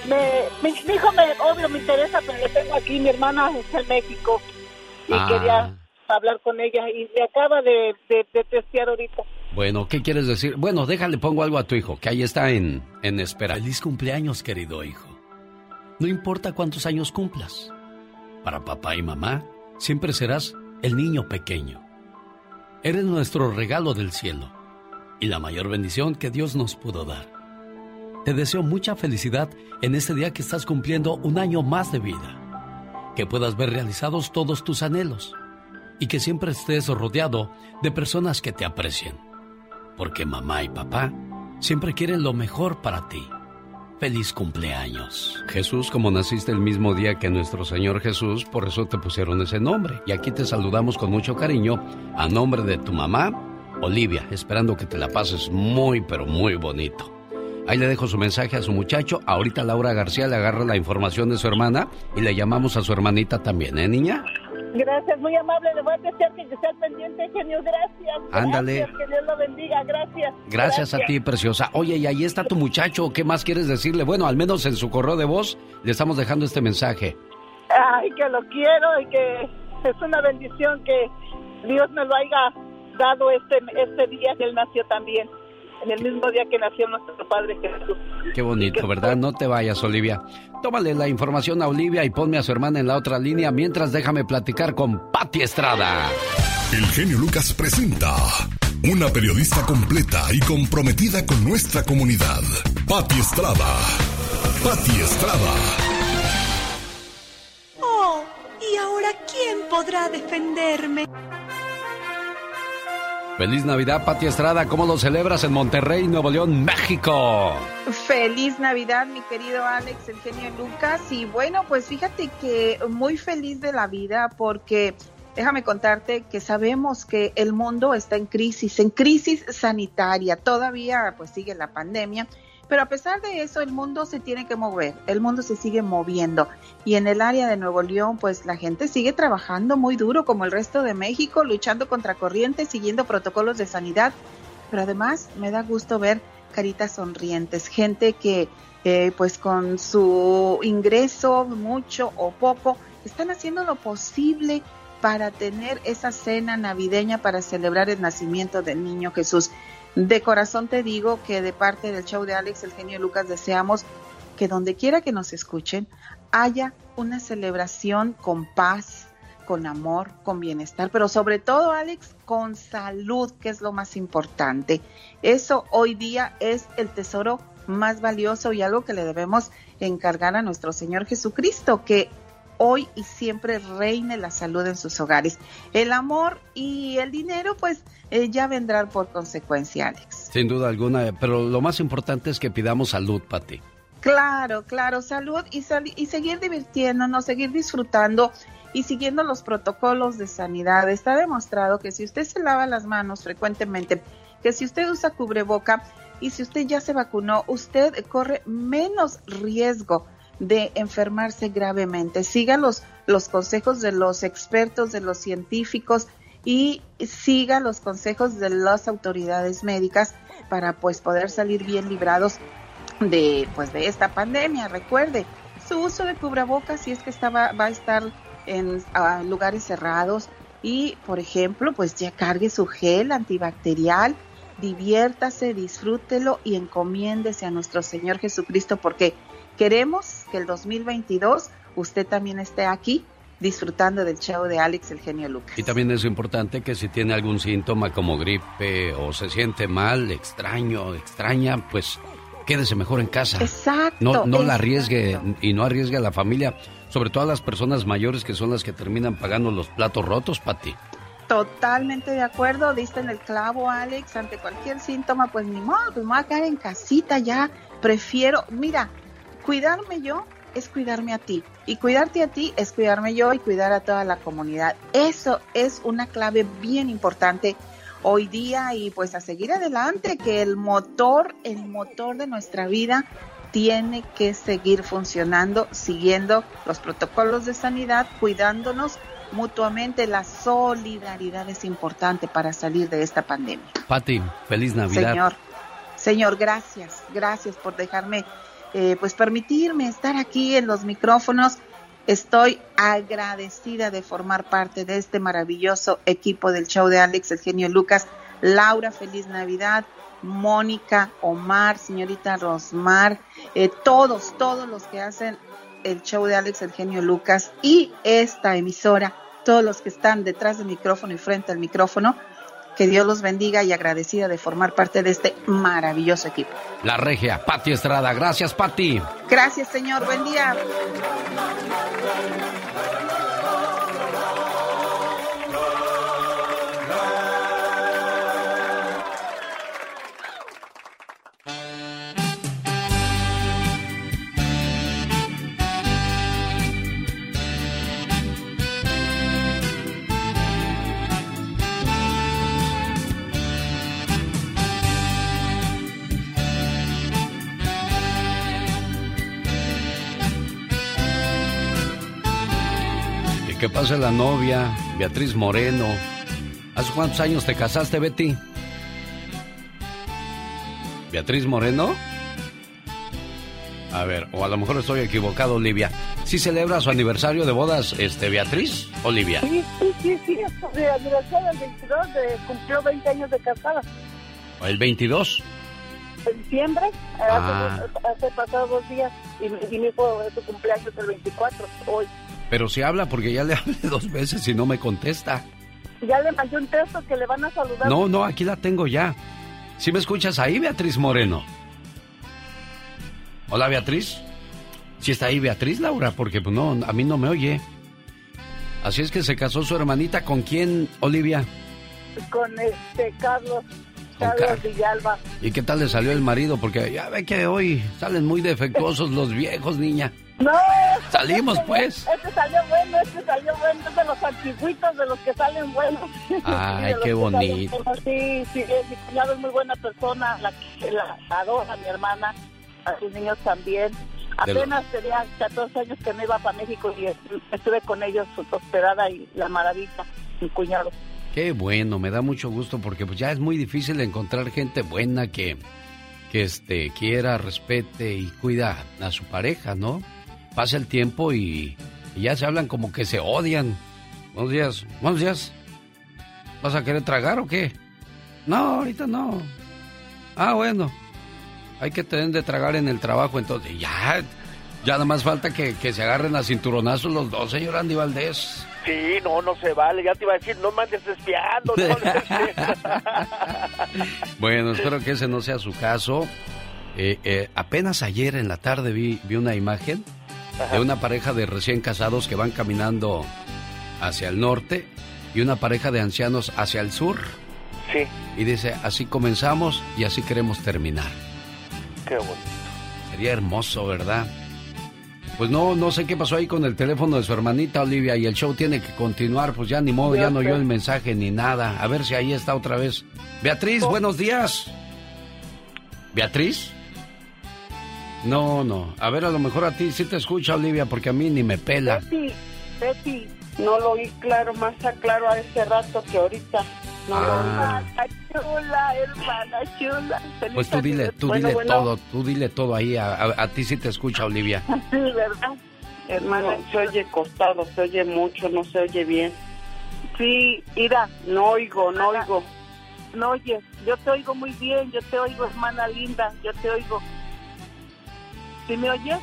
S16: me, mi, mi hijo, me, obvio, me interesa, pero le tengo aquí. Mi hermana está en México y
S2: Ah.
S16: quería hablar con ella y me acaba de, de, de testear ahorita.
S2: Bueno, ¿qué quieres decir? Bueno, déjale, pongo algo a tu hijo, que ahí está en, en espera. Feliz cumpleaños, querido hijo. No importa cuántos años cumplas. Para papá y mamá, siempre serás el niño pequeño. Eres nuestro regalo del cielo y la mayor bendición que Dios nos pudo dar. Te deseo mucha felicidad en este día que estás cumpliendo un año más de vida. Que puedas ver realizados todos tus anhelos y que siempre estés rodeado de personas que te aprecien. Porque mamá y papá siempre quieren lo mejor para ti. Feliz cumpleaños. Jesús, como naciste el mismo día que nuestro Señor Jesús, por eso te pusieron ese nombre. Y aquí te saludamos con mucho cariño a nombre de tu mamá, Olivia, esperando que te la pases muy, pero muy bonito. Ahí le dejo su mensaje a su muchacho. Ahorita Laura García le agarra la información de su hermana y le llamamos a su hermanita también, ¿eh, niña?
S16: Gracias, muy amable. Le voy a desear que esté pendiente, genio. Gracias.
S2: Ándale.
S16: Gracias, que Dios lo bendiga. Gracias.
S2: Gracias a ti, preciosa. Oye, y ahí está tu muchacho. ¿Qué más quieres decirle? Bueno, al menos en su correo de voz le estamos dejando este mensaje.
S16: Ay, que lo quiero y que es una bendición que Dios me lo haya dado este, este día que él nació también. En el mismo día que nació nuestro Padre Jesús.
S2: Qué bonito, ¿verdad? No te vayas, Olivia. Tómale la información a Olivia y ponme a su hermana en la otra línea mientras déjame platicar con Patti Estrada.
S1: El genio Lucas presenta una periodista completa y comprometida con nuestra comunidad. Patti Estrada. Patti Estrada.
S22: Oh, ¿y ahora quién podrá defenderme?
S2: Feliz Navidad, Pati Estrada. ¿Cómo lo celebras en Monterrey, Nuevo León, México?
S23: Feliz Navidad, mi querido Alex, el genio Lucas. Y bueno, pues fíjate que muy feliz de la vida porque déjame contarte que sabemos que el mundo está en crisis, en crisis sanitaria. Todavía pues sigue la pandemia. Pero a pesar de eso, el mundo se tiene que mover, el mundo se sigue moviendo. Y en el área de Nuevo León, pues la gente sigue trabajando muy duro como el resto de México, luchando contra corrientes, siguiendo protocolos de sanidad. Pero además me da gusto ver caritas sonrientes, gente que eh, pues con su ingreso, mucho o poco, están haciendo lo posible para tener esa cena navideña para celebrar el nacimiento del niño Jesús. De corazón te digo que de parte del show de Alex, el genio Lucas, deseamos que donde quiera que nos escuchen haya una celebración con paz, con amor, con bienestar, pero sobre todo, Alex, con salud, que es lo más importante. Eso hoy día es el tesoro más valioso y algo que le debemos encargar a nuestro Señor Jesucristo, que hoy y siempre reine la salud en sus hogares. El amor y el dinero, pues eh, ya vendrán por consecuencia, Alex.
S2: Sin duda alguna, pero lo más importante es que pidamos salud, Pati.
S23: Claro, claro, salud y, sal y seguir divirtiéndonos, seguir disfrutando y siguiendo los protocolos de sanidad. Está demostrado que si usted se lava las manos frecuentemente, que si usted usa cubreboca y si usted ya se vacunó, usted corre menos riesgo de enfermarse gravemente. Siga los, los consejos de los expertos, de los científicos y siga los consejos de las autoridades médicas para pues poder salir bien librados de pues de esta pandemia. Recuerde, su uso de cubrebocas si es que estaba, va a estar en lugares cerrados y por ejemplo pues ya cargue su gel antibacterial, diviértase, disfrútelo y encomiéndese a nuestro Señor Jesucristo porque queremos que el 2022 usted también esté aquí disfrutando del show de Alex el genio Lucas.
S2: Y también es importante que si tiene algún síntoma como gripe o se siente mal, extraño, extraña, pues quédese mejor en casa.
S23: Exacto.
S2: No, no la arriesgue y no arriesgue a la familia, sobre todo a las personas mayores que son las que terminan pagando los platos rotos, Pati.
S23: Totalmente de acuerdo, diste en el clavo, Alex, ante cualquier síntoma, pues ni modo, pues me voy a quedar en casita ya, prefiero, mira, cuidarme yo es cuidarme a ti. Y cuidarte a ti es cuidarme yo y cuidar a toda la comunidad. Eso es una clave bien importante hoy día y pues a seguir adelante, que el motor, el motor de nuestra vida tiene que seguir funcionando, siguiendo los protocolos de sanidad, cuidándonos mutuamente. La solidaridad es importante para salir de esta pandemia.
S2: Pati, feliz Navidad.
S23: Señor, señor, gracias, gracias por dejarme eh, pues permitirme estar aquí en los micrófonos. Estoy agradecida de formar parte de este maravilloso equipo del show de Alex, el genio Lucas. Laura, feliz Navidad. Mónica, Omar, señorita Rosmar, eh, todos, todos los que hacen el show de Alex, el genio Lucas y esta emisora, todos los que están detrás del micrófono y frente al micrófono, Que Dios los bendiga y agradecida de formar parte de este maravilloso equipo.
S2: La regia, Pati Estrada. Gracias, Pati.
S23: Gracias, señor. Buen día.
S2: Que pase la novia, Beatriz Moreno. ¿Hace cuántos años te casaste, Betty? ¿Beatriz Moreno? A ver, o a lo mejor estoy equivocado, Olivia. ¿Sí celebra su aniversario de bodas, este, Beatriz? Olivia.
S16: Sí, sí, sí, sí, de aniversario del 22, de, cumplió 20 años de casada.
S2: ¿El 22?
S16: En diciembre,
S2: Ah.
S16: hace, hace pasados dos días, y, y mi hijo es su cumpleaños el 24, hoy.
S2: Pero si habla porque ya le hablé dos veces y no me contesta.
S16: Ya le mandé un texto que le van a saludar.
S2: No, no, aquí la tengo ya. ¿Sí me escuchas ahí, Beatriz Moreno? Hola, Beatriz. ¿Sí está ahí Beatriz, Laura? Porque pues, no, a mí no me oye. Así es que se casó su hermanita. ¿Con quién, Olivia?
S16: Con este Carlos, Carlos
S2: Car-
S16: Villalba.
S2: ¿Y qué tal le salió el marido? Porque ya ve que hoy salen muy defectuosos los viejos, niña.
S16: No,
S2: Salimos,
S16: este-
S2: pues.
S16: Este salió bueno, este salió bueno, es de los antiguitos, de los que salen buenos.
S2: Ay, qué
S16: salen
S2: bonito.
S16: Sí, sí, mi cuñado es muy buena persona, la, la adora mi hermana, a sus niños también.
S2: De lo-
S16: Apenas tenía 14 años que no iba para México y estu- estuve con ellos hospedada y la maravilla, mi cuñado.
S2: Qué bueno, me da mucho gusto porque pues ya es muy difícil encontrar gente buena que, que este, quiera, respete y cuida a su pareja, ¿no? Pasa el tiempo y, y ya se hablan como que se odian. Buenos días, buenos días. ¿Vas a querer tragar o qué? No, ahorita no. Ah, bueno. Hay que tener de tragar en el trabajo, entonces ya, ya nada más falta que, que se agarren a cinturonazos los dos, señor Andy Valdés.
S8: Sí, no, no se vale. Ya te iba a decir, no me andes espiando. No,
S2: Bueno, espero que ese no sea su caso. Eh, eh, apenas ayer en la tarde vi, vi una imagen de una pareja de recién casados que van caminando hacia el norte y una pareja de ancianos hacia el sur.
S8: Sí,
S2: Y dice, así comenzamos y así queremos terminar.
S8: qué bonito.
S2: Sería hermoso, ¿verdad? Pues no, no sé qué pasó ahí con el teléfono de su hermanita Olivia y el show tiene que continuar, pues ya ni modo, ya no oyó el mensaje ni nada. A ver si ahí está otra vez. Beatriz, buenos días. ¿Beatriz? No, no. A ver, a lo mejor a ti sí te escucha Olivia porque a mí ni me pela.
S16: Betty, Betty, no lo oí claro, más claro a ese rato que ahorita. No lo oí.
S2: Ah.
S16: Hermana chula, hermana chula. Feliz
S2: Pues tú dile, tú
S16: Bueno,
S2: dile
S16: bueno.
S2: todo, tú dile todo ahí. A, a- a ti sí te escucha Olivia.
S16: Sí, ¿verdad?
S24: Hermana, se oye costado, se oye mucho, no se oye bien.
S16: Sí, mira.
S24: No oigo, no oigo.
S16: No oyes, yo te oigo muy bien, yo te oigo, hermana linda, yo te oigo. ¿Sí me oyes?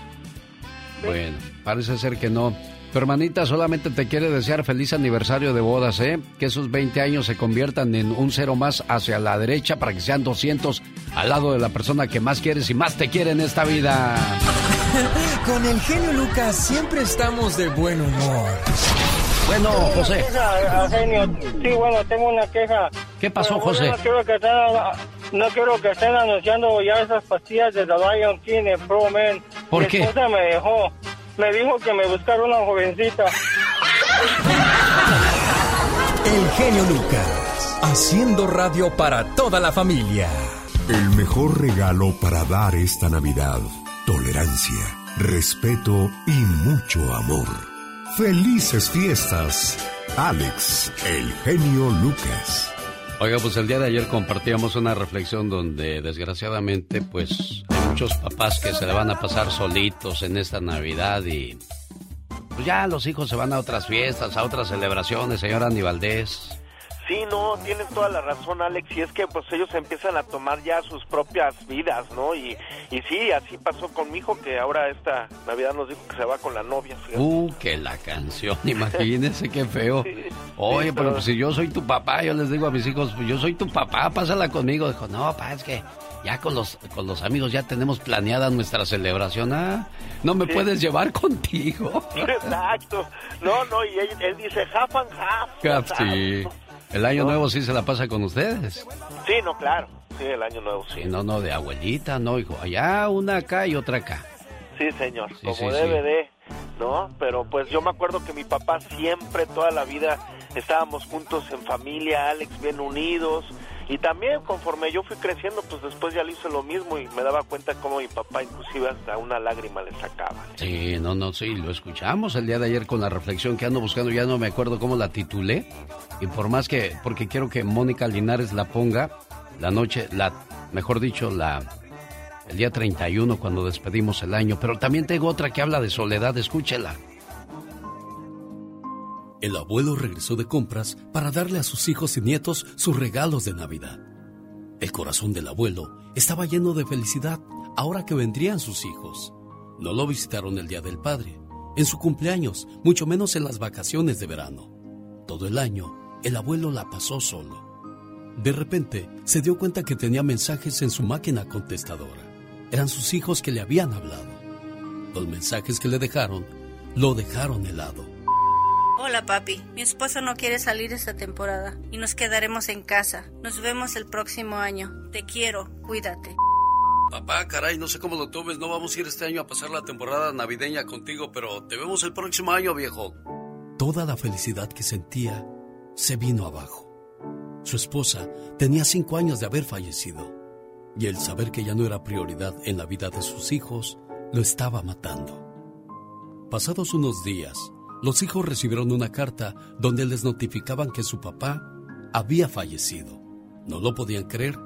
S2: Bueno, parece ser que no. Tu hermanita solamente te quiere desear feliz aniversario de bodas, ¿eh? Que esos 20 años se conviertan en un cero más hacia la derecha para que sean 200 al lado de la persona que más quieres y más te quiere en esta vida.
S7: Con el genio Lucas siempre estamos de buen humor.
S2: Bueno, José.
S25: Queja, genio. Sí, bueno, tengo una queja.
S2: ¿Qué pasó,
S25: Bueno,
S2: José?
S25: No quiero que no quiero que estén anunciando ya esas pastillas de The Lion King en Pro Men.
S2: ¿Por
S25: Mi
S2: qué?
S25: esposa me dejó. Me dijo que me buscara una jovencita.
S7: El genio Lucas, haciendo radio para toda la familia.
S1: El mejor regalo para dar esta Navidad. Tolerancia, respeto y mucho amor. Felices fiestas. Alex, el genio Lucas.
S2: Oiga, pues el día de ayer compartíamos una reflexión donde desgraciadamente pues hay muchos papás que se le van a pasar solitos en esta Navidad y pues ya los hijos se van a otras fiestas, a otras celebraciones, señor Andy Valdés.
S8: Sí, no, tienes toda la razón, Alex, y es que pues ellos empiezan a tomar ya sus propias vidas, ¿no? Y, y sí, así pasó con mi hijo, que ahora esta Navidad nos dijo que se va con la novia. fíjate.
S2: Uh, que la canción, imagínense qué feo. Oye, pero pues, si yo soy tu papá, yo les digo a mis hijos, pues, yo soy tu papá, pásala conmigo. Dijo, no, papá, es que ya con los, con los amigos ya tenemos planeada nuestra celebración. Ah, no me
S8: Sí.
S2: puedes llevar contigo.
S8: Exacto. No, no, y él, él dice half and half.
S2: Sí. El año nuevo sí se la pasa con ustedes.
S8: Sí, no, claro. Sí, el año nuevo, sí.
S2: Sí, no, no, de abuelita, no, hijo. Allá una acá y otra acá.
S8: Sí, señor,
S2: Sí,
S8: como
S2: sí,
S8: debe de, ¿no? Pero pues yo me acuerdo que mi papá siempre, toda la vida, estábamos juntos en familia, Alex, bien unidos. Y también conforme yo fui creciendo, pues después ya le hice lo mismo y me daba cuenta cómo mi papá inclusive hasta una lágrima le sacaba.
S2: Sí, no, no, sí, lo escuchamos el día de ayer con la reflexión que ando buscando, ya no me acuerdo cómo la titulé. Y por más que, porque quiero que Mónica Linares la ponga la noche, la, mejor dicho, la, el día 31 cuando despedimos el año. Pero también tengo otra que habla de soledad, escúchela. El abuelo regresó de compras para darle a sus hijos y nietos sus regalos de Navidad. El corazón del abuelo estaba lleno de felicidad ahora que vendrían sus hijos. No lo visitaron el Día del Padre, en su cumpleaños, mucho menos en las vacaciones de verano. Todo el año, el abuelo la pasó solo. De repente, se dio cuenta que tenía mensajes en su máquina contestadora. Eran sus hijos que le habían hablado. Los mensajes que le dejaron, lo dejaron helado.
S26: Hola papi, mi esposo no quiere salir esta temporada y nos quedaremos en casa. Nos vemos el próximo año. Te quiero, cuídate.
S2: Papá, caray, no sé cómo lo tomes, no vamos a ir este año a pasar la temporada navideña contigo, pero te vemos el próximo año, viejo. Toda la felicidad que sentía se vino abajo. Su esposa tenía cinco años de haber fallecido, y el saber que ya no era prioridad en la vida de sus hijos lo estaba matando. Pasados unos días, los hijos recibieron una carta donde les notificaban que su papá había fallecido. No lo podían creer.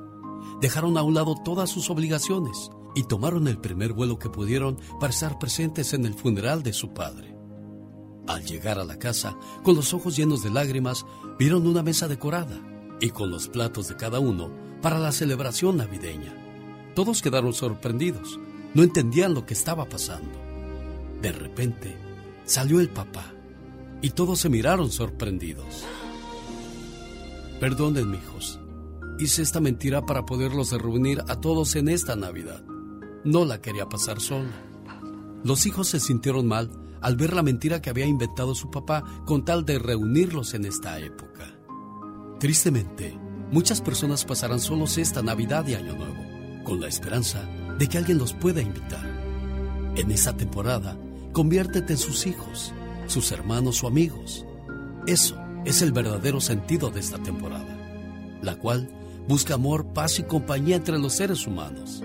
S2: Dejaron a un lado todas sus obligaciones y tomaron el primer vuelo que pudieron para estar presentes en el funeral de su padre. Al llegar a la casa, con los ojos llenos de lágrimas, vieron una mesa decorada y con los platos de cada uno para la celebración navideña. Todos quedaron sorprendidos, no entendían lo que estaba pasando. De repente, salió el papá y todos se miraron sorprendidos. Perdonen, hijos. Hice esta mentira para poderlos reunir a todos en esta Navidad. No la quería pasar solo. Los hijos se sintieron mal al ver la mentira que había inventado su papá con tal de reunirlos en esta época. Tristemente, muchas personas pasarán solos esta Navidad y Año Nuevo, con la esperanza de que alguien los pueda invitar. En esta temporada, conviértete en sus hijos, sus hermanos o amigos. Eso es el verdadero sentido de esta temporada, la cual busca amor, paz y compañía entre los seres humanos.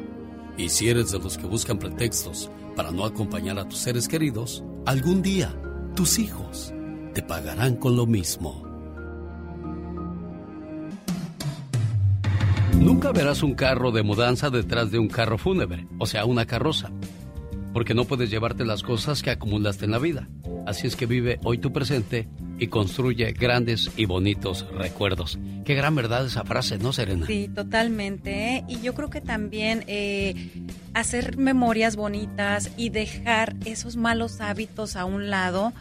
S2: Y si eres de los que buscan pretextos para no acompañar a tus seres queridos, algún día tus hijos te pagarán con lo mismo. Nunca verás un carro de mudanza detrás de un carro fúnebre, o sea, una carroza, porque no puedes llevarte las cosas que acumulaste en la vida. Así es que vive hoy tu presente y construye grandes y bonitos recuerdos. Qué gran verdad esa frase, ¿no, Serena?
S27: Sí, totalmente. ¿eh? Y yo creo que también eh, hacer memorias bonitas y dejar esos malos hábitos a un lado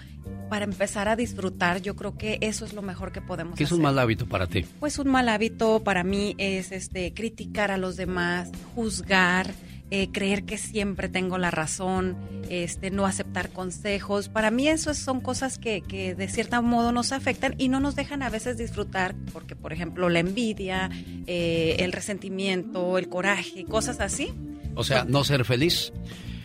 S27: para empezar a disfrutar, yo creo que eso es lo mejor que podemos
S2: ¿Qué es
S27: hacer.
S2: un mal hábito para ti?
S27: Pues un mal hábito para mí es este criticar a los demás, juzgar, eh, creer que siempre tengo la razón, este, no aceptar consejos. Para mí eso es- son cosas que, que de cierto modo nos afectan y no nos dejan a veces disfrutar, porque por ejemplo la envidia, eh, el resentimiento, el coraje, cosas así,
S2: O sea, no ser feliz.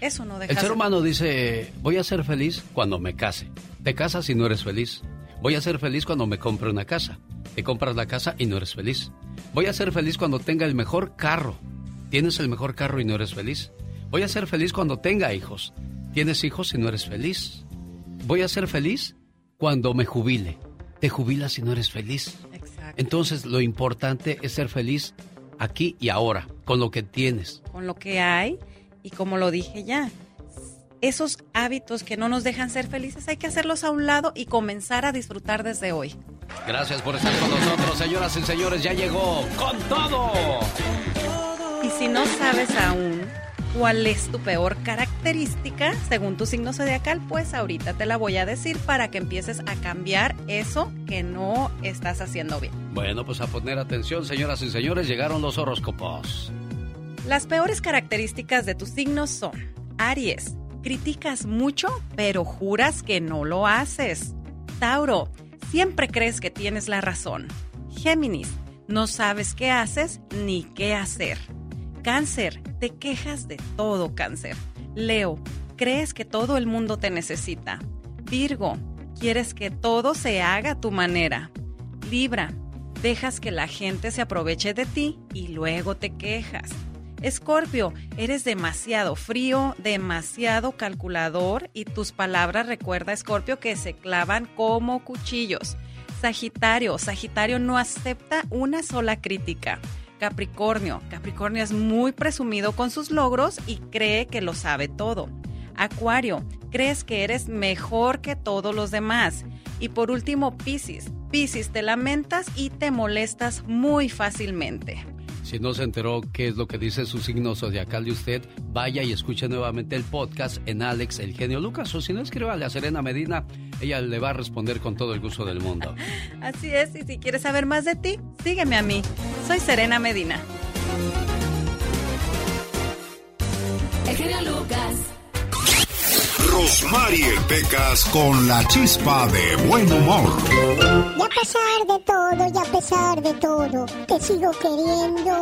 S27: eso no deja.
S2: El ser humano dice, voy a ser feliz cuando me case. Te casas y no eres feliz. Voy a ser feliz cuando me compre una casa. Te compras la casa y no eres feliz. Voy a ser feliz cuando tenga el mejor carro. Tienes el mejor carro y no eres feliz. Voy a ser feliz cuando tenga hijos. Tienes hijos y no eres feliz. Voy a ser feliz cuando me jubile. Te jubilas y no eres feliz. Entonces lo importante es ser feliz aquí y ahora, con lo que tienes.
S27: con lo que hay y como lo dije ya, esos hábitos que no nos dejan ser felices hay que hacerlos a un lado y comenzar a disfrutar desde hoy.
S2: Gracias por estar con nosotros, señoras y señores. Ya llegó con todo.
S27: Y si no sabes aún cuál es tu peor característica según tu signo zodiacal, pues ahorita te la voy a decir para que empieces a cambiar eso que no estás haciendo bien.
S2: Bueno, pues a poner atención, señoras y señores, llegaron los horóscopos.
S27: Las peores características de tus signos son Aries, criticas mucho, pero juras que no lo haces. Tauro, siempre crees que tienes la razón. Géminis, no sabes qué haces ni qué hacer. Cáncer, te quejas de todo cáncer. Leo, crees que todo el mundo te necesita. Virgo, quieres que todo se haga a tu manera. Libra, dejas que la gente se aproveche de ti y luego te quejas. Escorpio, eres demasiado frío, demasiado calculador y tus palabras recuerda, Escorpio, que se clavan como cuchillos. Sagitario, Sagitario no acepta una sola crítica. Capricornio, Capricornio es muy presumido con sus logros y cree que lo sabe todo. Acuario, crees que eres mejor que todos los demás. Y por último, Piscis, Piscis, te lamentas y te molestas muy fácilmente.
S2: Si no se enteró qué es lo que dice su signo zodiacal de usted, vaya y escuche nuevamente el podcast en Alex El Genio Lucas. O si no, escríbale a Serena Medina. Ella le va a responder con todo el gusto del mundo.
S27: Así es, y si quieres saber más de ti, sígueme a mí. Soy Serena Medina.
S3: El genio Lucas.
S1: Rosmarie Pecas con la chispa de buen humor.
S5: Y a pesar de todo, y a pesar de todo, te sigo queriendo.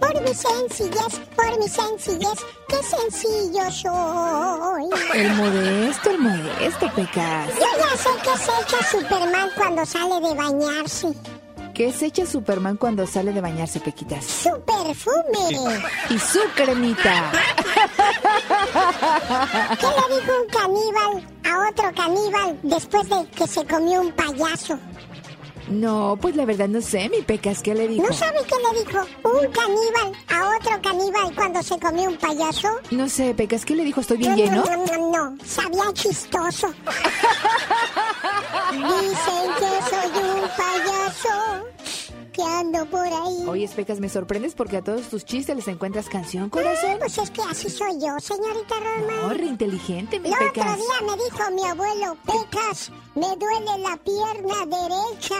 S5: Por mi sencillez, por mi sencillez, qué sencillo soy.
S6: El modesto, el modesto, Pecas.
S5: Yo ya sé que se echa Superman cuando sale de bañarse.
S6: ¿Qué se echa Superman cuando sale de bañarse, Pequitas?
S5: Su perfume.
S6: Y su cremita.
S5: ¿Qué le dijo un caníbal a otro caníbal después de que se comió un payaso?
S6: No, pues la verdad no sé, mi Pecas, ¿qué le dijo?
S5: ¿No sabe qué le dijo un caníbal a otro caníbal cuando se comió un payaso?
S6: No sé, Pecas, ¿qué le dijo? ¿Estoy bien
S5: no,
S6: lleno?
S5: No, no, no, no, sabía chistoso. Dicen que soy un payaso ando por ahí.
S6: Oye, Pecas, me sorprendes porque a todos tus chistes les encuentras canción, corazón.
S5: Ah, pues es que así soy yo, señorita Roma.
S6: No, re inteligente, mi
S5: El otro
S6: Pecas.
S5: día me dijo mi abuelo, Pecas, me duele la pierna derecha.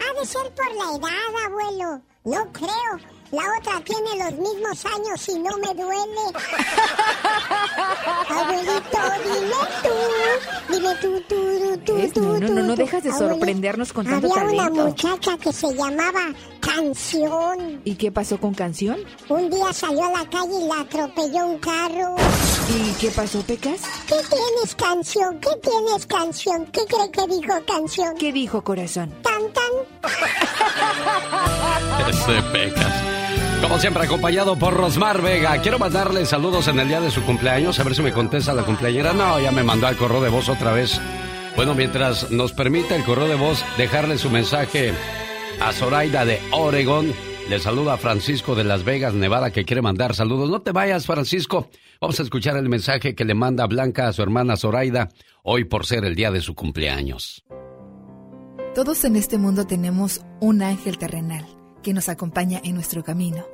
S5: Ha de ser por la edad, abuelo. No creo. La otra tiene los mismos años y no me duele. Abuelito, dime tú. Dime tú, tú, tú, tú,
S6: No,
S5: tú.
S6: no, no, no dejas de
S5: Abuelito,
S6: sorprendernos con tanto
S5: Había una
S6: talento.
S5: muchacha que se llamaba Canción.
S6: ¿Y qué pasó con canción?
S5: Un día salió a la calle y la atropelló un carro.
S6: ¿Y qué pasó, Pecas?
S5: ¿Qué tienes, canción? ¿Qué tienes, canción? ¿Qué cree que dijo, canción?
S6: ¿Qué dijo, corazón?
S5: Tan, tan.
S2: Ese Pecas. Como siempre, acompañado por Rosmar Vega. Quiero mandarle saludos en el día de su cumpleaños. A ver si me contesta la cumpleañera. No, ya me mandó al correo de voz otra vez. Bueno, mientras nos permite el correo de voz dejarle su mensaje a Zoraida de Oregon. Le saluda a Francisco de Las Vegas, Nevada, que quiere mandar saludos. No te vayas, Francisco. Vamos a escuchar el mensaje que le manda Blanca a su hermana Zoraida hoy por ser el día de su cumpleaños.
S6: Todos en este mundo tenemos un ángel terrenal que nos acompaña en nuestro camino.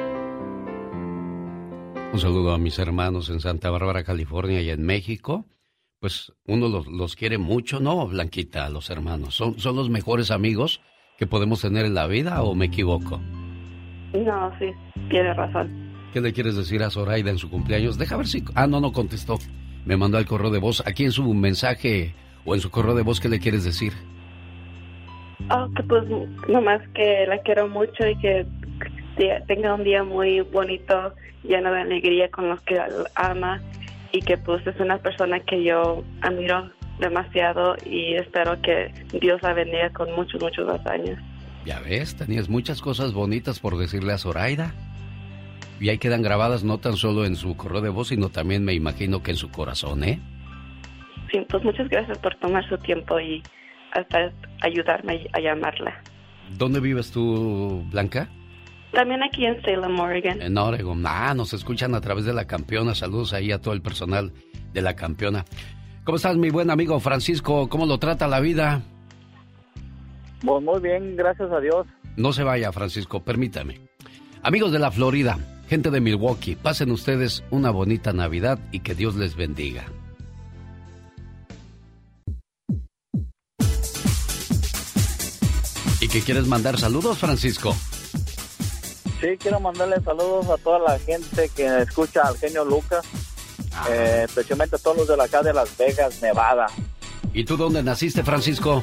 S2: Un saludo a mis hermanos en Santa Bárbara, California y en México. Pues uno los, los quiere mucho, ¿no, Blanquita? Los hermanos. ¿Son, ¿Son los mejores amigos que podemos tener en la vida o me equivoco?
S24: No, sí, tiene razón.
S2: ¿Qué le quieres decir a Zoraida en su cumpleaños? Deja ver si... Ah, no, no contestó. Me mandó el correo de voz. Aquí en su mensaje o en su correo de voz, ¿qué le quieres decir?
S24: Oh, que pues nomás que la quiero mucho y que te- tenga un día muy bonito, lleno de alegría con los que ama y que pues es una persona que yo admiro demasiado y espero que Dios la bendiga con muchos, muchos más años.
S2: Ya ves, tenías muchas cosas bonitas por decirle a Zoraida. Y ahí quedan grabadas no tan solo en su correo de voz, sino también me imagino que en su corazón, ¿eh?
S24: Sí, pues muchas gracias por tomar su tiempo y hasta ayudarme a llamarla.
S2: ¿Dónde vives tú, Blanca?
S24: También aquí en Salem, Oregon.
S2: En Oregon. Ah, nos escuchan a través de la campeona. Saludos ahí a todo el personal de la campeona. ¿Cómo estás, mi buen amigo Francisco? ¿Cómo lo trata la vida?
S28: Pues muy bien, gracias a Dios.
S2: No se vaya, Francisco, permítame. Amigos de la Florida, gente de Milwaukee, pasen ustedes una bonita Navidad y que Dios les bendiga. ¿Y qué quieres mandar saludos, Francisco?
S28: Sí, quiero mandarle saludos a toda la gente que escucha al genio Lucas, eh, especialmente a todos los de la acá de Las Vegas, Nevada.
S2: ¿Y tú dónde naciste, Francisco?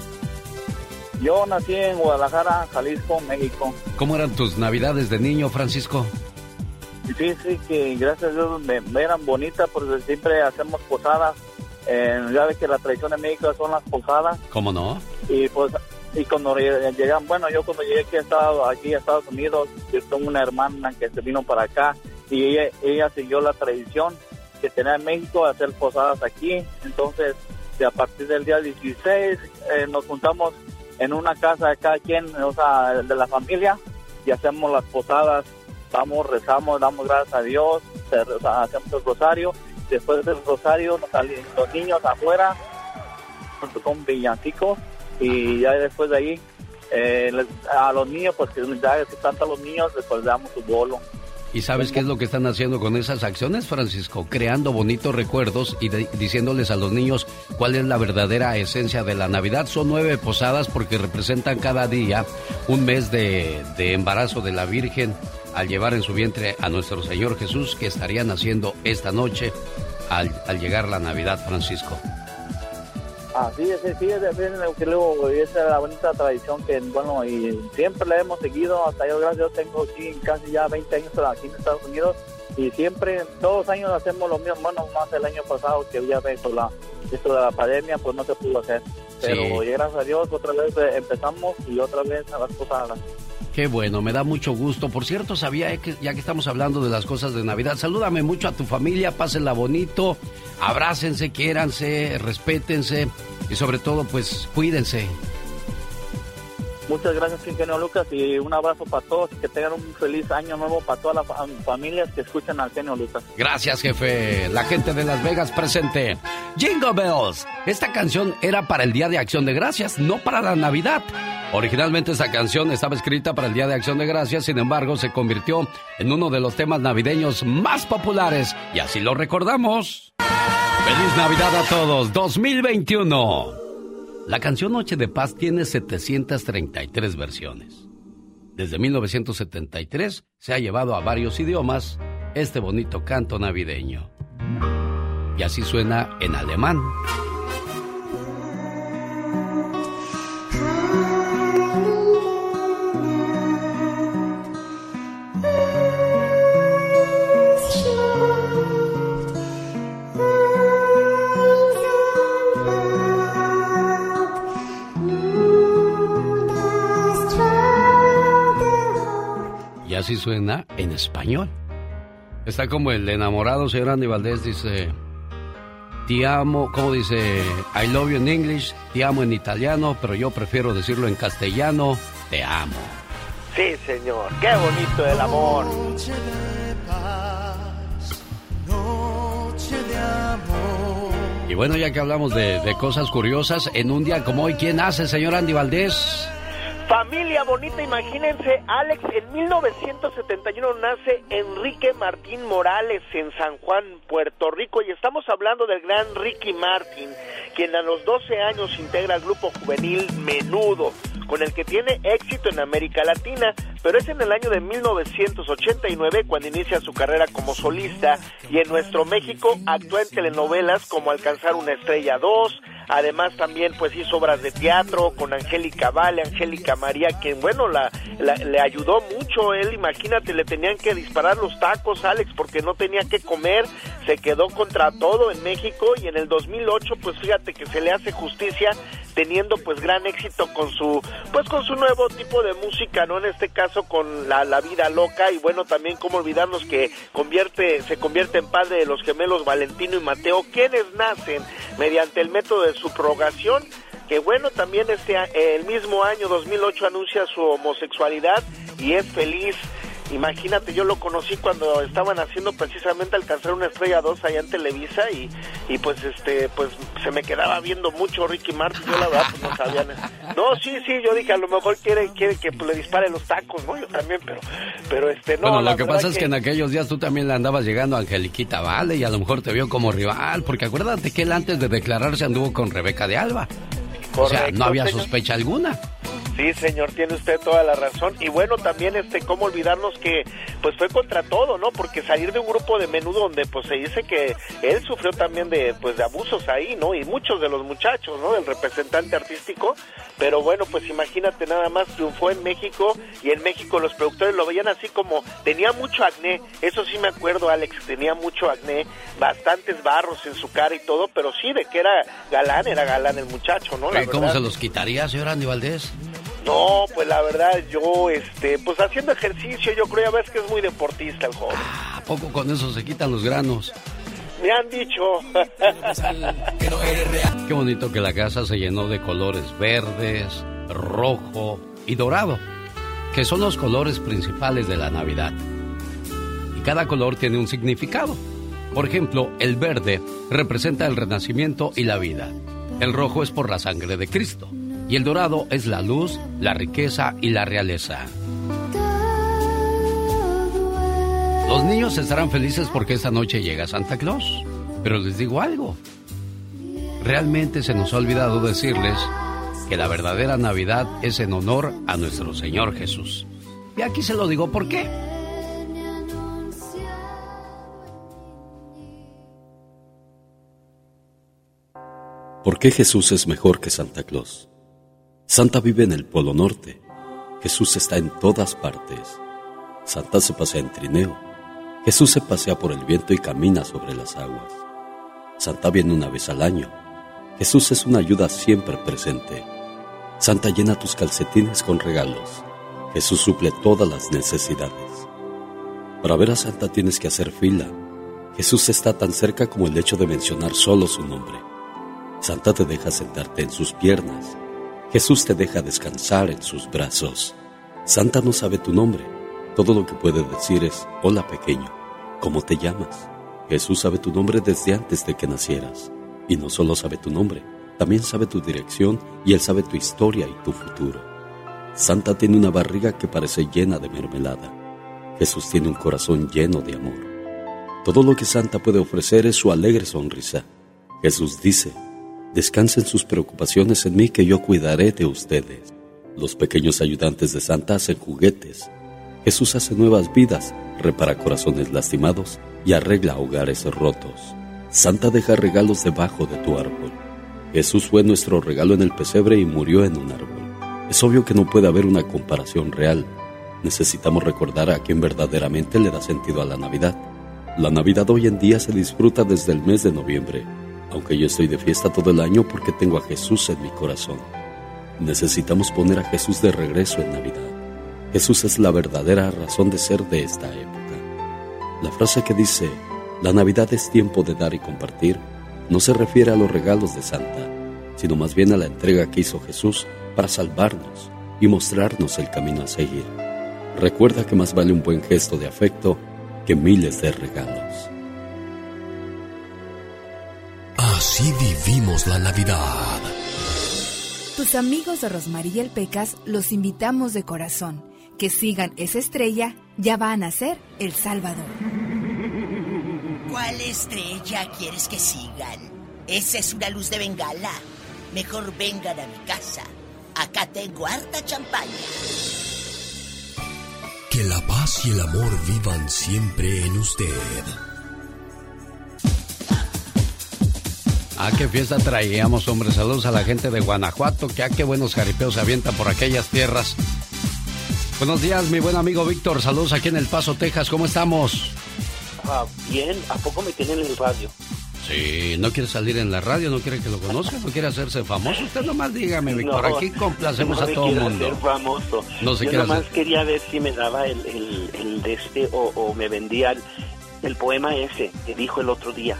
S28: Yo nací en Guadalajara, Jalisco, México.
S2: ¿Cómo eran tus navidades de niño, Francisco?
S28: Sí, sí, que gracias a Dios me, me eran bonitas porque siempre hacemos posadas. Eh, ya ves que la tradición de México son las posadas.
S2: ¿Cómo no?
S28: Y pues y cuando llegan, bueno, yo cuando llegué aquí a Estados, aquí a Estados Unidos, yo tengo una hermana que se vino para acá y ella, ella siguió la tradición que tenía en México de hacer posadas aquí. Entonces, de a partir del día 16 eh, nos juntamos en una casa de cada quien, o sea, de la familia, y hacemos las posadas, vamos, rezamos, damos gracias a Dios, hacemos el rosario, después del rosario salen los niños afuera, junto con villancicos, y ya después de ahí, eh, les- a los niños, pues que ya que tanto a los niños, después le damos su bolo.
S2: ¿Y sabes qué es lo que están haciendo con esas acciones, Francisco? Creando bonitos recuerdos y diciéndoles a los niños cuál es la verdadera esencia de la Navidad. Son nueve posadas porque representan cada día un mes de, embarazo de la Virgen al llevar en su vientre a nuestro Señor Jesús que estaría naciendo esta noche al, al llegar la Navidad, Francisco.
S28: Ah, sí, sí, sí, es, es, es- que luego, esa es la bonita tradición que, bueno, y siempre la hemos seguido, hasta yo, gracias Dios, tengo aquí casi ya 20 años aquí en Estados Unidos, y siempre, todos los años hacemos lo mismo, bueno, más el año pasado, que ya ves, la, esto de la pandemia, pues no se pudo hacer, pero gracias a Dios, otra vez eh, empezamos, y otra vez a las posadas.
S2: Qué bueno, me da mucho gusto. Por cierto, sabía que ya que estamos hablando de las cosas de Navidad, salúdame mucho a tu familia, pásenla bonito, abrácense, quiéranse, respétense y sobre todo, pues cuídense.
S28: Muchas gracias, Ingenio Lucas, y un abrazo para todos, que tengan un feliz año nuevo para todas las fa- familias que escuchan al Genio Lucas.
S2: Gracias, jefe. La gente de Las Vegas presente. Jingle Bells. Esta canción era para el Día de Acción de Gracias, no para la Navidad. Originalmente esta canción estaba escrita para el Día de Acción de Gracias, sin embargo se convirtió en uno de los temas navideños más populares y así lo recordamos. Feliz Navidad a todos, 2021. La canción Noche de Paz tiene 733 versiones. Desde 1973 se ha llevado a varios idiomas este bonito canto navideño. Y así suena en alemán. Suena en español. Está como el enamorado, señor Andy Valdés, dice, te amo, ¿cómo dice? I love you en English, te amo en italiano, pero yo prefiero decirlo en castellano, te amo.
S8: Sí, señor. Qué bonito el amor.
S3: Noche de paz, noche de amor.
S2: Y bueno, ya que hablamos de, de cosas curiosas, en un día como hoy, ¿quién hace, señor Andy Valdés?
S8: Familia bonita, imagínense, Alex, en 1971 nace Enrique Martín Morales en San Juan, Puerto Rico, y estamos hablando del gran Ricky Martin, quien a los 12 años integra el grupo juvenil Menudo, con el que tiene éxito en América Latina, pero es en el año de 1989 cuando inicia su carrera como solista y en nuestro México actúa en telenovelas como Alcanzar una estrella 2, además también pues hizo obras de teatro con Angélica Vale, Angélica María, quien bueno la, la- le ayudó mucho él, imagínate, le tenían que disparar los tacos Alex porque no tenía que comer, se quedó contra todo en México y en el 2008 pues fíjate que se le hace justicia teniendo pues gran éxito con su pues con su nuevo tipo de música, ¿no? En este caso con la, la vida loca y bueno, también cómo olvidarnos que convierte se convierte en padre de los gemelos Valentino y Mateo, quienes nacen mediante el método de subrogación que bueno, también este el mismo año 2008 anuncia su homosexualidad y es feliz Imagínate, yo lo conocí cuando estaban haciendo precisamente Alcanzar una estrella 2 allá en Televisa y, y pues este pues se me quedaba viendo mucho Ricky Martin, yo la verdad pues no sabía. No, sí, sí, yo dije, a lo mejor quiere quiere que pues, le dispare los tacos, ¿no? Yo también, pero pero este no.
S2: Bueno, lo que pasa es que en aquellos días tú también le andabas llegando a Angeliquita Vale y a lo mejor te vio como rival, porque acuérdate que él antes de declararse anduvo con Rebeca de Alba. o sea, no había sospecha alguna.
S8: Sí, señor, tiene usted toda la razón. Y bueno, también este cómo olvidarnos que pues fue contra todo, ¿no? Porque salir de un grupo de menudo donde pues se dice que él sufrió también de pues de abusos ahí, ¿no? Y muchos de los muchachos, ¿no? Del representante artístico, pero bueno, pues imagínate nada más triunfó en México y en México los productores lo veían así como tenía mucho acné, eso sí me acuerdo, Alex, tenía mucho acné, bastantes barros en su cara y todo, pero sí de que era galán, era galán el muchacho, ¿no? La
S2: ¿Cómo
S8: verdad.
S2: se los quitaría, señor Andy Valdés?
S8: No, pues la verdad, yo, este, pues haciendo ejercicio, yo creo, ya ves que es muy deportista el joven.
S2: ¿A poco con eso se quitan los granos?
S8: Me han dicho.
S2: Qué bonito que la casa se llenó de colores verdes, rojo y dorado, que son los colores principales de la Navidad. Y cada color tiene un significado. Por ejemplo, el verde representa el renacimiento y la vida. El rojo es por la sangre de Cristo. Y el dorado es la luz, la riqueza y la realeza. Los niños estarán felices porque esta noche llega Santa Claus. Pero les digo algo. Realmente se nos ha olvidado decirles que la verdadera Navidad es en honor a nuestro Señor Jesús. Y aquí se lo digo por qué.
S29: ¿Por qué Jesús es mejor que Santa Claus? Santa vive en el Polo Norte. Jesús está en todas partes. Santa se pasea en trineo. Jesús se pasea por el viento y camina sobre las aguas. Santa viene una vez al año. Jesús es una ayuda siempre presente. Santa llena tus calcetines con regalos. Jesús suple todas las necesidades. Para ver a Santa tienes que hacer fila. Jesús está tan cerca como el hecho de mencionar solo su nombre. Santa te deja sentarte en sus piernas. Jesús te deja descansar en sus brazos. Santa no sabe tu nombre. Todo lo que puede decir es, hola pequeño, ¿cómo te llamas? Jesús sabe tu nombre desde antes de que nacieras. Y no solo sabe tu nombre, también sabe tu dirección y Él sabe tu historia y tu futuro. Santa tiene una barriga que parece llena de mermelada. Jesús tiene un corazón lleno de amor. Todo lo que Santa puede ofrecer es su alegre sonrisa. Jesús dice, descansen sus preocupaciones en mí que yo cuidaré de ustedes. Los pequeños ayudantes de Santa hacen juguetes. Jesús hace nuevas vidas, repara corazones lastimados y arregla hogares rotos. Santa deja regalos debajo de tu árbol. Jesús fue nuestro regalo en el pesebre y murió en un árbol. Es obvio que no puede haber una comparación real. Necesitamos recordar a quien verdaderamente le da sentido a la Navidad. La Navidad hoy en día se disfruta desde el mes de noviembre, aunque yo estoy de fiesta todo el año porque tengo a Jesús en mi corazón. Necesitamos poner a Jesús de regreso en Navidad. Jesús es la verdadera razón de ser de esta época. La frase que dice, la Navidad es tiempo de dar y compartir, no se refiere a los regalos de Santa, sino más bien a la entrega que hizo Jesús para salvarnos y mostrarnos el camino a seguir. Recuerda que más vale un buen gesto de afecto que miles de regalos.
S7: Así vivimos la Navidad.
S6: Tus amigos de Rosmarie el Pecas los invitamos de corazón que sigan esa estrella, ya va a nacer El Salvador.
S19: ¿Cuál estrella quieres que sigan? Esa es una luz de bengala. Mejor vengan a mi casa. Acá tengo harta champaña.
S7: Que la paz y el amor vivan siempre en usted.
S2: Ah, qué fiesta traíamos, hombre. Saludos a la gente de Guanajuato, que ah, qué buenos jaripeos se avientan por aquellas tierras. Buenos días, mi buen amigo Víctor. Saludos aquí en El Paso, Texas. ¿Cómo estamos?
S30: Ah, bien, ¿a poco me tienen en el radio?
S2: Sí, no quiere salir en la radio, no quiere que lo conozcan, no quiere hacerse famoso. Usted nomás dígame, Víctor, aquí complacemos
S30: no
S2: a todo el mundo.
S30: hacer famoso.
S2: No se
S30: Yo nomás
S2: hacer-
S30: quería ver si me daba el, el, el de este o, o me vendía el, el poema ese que dijo el otro día.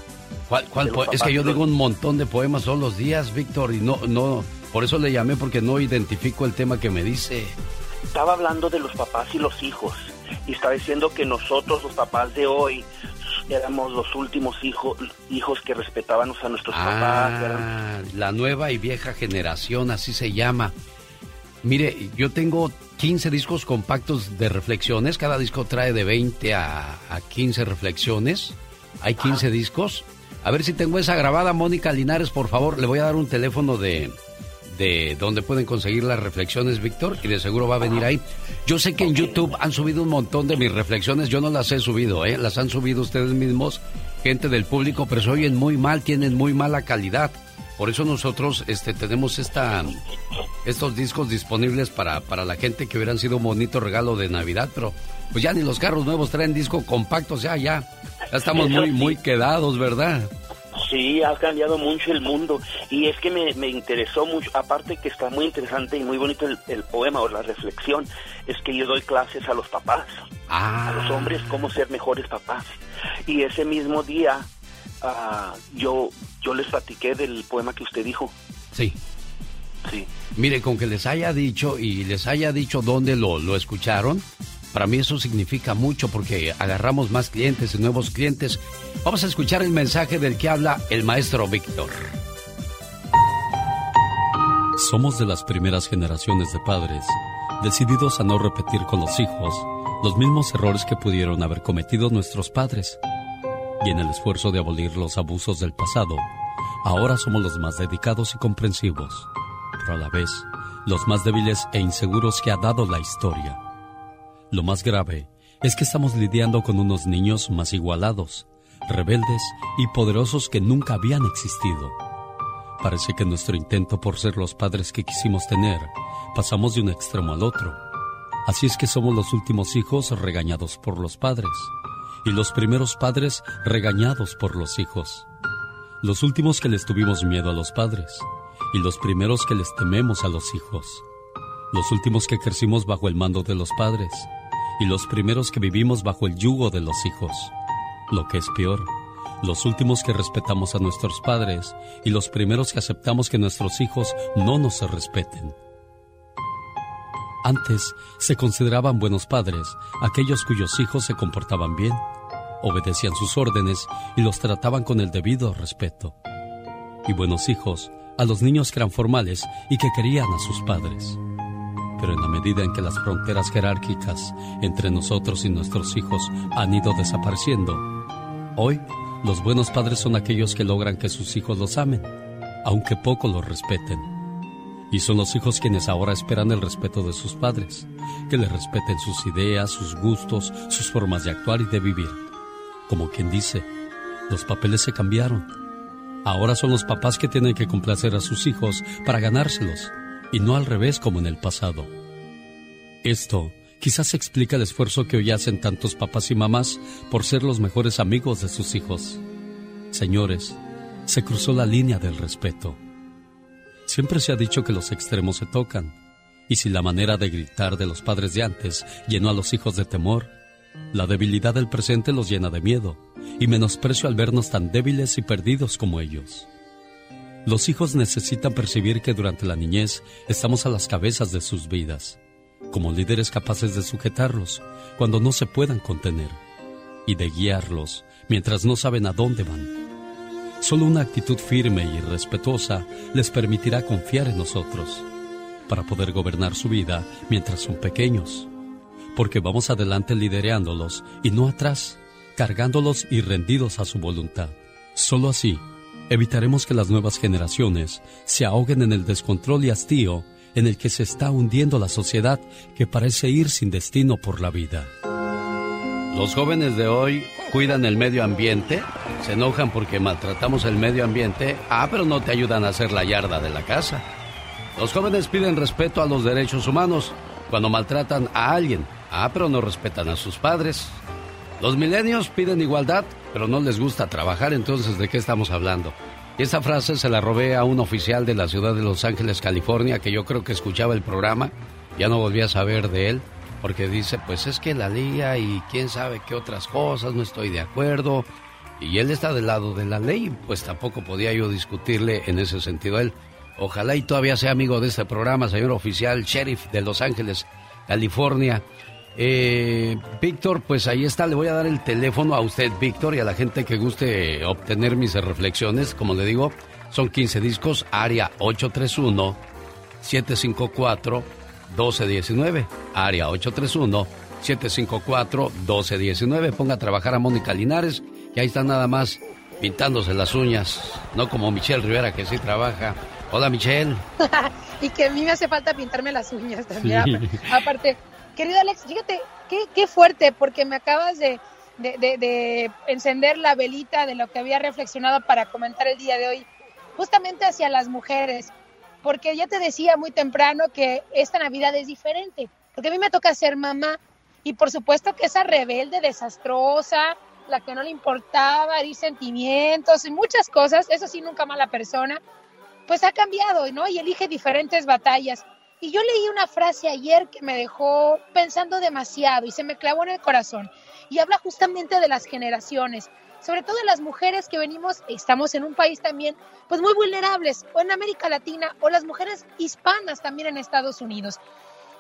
S2: ¿Cuál, cuál
S30: de los
S2: poe- Es que yo
S30: papás,
S2: digo un montón de poemas todos los días, Víctor, y no, no, por eso le llamé porque no identifico el tema que me dice.
S30: Estaba hablando de los papás y los hijos y estaba diciendo que nosotros los papás de hoy éramos los últimos hijos hijos que respetábamos a nuestros papás.
S2: Ah, la nueva y vieja generación, así se llama. Mire, yo tengo 15 discos compactos de reflexiones, cada disco trae de 20 a, a 15 reflexiones. Hay 15 discos. A ver si tengo esa grabada, Mónica Linares, por favor, le voy a dar un teléfono de, de donde pueden conseguir las reflexiones, Víctor, y de seguro va a venir ahí. Yo sé que en YouTube han subido un montón de mis reflexiones, yo no las he subido, ¿eh? Las han subido ustedes mismos, gente del público, pero se oyen muy mal, tienen muy mala calidad. Por eso nosotros este, tenemos esta, estos discos disponibles para, para la gente que hubieran sido un bonito regalo de Navidad, pero pues ya ni los carros nuevos traen disco compacto, o sea, ya, ya estamos muy, muy quedados, ¿verdad?
S30: Sí, ha cambiado mucho el mundo y es que me, me interesó mucho, aparte que está muy interesante y muy bonito el, el poema o la reflexión, es que yo doy clases a los papás, a los hombres cómo ser mejores papás. Y ese mismo día ah, yo, yo les platiqué del poema que usted dijo.
S2: Sí.
S30: Sí.
S2: Mire, con que les haya dicho y les haya dicho dónde lo, lo escucharon, para mí eso significa mucho porque agarramos más clientes y nuevos clientes. Vamos a escuchar el mensaje del que habla el maestro Víctor.
S29: Somos de las primeras generaciones de padres, decididos a no repetir con los hijos los mismos errores que pudieron haber cometido nuestros padres. Y en el esfuerzo de abolir los abusos del pasado, ahora somos los más dedicados y comprensivos, pero a la vez los más débiles e inseguros que ha dado la historia. Lo más grave es que estamos lidiando con unos niños más igualados, rebeldes y poderosos que nunca habían existido. Parece que nuestro intento por ser los padres que quisimos tener, pasamos de un extremo al otro. Así es que somos los últimos hijos regañados por los padres y los primeros padres regañados por los hijos. Los últimos que les tuvimos miedo a los padres y los primeros que les tememos a los hijos. Los últimos que crecimos bajo el mando de los padres y los primeros que vivimos bajo el yugo de los hijos. Lo que es peor, los últimos que respetamos a nuestros padres y los primeros que aceptamos que nuestros hijos no nos respeten. Antes se consideraban buenos padres aquellos cuyos hijos se comportaban bien, obedecían sus órdenes y los trataban con el debido respeto. Y buenos hijos a los niños que eran formales y que querían a sus padres. Pero en la medida en que las fronteras jerárquicas entre nosotros y nuestros hijos han ido desapareciendo, hoy los buenos padres son aquellos que logran que sus hijos los amen, aunque poco los respeten. Y son los hijos quienes ahora esperan el respeto de sus padres, que les respeten sus ideas, sus gustos, sus formas de actuar y de vivir. Como quien dice, los papeles se cambiaron. Ahora son los papás que tienen que complacer a sus hijos para ganárselos, y no al revés como en el pasado. Esto quizás explica el esfuerzo que hoy hacen tantos papás y mamás por ser los mejores amigos de sus hijos. Señores, se cruzó la línea del respeto. Siempre se ha dicho que los extremos se tocan, y si la manera de gritar de los padres de antes llenó a los hijos de temor, la debilidad del presente los llena de miedo y menosprecio al vernos tan débiles y perdidos como ellos. Los hijos necesitan percibir que durante la niñez estamos a las cabezas de sus vidas, como líderes capaces de sujetarlos cuando no se puedan contener y de guiarlos mientras no saben a dónde van. Solo una actitud firme y respetuosa les permitirá confiar en nosotros para poder gobernar su vida mientras son pequeños, porque vamos adelante lidereándolos y no atrás, cargándolos y rendidos a su voluntad. Solo así evitaremos que las nuevas generaciones se ahoguen en el descontrol y hastío en el que se está hundiendo la sociedad que parece ir sin destino por la vida.
S2: Los jóvenes de hoy cuidan el medio ambiente, se enojan porque maltratamos el medio ambiente, ah, pero no te ayudan a hacer la yarda de la casa. Los jóvenes piden respeto a los derechos humanos cuando maltratan a alguien, ah, pero no respetan a sus padres. Los milenios piden igualdad, pero no les gusta trabajar, entonces ¿de qué estamos hablando? Esta frase se la robé a un oficial de la ciudad de Los Ángeles, California, que yo creo que escuchaba el programa, ya no volví a saber de él, porque dice, pues es que la liga y quién sabe qué otras cosas, no estoy de acuerdo. Y él está del lado de la ley, pues tampoco podía yo discutirle en ese sentido él. Ojalá y todavía sea amigo de este programa, señor oficial, sheriff de Los Ángeles, California. Eh, Víctor, pues ahí está, le voy a dar el teléfono a usted, Víctor, y a la gente que guste obtener mis reflexiones. Como le digo, son 15 discos, área 831-754-1219. Área 831-754-1219. Ponga a trabajar a Mónica Linares, que ahí está nada más pintándose las uñas, no como Michelle Rivera, que sí trabaja. Hola, Michelle.
S21: y que a mí me hace falta pintarme las uñas también. Aparte, querido Alex, fíjate, qué, qué fuerte, porque me acabas de, de, encender la velita de lo que había reflexionado para comentar el día de hoy, justamente hacia las mujeres, porque ya te decía muy temprano que esta Navidad es diferente, porque a mí me toca ser mamá y por supuesto que esa rebelde, desastrosa, la que no le importaba herir sentimientos y muchas cosas, eso sí, nunca mala persona, pues ha cambiado, ¿no? Y elige diferentes batallas. Y yo leí una frase ayer que me dejó pensando demasiado y se me clavó en el corazón. Y habla justamente de las generaciones, sobre todo de las mujeres que venimos, estamos en un país también, pues muy vulnerables, o en América Latina, o las mujeres hispanas también en Estados Unidos.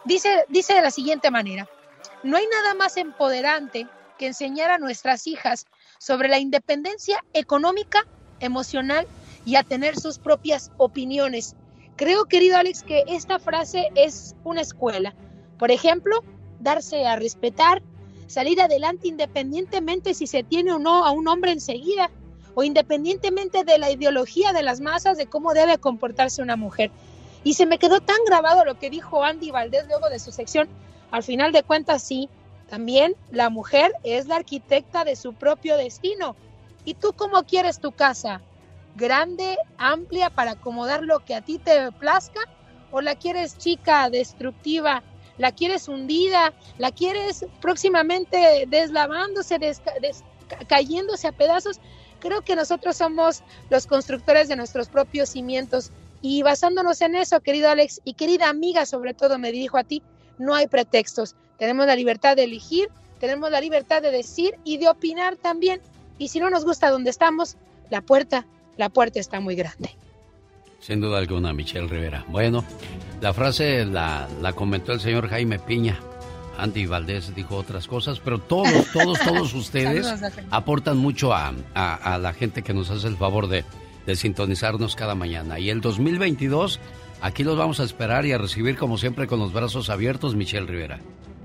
S21: Dice, dice de la siguiente manera, no hay nada más empoderante que enseñar a nuestras hijas sobre la independencia económica, emocional y a tener sus propias opiniones. Creo, querido Alex, que esta frase es una escuela. Por ejemplo, darse a respetar, salir adelante independientemente si se tiene o no a un hombre enseguida, o independientemente de la ideología de las masas de cómo debe comportarse una mujer. Y se me quedó tan grabado lo que dijo Andy Valdés luego de su sección. Al final de cuentas, sí, también la mujer es la arquitecta de su propio destino. ¿Y tú cómo quieres tu casa? Grande, amplia para acomodar lo que a ti te plazca? ¿O la quieres chica, destructiva? ¿La quieres hundida? ¿La quieres próximamente deslavándose, cayéndose a pedazos? Creo que nosotros somos los constructores de nuestros propios cimientos y basándonos en eso, querido Alex y querida amiga, sobre todo me dirijo a ti, no hay pretextos. Tenemos la libertad de elegir, tenemos la libertad de decir y de opinar también. Y si no nos gusta donde estamos, la puerta la puerta está muy grande.
S2: Sin duda alguna, Michelle Rivera. Bueno, la frase la, comentó el señor Jaime Piña. Andy Valdés dijo otras cosas, pero todos, todos, todos ustedes aportan mucho a, la gente que nos hace el favor de, de sintonizarnos cada mañana. Y el 2022, aquí los vamos a esperar y a recibir como siempre con los brazos abiertos, Michelle Rivera.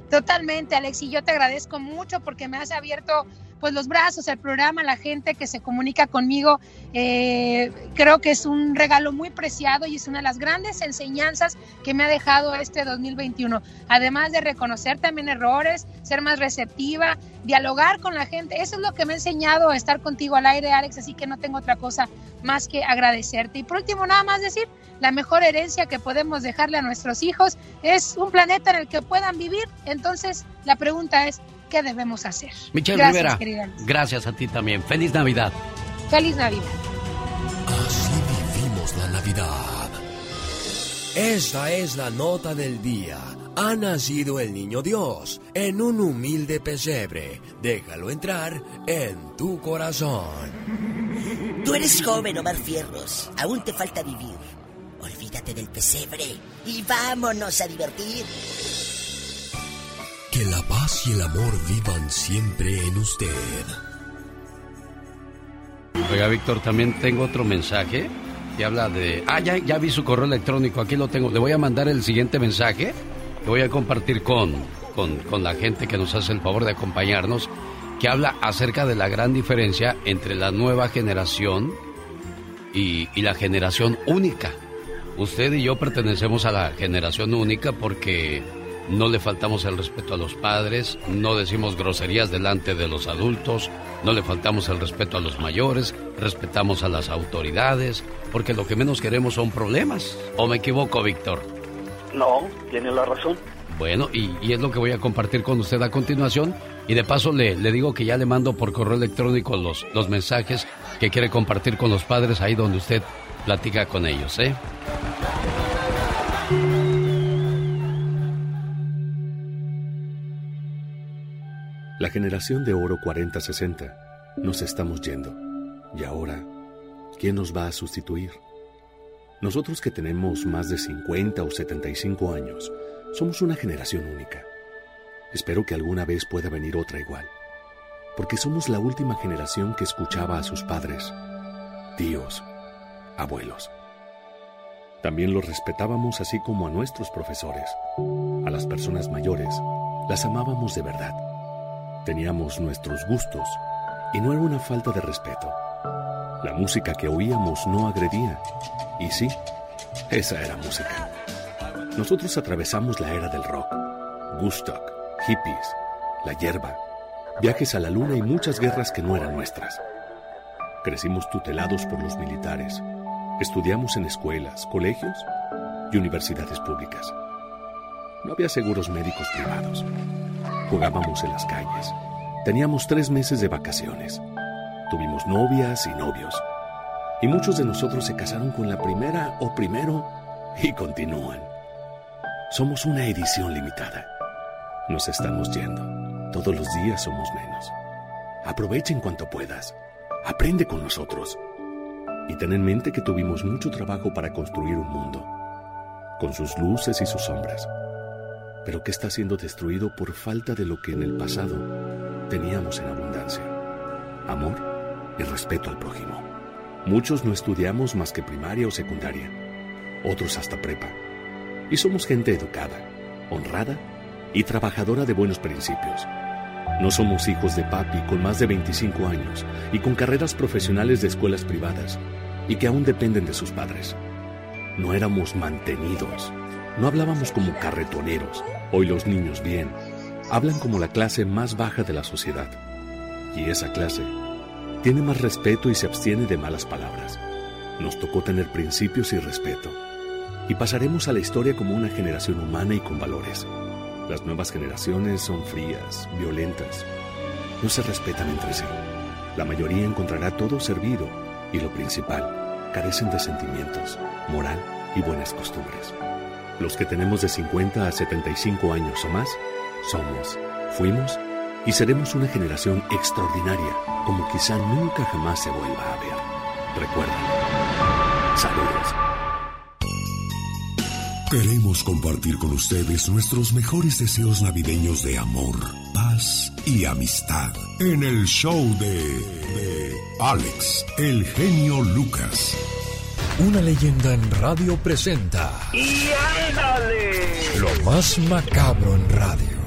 S21: Totalmente, Alex, y yo te agradezco mucho porque me has abierto pues los brazos, el programa, la gente que se comunica conmigo, eh, creo que es un regalo muy preciado y es una de las grandes enseñanzas que me ha dejado este 2021. Además de reconocer también errores, ser más receptiva, dialogar con la gente, eso es lo que me ha enseñado a estar contigo al aire, Alex, así que no tengo otra cosa más que agradecerte. Y por último, nada más decir, la mejor herencia que podemos dejarle a nuestros hijos es un planeta en el que puedan vivir. Entonces, la pregunta es, qué debemos hacer.
S2: Michelle Rivera, gracias a ti también. Feliz Navidad.
S21: Feliz Navidad.
S7: Así vivimos la Navidad. Esta es la nota del día. Ha nacido el niño Dios en un humilde pesebre. Déjalo entrar en tu corazón.
S19: Tú eres joven, Omar Fierros. Aún te falta vivir. Olvídate del pesebre y vámonos a divertir.
S7: Que la paz y el amor vivan siempre en usted.
S2: Oiga, Víctor, también tengo otro mensaje que habla de... Ah, ya, ya vi su correo electrónico, aquí lo tengo. Le voy a mandar el siguiente mensaje que voy a compartir con, con, la gente que nos hace el favor de acompañarnos, que habla acerca de la gran diferencia entre la nueva generación y la generación única. Usted y yo pertenecemos a la generación única porque no le faltamos el respeto a los padres, no decimos groserías delante de los adultos, no le faltamos el respeto a los mayores, respetamos a las autoridades, porque lo que menos queremos son problemas. ¿O me equivoco, Víctor?
S30: No, tiene la razón.
S2: Bueno, y, es lo que voy a compartir con usted a continuación, Y de paso le, le digo que ya le mando por correo electrónico los, los mensajes que quiere compartir con los padres ahí donde usted platica con ellos, ¿eh?
S31: La generación de oro 40-60 nos estamos yendo. Y ahora, ¿quién nos va a sustituir? Nosotros que tenemos más de 50 o 75 años, somos una generación única. Espero que alguna vez pueda venir otra igual, porque somos la última generación que escuchaba a sus padres, tíos, abuelos. También los respetábamos así como a nuestros profesores. A las personas mayores las amábamos de verdad. Teníamos nuestros gustos y no era una falta de respeto. La música que oíamos no agredía. Y sí, esa era música. Nosotros atravesamos la era del rock, Woodstock, hippies, la hierba, viajes a la luna y muchas guerras que no eran nuestras. Crecimos tutelados por los militares. Estudiamos en escuelas, colegios y universidades públicas. No había seguros médicos privados. Jugábamos en las calles. Teníamos tres meses de vacaciones. Tuvimos novias y novios. Y muchos de nosotros se casaron con la primera o primero y continúan. Somos una edición limitada. Nos estamos yendo. Todos los días somos menos. Aprovechen cuanto puedas. Aprende con nosotros. Y ten en mente que tuvimos mucho trabajo para construir un mundo, con sus luces y sus sombras, pero que está siendo destruido por falta de lo que en el pasado teníamos en abundancia. Amor y respeto al prójimo. Muchos no estudiamos más que primaria o secundaria, otros hasta prepa. Y somos gente educada, honrada y trabajadora de buenos principios. No somos hijos de papi con más de 25 años y con carreras profesionales de escuelas privadas y que aún dependen de sus padres. No éramos mantenidos. No hablábamos como carretoneros. Hoy los niños bien. Hablan como la clase más baja de la sociedad. Y esa clase tiene más respeto y se abstiene de malas palabras. Nos tocó tener principios y respeto. Y pasaremos a la historia como una generación humana y con valores. Las nuevas generaciones son frías, violentas. No se respetan entre sí. La mayoría encontrará todo servido y lo principal, carecen de sentimientos, moral y buenas costumbres. Los que tenemos de 50 a 75 años o más, somos, fuimos y seremos una generación extraordinaria como quizá nunca jamás se vuelva a ver. Recuerda. Saludos.
S1: Queremos compartir con ustedes nuestros mejores deseos navideños de amor, paz y amistad en el show de, de Alex, el genio Lucas.
S7: Una leyenda en radio presenta
S9: ¡Y ándale!
S7: lo más macabro en radio.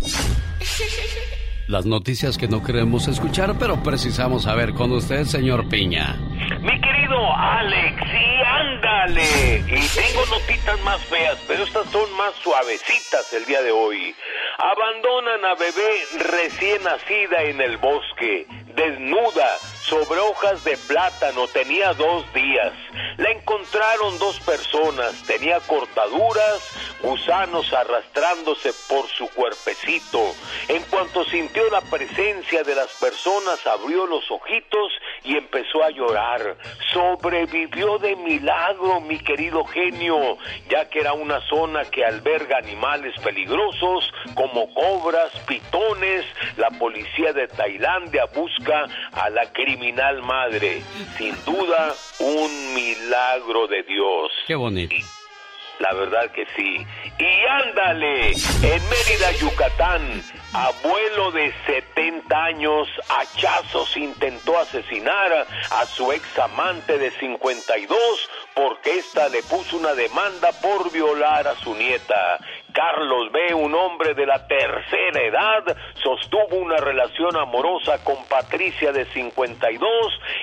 S2: Las noticias que no queremos escuchar, pero precisamos saber con usted, señor Piña.
S9: Mi querido Alex, sí, ándale. Y tengo notitas más feas, pero estas son más suavecitas el día de hoy. Abandonan a bebé recién nacida en el bosque, desnuda, sobre hojas de plátano, tenía dos días. La encontraron dos personas, tenía cortaduras, gusanos arrastrándose por su cuerpecito. En cuanto sintió la presencia de las personas, abrió los ojitos y empezó a llorar. Sobrevivió de milagro, mi querido genio, ya que era una zona que alberga animales peligrosos como cobras, pitones. La policía de Tailandia busca a la criminal madre. Sin duda, un milagro de Dios.
S2: Qué bonito.
S9: La verdad que sí. Y ándale, en Mérida, Yucatán, abuelo de 70 años, hachazos intentó asesinar a su ex amante de 52 porque ésta le puso una demanda por violar a su nieta. Carlos B., un hombre de la tercera edad, sostuvo una relación amorosa con Patricia de 52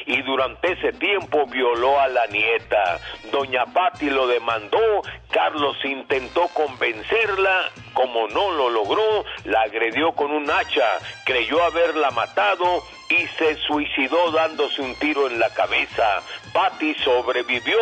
S9: y durante ese tiempo violó a la nieta. Doña Patti lo demandó, Carlos intentó convencerla, como no lo logró, la agredió con un hacha, creyó haberla matado y se suicidó dándose un tiro en la cabeza. Patty sobrevivió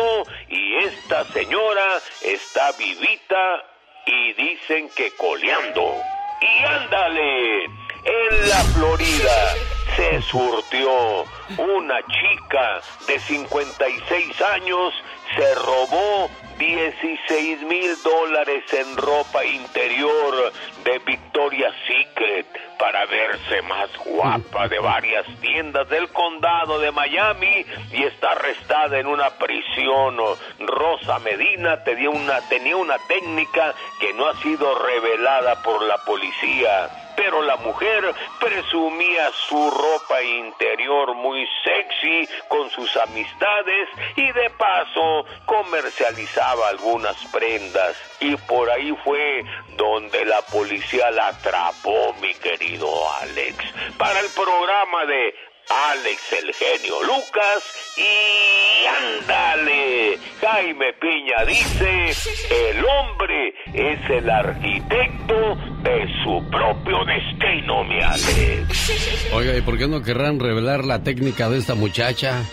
S9: y esta señora está vivita y dicen que coleando. Y ándale, en la Florida se surtió. Una chica de 56 años se robó 16 mil dólares en ropa interior de Victoria's Secret para verse más guapa de varias tiendas del condado de Miami y está arrestada en una prisión. Rosa Medina tenía una, tenía una técnica que no ha sido revelada por la policía pero la mujer presumía su ropa interior muy sexy con sus amistades y de paso comercializaba algunas prendas. Y por ahí fue donde la policía la atrapó mi querido Alex. Para el programa de Alex el genio Lucas y ándale. Jaime Piña dice, el hombre es el arquitecto de su propio destino, mi Alex.
S2: Oiga, ¿y por qué no querrán revelar la técnica de esta muchacha?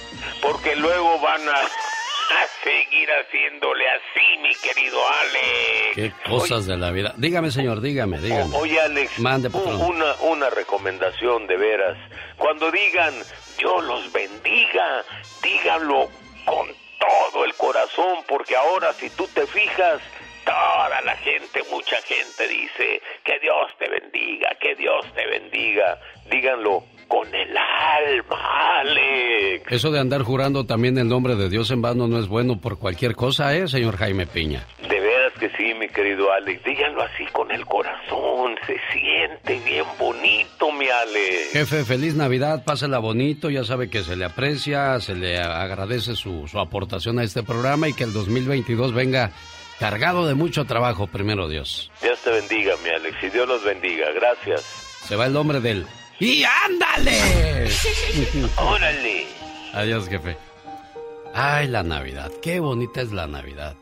S9: Porque luego van a a seguir haciéndole así, mi querido Alex.
S2: Qué cosas de la vida. Dígame, señor, dígame, dígame.
S9: oye, Alex,
S2: Mande,
S9: una, una recomendación de veras. Cuando digan, Dios los bendiga, díganlo con todo el corazón, porque ahora si tú te fijas, toda la gente, mucha gente dice, que Dios te bendiga, que Dios te bendiga. Díganlo con el alma, Alex.
S2: Eso de andar jurando también el nombre de Dios en vano no es bueno por cualquier cosa, ¿eh, señor Jaime Piña?
S9: De veras que sí, mi querido Alex. Díganlo así con el corazón. Se siente bien bonito, mi Alex.
S2: Jefe, feliz Navidad, pásela bonito. Ya sabe que se le aprecia, se le agradece su, su aportación a este programa y que el 2022 venga cargado de mucho trabajo, primero Dios.
S9: Dios te bendiga, mi Alex, y Dios los bendiga. Gracias.
S2: Se va el nombre del ¡Y ándale!
S9: ¡Órale!
S2: Adiós, jefe. Ay, la Navidad. Qué bonita es la Navidad.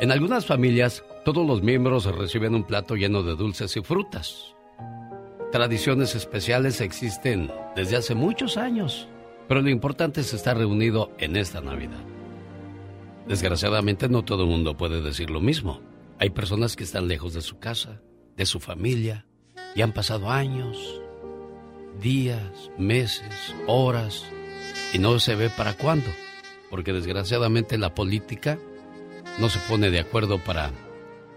S2: En algunas familias, todos los miembros reciben un plato lleno de dulces y frutas. Tradiciones especiales existen desde hace muchos años, pero lo importante es estar reunido en esta Navidad. Desgraciadamente no todo el mundo puede decir lo mismo. Hay personas que están lejos de su casa, de su familia, y han pasado años, días, meses, horas, y no se ve para cuándo, porque desgraciadamente la política no se pone de acuerdo para,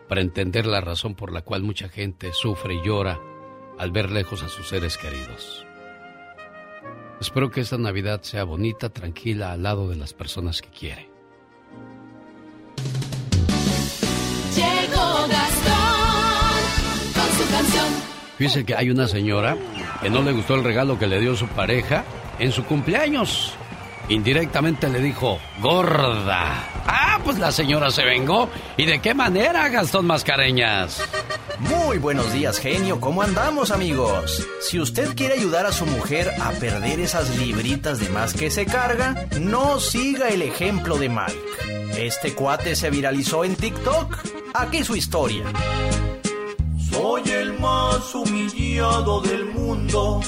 S2: para entender la razón por la cual mucha gente sufre y llora al ver lejos a sus seres queridos. Espero que esta Navidad sea bonita, tranquila, al lado de las personas que quiere.
S3: Llegó Gastón con su canción.
S2: Fíjese que hay una señora que no le gustó el regalo que le dio su pareja en su cumpleaños. Indirectamente le dijo, gorda. Ah, pues la señora se vengó. ¿Y de qué manera, Gastón Mascareñas?
S32: Muy buenos días, genio. ¿Cómo andamos, amigos? Si usted quiere ayudar a su mujer a perder esas libritas de más que se carga, no siga el ejemplo de Mike. Este cuate se viralizó en TikTok. Aquí su historia.
S33: Soy el más humillado del mundo.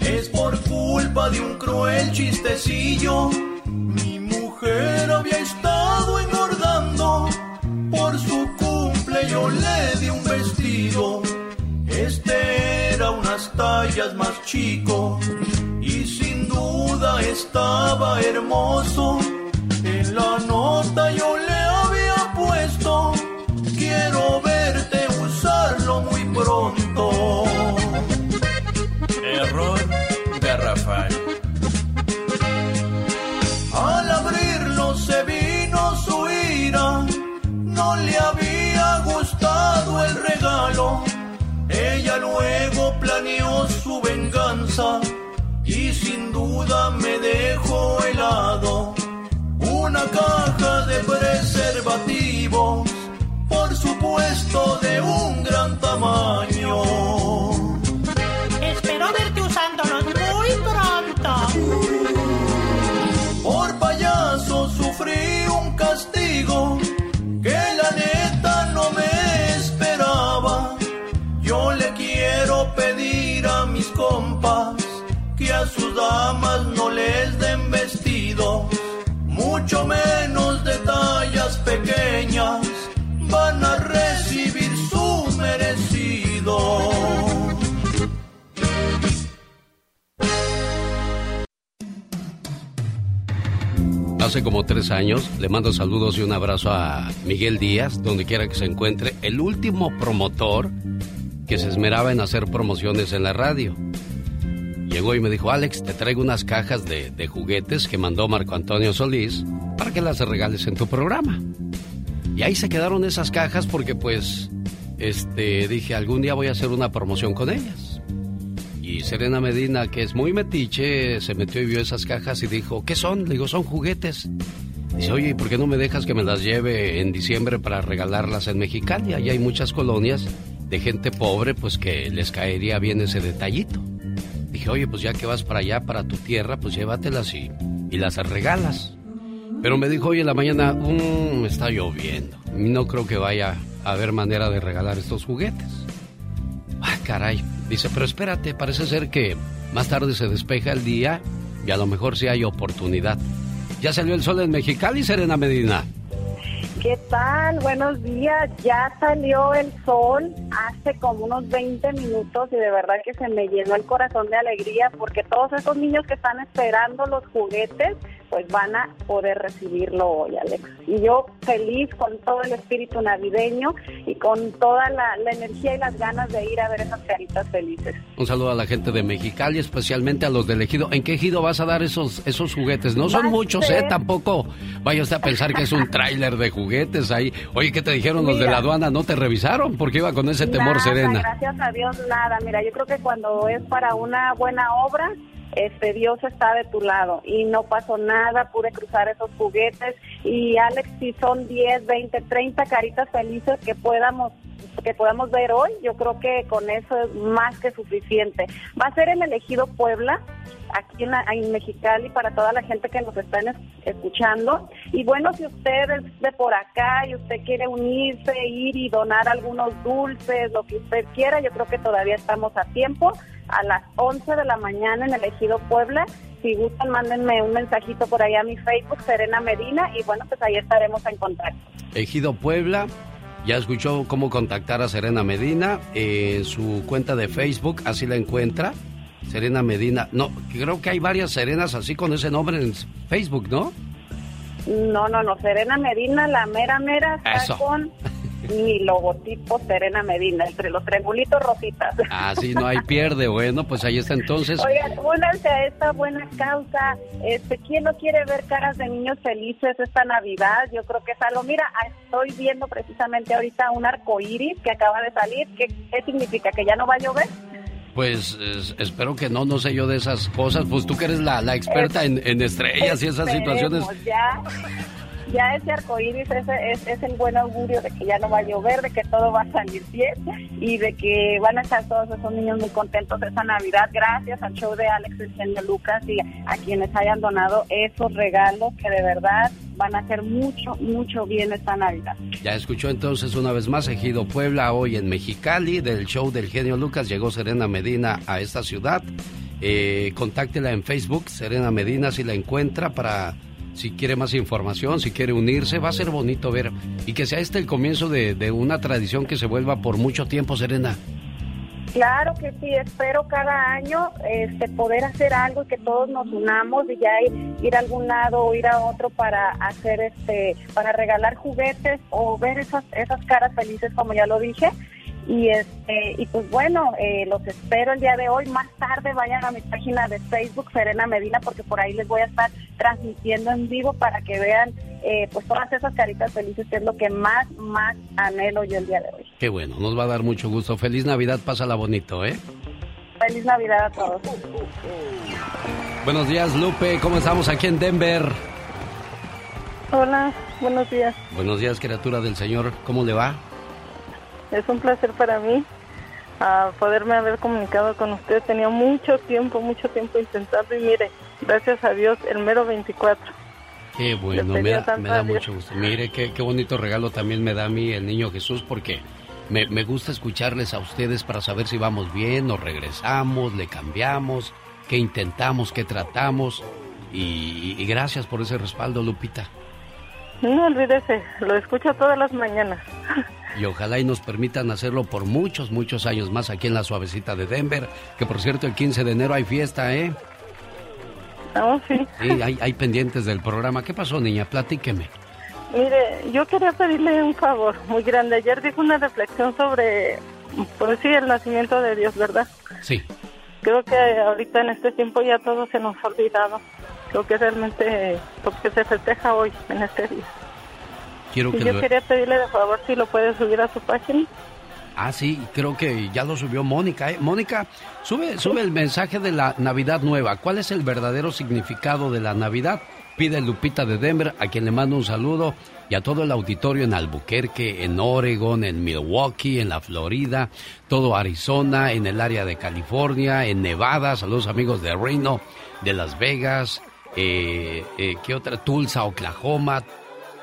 S33: Es por culpa de un cruel chistecillo. Mi mujer había estado engordando. Por su cumple yo le di un vestido. Este era unas tallas más chico. Y sin duda estaba hermoso. En la nota yo planeó su venganza y sin duda me dejó helado. Una caja de preservativos, por supuesto de un gran tamaño. sus damas no les den vestido, mucho menos de tallas pequeñas, van a recibir su merecido.
S2: Hace como tres años le mando saludos y un abrazo a Miguel Díaz, donde quiera que se encuentre, el último promotor que se esmeraba en hacer promociones en la radio. Llegó y me dijo, Alex, te traigo unas cajas de, juguetes que mandó Marco Antonio Solís para que las regales en tu programa. Y ahí se quedaron esas cajas porque pues, este, dije, algún día voy a hacer una promoción con ellas. Y Serena Medina, que es muy metiche, se metió y vio esas cajas y dijo, ¿qué son? Le digo, son juguetes. Dice, oye, ¿y por qué no me dejas que me las lleve en diciembre para regalarlas en Mexicali? Allá hay muchas colonias de gente pobre, pues que les caería bien ese detallito. Dije, oye, pues ya que vas para allá, para tu tierra, pues llévatelas y, y las regalas. Pero me dijo hoy en la mañana, mmm, está lloviendo. No creo que vaya a haber manera de regalar estos juguetes. Ah, caray. Dice, pero espérate, parece ser que más tarde se despeja el día y a lo mejor sí hay oportunidad. Ya salió el sol en Mexicali, Serena Medina.
S34: ¿Qué tal? Buenos días. Ya salió el sol hace como unos 20 minutos y de verdad que se me llenó el corazón de alegría porque todos esos niños que están esperando los juguetes pues van a poder recibirlo hoy, Alex. Y yo feliz con todo el espíritu navideño y con toda la, la, energía y las ganas de ir a ver esas caritas felices.
S2: Un saludo a la gente de Mexicali, especialmente a los del Ejido. ¿En qué Ejido vas a dar esos, esos juguetes? No son muchos, ¿eh? Tampoco vaya usted a pensar que es un tráiler de juguetes ahí. Oye, ¿qué te dijeron los de la aduana? ¿No te revisaron? porque iba con ese temor,
S34: nada,
S2: Serena?
S34: Gracias a Dios, nada. Mira, yo creo que cuando es para una buena obra, este Dios está de tu lado. Y no pasó nada, pude cruzar esos juguetes. Y Alex, si son 10, 20, 30 caritas felices que podamos que podamos ver hoy, yo creo que con eso es más que suficiente. Va a ser el elegido Puebla, aquí en, la, en Mexicali, para toda la gente que nos está escuchando. Y bueno, si usted es de por acá y usted quiere unirse, ir y donar algunos dulces, lo que usted quiera, yo creo que todavía estamos a tiempo. A las 11 de la mañana en el Ejido Puebla. Si gustan, mándenme un mensajito por ahí a mi Facebook, Serena Medina, y bueno, pues ahí estaremos en contacto.
S2: Ejido Puebla, ya escuchó cómo contactar a Serena Medina en su cuenta de Facebook, así la encuentra. Serena Medina. No, creo que hay varias Serenas así con ese nombre en Facebook, ¿no?
S34: No, no, no. Serena Medina, la mera mera, está
S2: Eso.
S34: con mi logotipo Serena Medina, entre los triangulitos rositas.
S2: Así no hay pierde. Bueno, pues ahí está entonces.
S34: Oigan, únanse a esta buena causa. Este, ¿Quién no quiere ver caras de niños felices esta Navidad? Yo creo que es algo. Mira, estoy viendo precisamente ahorita un arco iris que acaba de salir. ¿Qué, qué significa? ¿Que ya no va a llover?
S2: Pues es, espero que no, no sé yo de esas cosas. Pues tú que eres la, la experta en, en estrellas y esas situaciones.
S34: Ya, ya ese arcoíris ese es, es el buen augurio de que ya no va a llover, de que todo va a salir bien y de que van a estar todos esos niños muy contentos esta Navidad. Gracias al show de Alex el genio Lucas y a quienes hayan donado esos regalos que de verdad van a hacer mucho, mucho bien esta Navidad.
S2: Ya escuchó entonces una vez más Ejido Puebla hoy en Mexicali del show del genio Lucas. Llegó Serena Medina a esta ciudad. Eh, contáctela en Facebook, Serena Medina, si la encuentra para si quiere más información, si quiere unirse, va a ser bonito ver y que sea este el comienzo de, una tradición que se vuelva por mucho tiempo, Serena.
S34: Claro que sí, espero cada año este, poder hacer algo y que todos nos unamos y ya ir, ir a algún lado o ir a otro para hacer este, para regalar juguetes o ver esas, esas caras felices como ya lo dije. Y este y pues bueno, eh, los espero el día de hoy. Más tarde vayan a mi página de Facebook, Serena Medina, porque por ahí les voy a estar transmitiendo en vivo para que vean eh, pues todas esas caritas felices, que es lo que más, más anhelo yo el día de hoy.
S2: Qué bueno, nos va a dar mucho gusto. Feliz Navidad, pásala bonito, ¿eh?
S34: Feliz Navidad a todos.
S2: Buenos días, Lupe. ¿Cómo estamos aquí en Denver?
S35: Hola, buenos días.
S2: Buenos días, criatura del Señor. ¿Cómo le va?
S35: Es un placer para mí a poderme haber comunicado con usted. Tenía mucho tiempo, mucho tiempo intentando y mire, gracias a Dios, el mero 24.
S2: Qué bueno, me da, me mucho gusto. Mire, qué, qué bonito regalo también me da a mí el niño Jesús porque me, me gusta escucharles a ustedes para saber si vamos bien o regresamos, le cambiamos, qué intentamos, qué tratamos. Y, y gracias por ese respaldo, Lupita.
S35: No olvídese, lo escucho todas las mañanas.
S2: Y ojalá y nos permitan hacerlo por muchos, muchos años más aquí en la suavecita de Denver. Que por cierto, el 15 de enero hay fiesta, ¿eh?
S35: Oh, sí.
S36: Sí, hay, hay pendientes del programa. ¿Qué pasó, niña? Platíqueme.
S35: Mire, yo quería pedirle un favor muy grande. Ayer dijo una reflexión sobre, pues sí, el nacimiento de Dios, ¿verdad?
S36: Sí.
S35: Creo que ahorita en este tiempo ya todo se nos ha olvidado. Creo que realmente, porque se festeja hoy, en este día.
S36: Quiero que
S35: yo
S36: lo...
S35: quería pedirle de favor si lo puede subir a su página.
S36: Ah, sí, creo que ya lo subió Mónica. ¿eh? Mónica, sube, sube el mensaje de la Navidad nueva. ¿Cuál es el verdadero significado de la Navidad? Pide Lupita de Denver, a quien le mando un saludo, y a todo el auditorio en Albuquerque, en Oregon, en Milwaukee, en la Florida, todo Arizona, en el área de California, en Nevada. Saludos amigos de Reno, de Las Vegas, eh, eh, ¿qué otra? Tulsa, Oklahoma,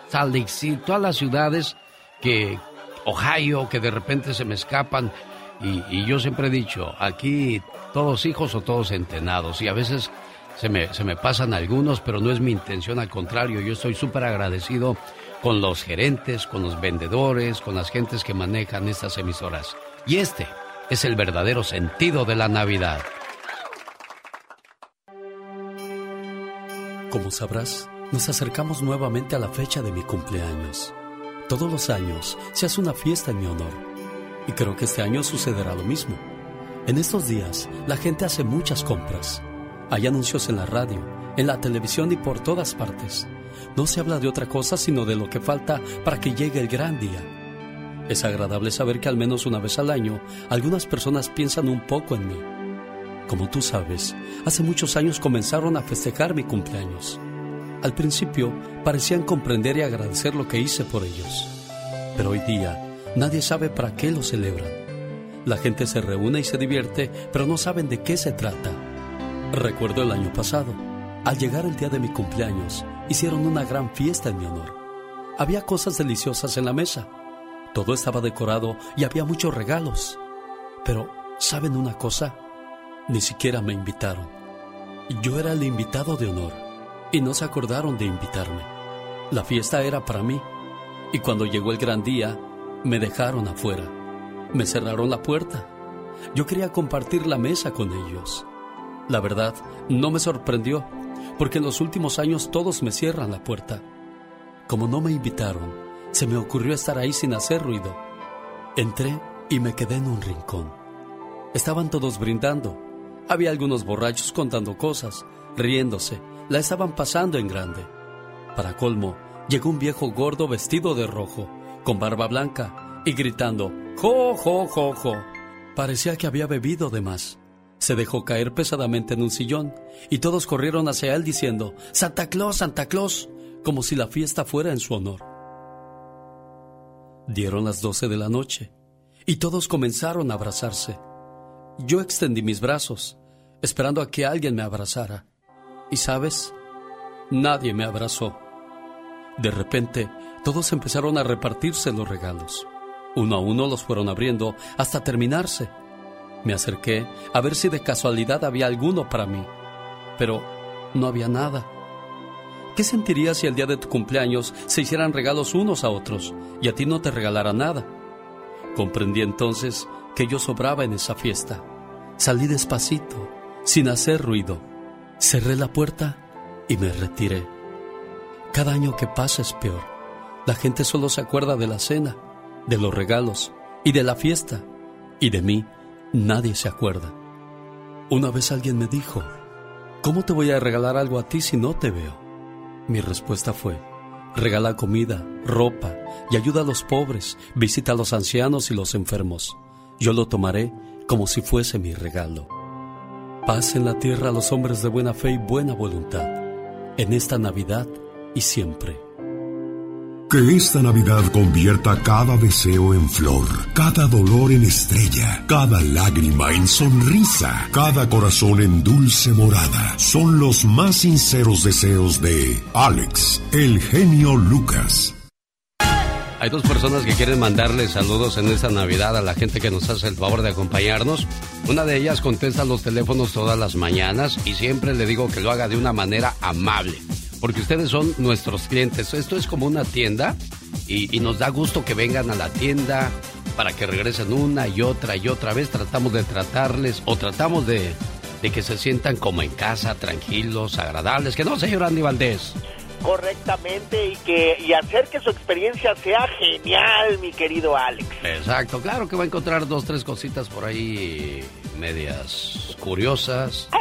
S36: Salt Lake City, todas las ciudades que, Ohio, que de repente se me escapan. Y, yo siempre he dicho, aquí todos hijos o todos entenados. Y a veces se me, se me pasan algunos, pero no es mi intención, al contrario, yo estoy súper agradecido con los gerentes, con los vendedores, con las gentes que manejan estas emisoras. Y este es el verdadero sentido de la Navidad.
S2: Como sabrás, nos acercamos nuevamente a la fecha de mi cumpleaños. Todos los años se hace una fiesta en mi honor. Y creo que este año sucederá lo mismo. En estos días, la gente hace muchas compras. Hay anuncios en la radio, en la televisión y por todas partes. No se habla de otra cosa sino de lo que falta para que llegue el gran día. Es agradable saber que al menos una vez al año algunas personas piensan un poco en mí. Como tú sabes, hace muchos años comenzaron a festejar mi cumpleaños. Al principio parecían comprender y agradecer lo que hice por ellos. Pero hoy día nadie sabe para qué lo celebran. La gente se reúne y se divierte, pero no saben de qué se trata. Recuerdo el año pasado. Al llegar el día de mi cumpleaños, hicieron una gran fiesta en mi honor. Había cosas deliciosas en la mesa. Todo estaba decorado y había muchos regalos. Pero, ¿saben una cosa? Ni siquiera me invitaron. Yo era el invitado de honor y no se acordaron de invitarme. La fiesta era para mí y cuando llegó el gran día, me dejaron afuera. Me cerraron la puerta. Yo quería compartir la mesa con ellos. La verdad, no me sorprendió, porque en los últimos años todos me cierran la puerta. Como no me invitaron, se me ocurrió estar ahí sin hacer ruido. Entré y me quedé en un rincón. Estaban todos brindando. Había algunos borrachos contando cosas, riéndose, la estaban pasando en grande. Para colmo, llegó un viejo gordo vestido de rojo, con barba blanca, y gritando, ¡Jo, jo, jo, jo! Parecía que había bebido de más. Se dejó caer pesadamente en un sillón, y todos corrieron hacia él diciendo, ¡Santa Claus, Santa Claus! como si la fiesta fuera en su honor. Dieron las doce de la noche, y todos comenzaron a abrazarse. Yo extendí mis brazos, esperando a que alguien me abrazara. Y sabes, nadie me abrazó. De repente, todos empezaron a repartirse los regalos. Uno a uno los fueron abriendo hasta terminarse. Me acerqué a ver si de casualidad había alguno para mí, pero no había nada. ¿Qué sentirías si el día de tu cumpleaños se hicieran regalos unos a otros y a ti no te regalara nada? Comprendí entonces que yo sobraba en esa fiesta. Salí despacito, sin hacer ruido. Cerré la puerta y me retiré. Cada año que pasa es peor. La gente solo se acuerda de la cena, de los regalos y de la fiesta. Y de mí nadie se acuerda. Una vez alguien me dijo, ¿cómo te voy a regalar algo a ti si no te veo? Mi respuesta fue, regala comida, ropa y ayuda a los pobres, visita a los ancianos y los enfermos. Yo lo tomaré como si fuese mi regalo. Paz en la tierra a los hombres de buena fe y buena voluntad, en esta Navidad y siempre.
S1: Que esta Navidad convierta cada deseo en flor, cada dolor en estrella, cada lágrima en sonrisa, cada corazón en dulce morada. Son los más sinceros deseos de Alex, el genio Lucas.
S36: Hay dos personas que quieren mandarle saludos en esta Navidad a la gente que nos hace el favor de acompañarnos. Una de ellas contesta los teléfonos todas las mañanas y siempre le digo que lo haga de una manera amable porque ustedes son nuestros clientes. Esto es como una tienda y, nos da gusto que vengan a la tienda para que regresen una y otra y otra vez. Tratamos de tratarles o tratamos de,
S2: de que se sientan como en casa, tranquilos, agradables, que no, señor Andy Valdés.
S8: Correctamente y que y hacer que su experiencia sea genial, mi querido Alex.
S2: Exacto, claro que va a encontrar dos, tres cositas por ahí medias curiosas.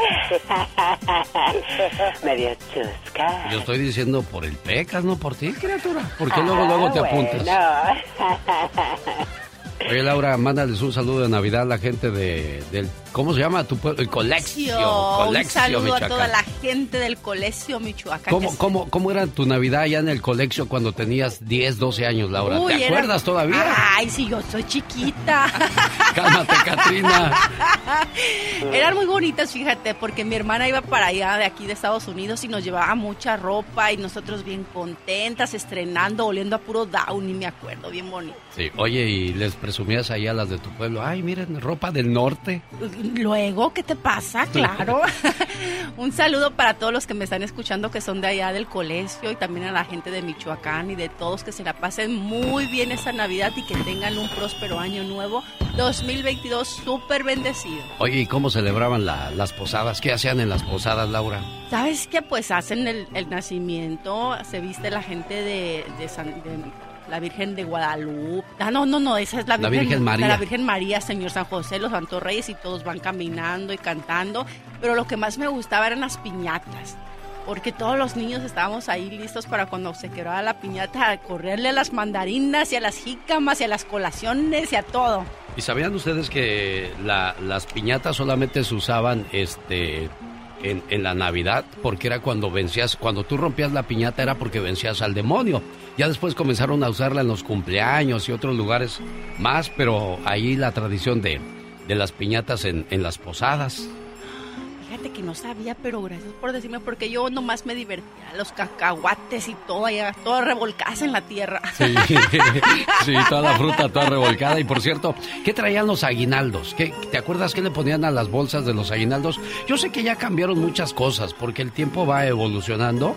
S37: Medio chusca.
S2: Yo estoy diciendo por el pecas, no por ti, criatura. ¿Por qué luego, luego te
S37: Ah,
S2: apuntas? Oye, Laura, mándales un saludo de Navidad a la gente de, del... ¿Cómo se llama tu pueblo? El Colegio.
S38: un saludo a toda la gente del colegio Michoacán.
S2: ¿Cómo,
S38: que-
S2: cómo, ¿Cómo era tu Navidad allá en el colegio cuando tenías 10, 12 años, Laura?
S38: Uy,
S2: ¿Te
S38: era-
S2: acuerdas todavía?
S38: Ay, sí, yo soy chiquita.
S2: Cálmate, Katrina.
S38: Eran muy bonitas, fíjate, porque mi hermana iba para allá de aquí de Estados Unidos y nos llevaba mucha ropa y nosotros bien contentas, estrenando, oliendo a puro Downy, me acuerdo, bien bonito.
S2: Sí, oye, y les presumías ahí a las de tu pueblo. Ay, miren, ropa del norte.
S38: Luego, ¿qué te pasa? Claro. Un saludo para todos los que me están escuchando que son de allá del colegio y también a la gente de Michoacán y de todos que se la pasen muy bien esta Navidad y que tengan un próspero año nuevo 2022 súper bendecido.
S2: Oye, ¿y cómo celebraban la- las posadas? ¿Qué hacían en las posadas, Laura?
S38: ¿Sabes qué? Pues hacen el, el nacimiento, se viste la gente de, de San- de la Virgen de Guadalupe. Ah, no, no, no, esa es la
S2: La
S38: Virgen,
S2: Virgen María.
S38: La Virgen María, Señor San José, los Santos Reyes y todos van caminando y cantando. Pero lo que más me gustaba eran las piñatas. Porque todos los niños estábamos ahí listos para cuando se quebraba la piñata, a correrle a las mandarinas y a las jícamas y a las colaciones y a todo.
S2: ¿Y sabían ustedes que la- las piñatas solamente se usaban este en, la Navidad? Porque era cuando vencías, cuando tú rompías la piñata era porque vencías al demonio. Ya después comenzaron a usarla en los cumpleaños y otros lugares más, pero ahí la tradición de, de las piñatas en, en las posadas.
S38: Fíjate que no sabía, pero gracias por decirme, porque yo nomás me divertía, los cacahuates y todo allá, todo revolcadas en la tierra.
S2: Sí, sí, toda la fruta toda revolcada. Y por cierto, ¿qué traían los aguinaldos? ¿Qué, ¿Te acuerdas qué le ponían a las bolsas de los aguinaldos? Yo sé que ya cambiaron muchas cosas porque el tiempo va evolucionando.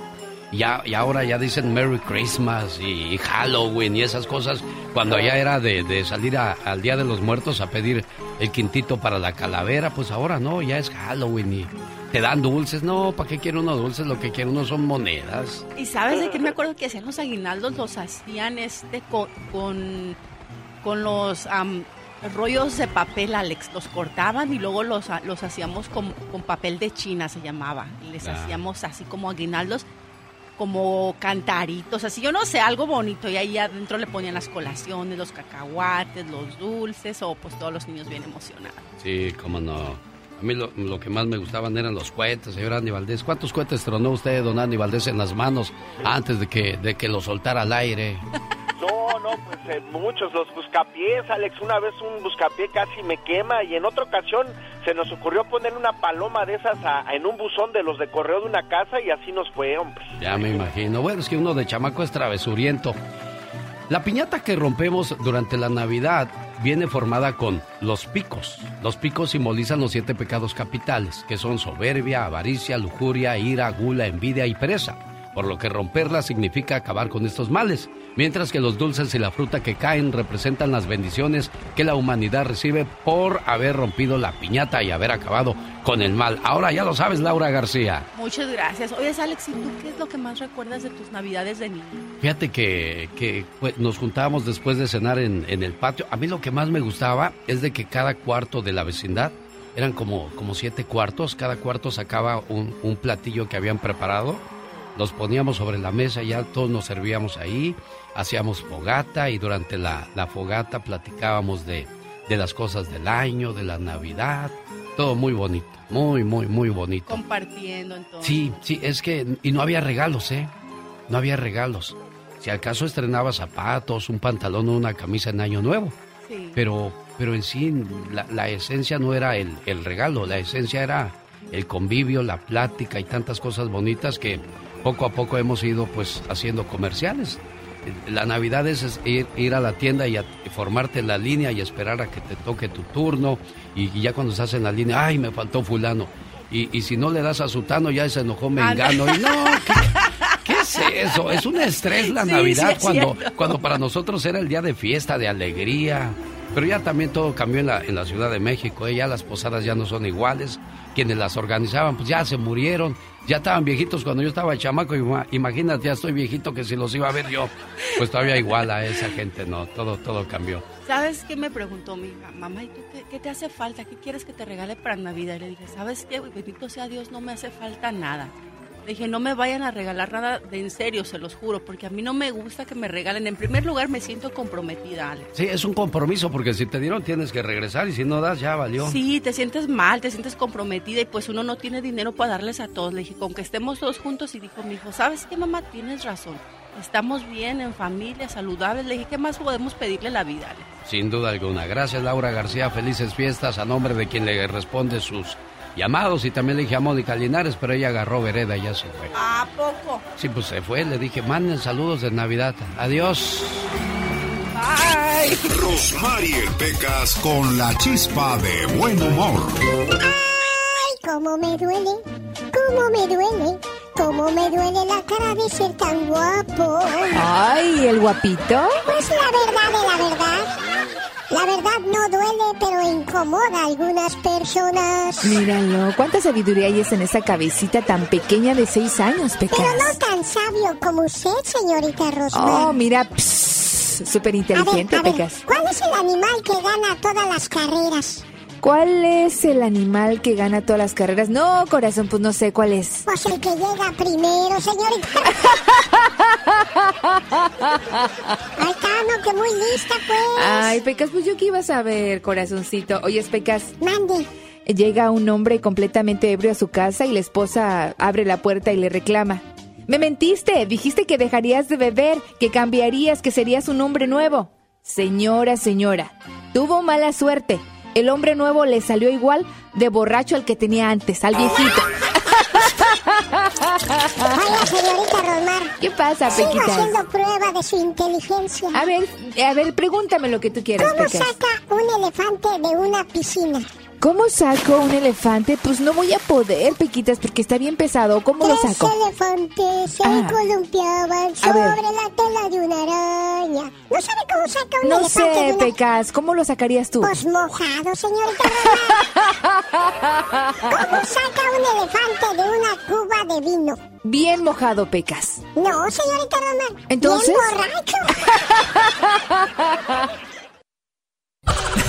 S2: Ya, y ahora ya dicen Merry Christmas y Halloween y esas cosas. Cuando ya era de, de salir a- al Día de los Muertos a pedir el quintito para la calavera, pues ahora no, ya es Halloween y te dan dulces. No, ¿para qué quiere uno dulces? Lo que quiere uno son monedas.
S38: ¿Y sabes de qué me acuerdo que hacían los aguinaldos? Los hacían este con, con, con los am, rollos de papel, Alex. Los cortaban y luego los, los hacíamos con, con papel de China, se llamaba. Les
S2: Ah.
S38: hacíamos así como aguinaldos, como cantaritos, así yo no sé, algo bonito. Y ahí adentro le ponían las colaciones, los cacahuates, los dulces, o pues todos los niños bien emocionados.
S2: Sí, cómo no. A mí lo, lo que más me gustaban eran los cohetes, señor Andy Valdés. ¿Cuántos cohetes tronó usted, don Andy Valdés, en las manos antes de que, de que lo soltara al aire?
S8: No, no, pues eh, muchos, los buscapiés, Alex. Una vez un buscapié casi me quema y en otra ocasión se nos ocurrió poner una paloma de esas a- en un buzón de los de correo de una casa y así nos fue, hombre.
S2: Ya me imagino. Bueno, es que uno de chamaco es travesuriento. La piñata que rompemos durante la Navidad viene formada con los picos. Los picos simbolizan los siete pecados capitales, que son soberbia, avaricia, lujuria, ira, gula, envidia y pereza. Por lo que romperla significa acabar con estos males, mientras que los dulces y la fruta que caen representan las bendiciones que la humanidad recibe por haber rompido la piñata y haber acabado con el mal. Ahora ya lo sabes, Laura García.
S38: Muchas gracias. Oye, Alex, ¿y tú qué es lo que más recuerdas de tus navidades de niño?
S2: Fíjate que, que, pues, nos juntábamos después de cenar en, en el patio. A mí lo que más me gustaba es de que cada cuarto de la vecindad, eran como, como siete cuartos, cada cuarto sacaba un, un platillo que habían preparado, los poníamos sobre la mesa, ya todos nos servíamos ahí, hacíamos fogata y durante la, la fogata platicábamos de, de las cosas del año, de la Navidad, todo muy bonito, muy, muy, muy bonito.
S38: Compartiendo entonces.
S2: Sí, sí, es que. Y no había regalos, ¿eh? No había regalos. Si acaso estrenaba zapatos, un pantalón o una camisa en Año Nuevo.
S38: Sí.
S2: Pero, pero en sí, la, la esencia no era el, el regalo, la esencia era el convivio, la plática y tantas cosas bonitas que poco a poco hemos ido pues haciendo comerciales. La Navidad es, ir, ir a la tienda y, a- y formarte en la línea y esperar a que te toque tu turno y, y ya cuando estás en la línea, ay, me faltó fulano. Y, y si no le das a sutano, ya se enojó Mengano. Y no, ¿qué, qué es eso? Es un estrés la
S38: Sí,
S2: Navidad
S38: sí
S2: cuando,
S38: cierto.
S2: cuando para nosotros era el día de fiesta, de alegría. Pero ya también todo cambió en la, en la Ciudad de México, ¿eh? ya las posadas ya no son iguales, quienes las organizaban pues ya se murieron, ya estaban viejitos cuando yo estaba chamaco, imagínate, ya estoy viejito que si los iba a ver yo, pues todavía igual a esa gente, no, todo, todo cambió.
S38: ¿Sabes qué me preguntó mi mamá? ¿Y tú qué, te hace falta? ¿Qué quieres que te regale para Navidad? Y le dije, ¿sabes qué? Bendito sea Dios, no me hace falta nada. Le dije, no me vayan a regalar nada de en serio, se los juro, porque a mí no me gusta que me regalen. En primer lugar, me siento comprometida, Alex.
S2: Sí, es un compromiso, porque si te dieron tienes que regresar y si no das, ya valió.
S38: Sí, te sientes mal, te sientes comprometida y pues uno no tiene dinero para darles a todos. Le dije, con que estemos todos juntos y dijo mi hijo, ¿sabes qué, mamá? Tienes razón. Estamos bien, en familia, saludables. Le dije, ¿qué más podemos pedirle a la vida?
S2: Sin duda alguna. Gracias, Laura García. Felices fiestas a nombre de quien le responde sus llamados. Y también le dije a Mónica Linares, pero ella agarró vereda y ya se fue.
S38: ¿A poco?
S2: Sí, pues se fue. Le dije, manden saludos de Navidad. Adiós.
S1: Bye. Rosmarie Pecas con la chispa de buen humor.
S5: Ay, cómo me duele. Cómo me duele cómo me duele la cara de ser tan guapo.
S6: Ay, ¿el guapito?
S5: Pues la verdad de la verdad. La verdad no duele, pero incomoda a algunas personas.
S6: Míralo, cuánta sabiduría hay en esa cabecita tan pequeña de seis años, Pecas.
S5: Pero no tan sabio como usted, señorita Rosmar.
S6: Oh, mira, súper inteligente, Pecas.
S5: ¿Cuál es el animal que gana todas las carreras?
S6: ¿Cuál es el animal que gana todas las carreras? No, corazón, pues no sé cuál es.
S5: Pues el que llega primero, señorita. Ay, no, que muy lista, pues.
S6: Ay, Pecas, pues yo qué iba a saber, corazoncito. Oye, Pecas.
S5: Mande.
S6: Llega un hombre completamente ebrio a su casa y la esposa abre la puerta y le reclama. Me mentiste, dijiste que dejarías de beber, que cambiarías, que serías un hombre nuevo. Señora, señora, tuvo mala suerte el hombre nuevo le salió igual de borracho al que tenía antes, al viejito.
S5: Hola, señorita Rosmar.
S6: ¿Qué pasa, Sigo
S5: haciendo prueba de su inteligencia.
S6: A ver, a ver, pregúntame lo que tú quieras,
S5: ¿Cómo saca un elefante de una piscina?
S6: ¿Cómo saco un elefante? Pues no voy a poder, Pequitas, porque está bien pesado. ¿Cómo lo saco?
S5: Tres elefantes se ah. columpiaban sobre la tela de una araña. ¿No sabe cómo saca un elefante?
S6: No sé, Pecas. ¿Cómo lo sacarías tú?
S5: Pues mojado, señorita ¿Cómo saca un elefante de una cuba de vino?
S6: Bien mojado, Pecas.
S5: No, señorita Román.
S6: ¿Entonces?
S5: Bien borracho.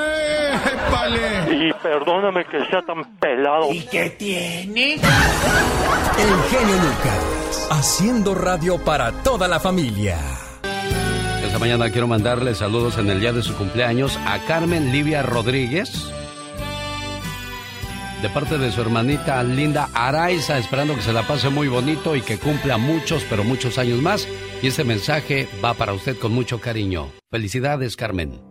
S39: Y perdóname que sea tan pelado.
S7: ¿Y qué tiene? El genio Lucas, haciendo radio para toda la familia.
S2: Esta mañana quiero mandarle saludos en el día de su cumpleaños a Carmen Livia Rodríguez. De parte de su hermanita Linda Araiza, esperando que se la pase muy bonito y que cumpla muchos, pero muchos años más. Y este mensaje va para usted con mucho cariño. Felicidades, Carmen.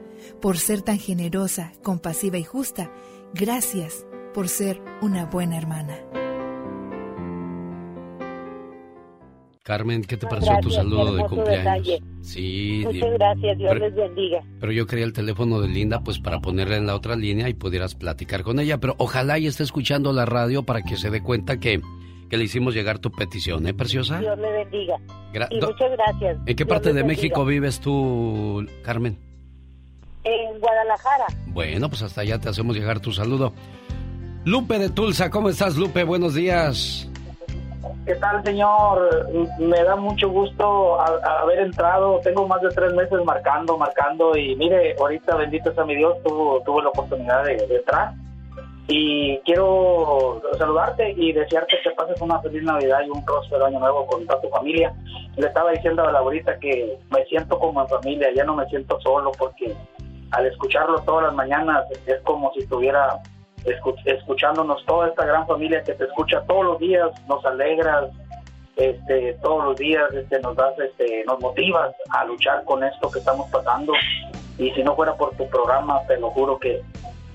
S6: Por ser tan generosa, compasiva y justa, gracias por ser una buena hermana.
S2: Carmen, ¿qué te pareció tu saludo de cumpleaños?
S34: Sí, muchas gracias, Dios les bendiga.
S2: Pero yo quería el teléfono de Linda pues para ponerla en la otra línea y pudieras platicar con ella, pero ojalá ella esté escuchando la radio para que se dé cuenta que, que le hicimos llegar tu petición, ¿eh, preciosa?
S34: Dios le bendiga. y muchas gracias.
S2: ¿En qué parte de México vives tú, Carmen?
S34: En Guadalajara.
S2: Bueno, pues hasta allá te hacemos llegar tu saludo. Lupe de Tulsa, ¿cómo estás, Lupe? Buenos días.
S40: ¿Qué tal, señor? Me da mucho gusto haber entrado. Tengo más de tres meses marcando, marcando. Y mire, ahorita, bendito sea mi Dios, tuve, tuve la oportunidad de, entrar. Y quiero saludarte y desearte que pases una feliz Navidad y un próspero año nuevo con toda tu familia. Le estaba diciendo a la abuelita que me siento como en familia, ya no me siento solo porque al escucharlo todas las mañanas es como si estuviera escuchándonos toda esta gran familia que te escucha todos los días, nos alegras, este, todos los días este, nos das, este, nos motivas a luchar con esto que estamos pasando y si no fuera por tu programa, te lo juro que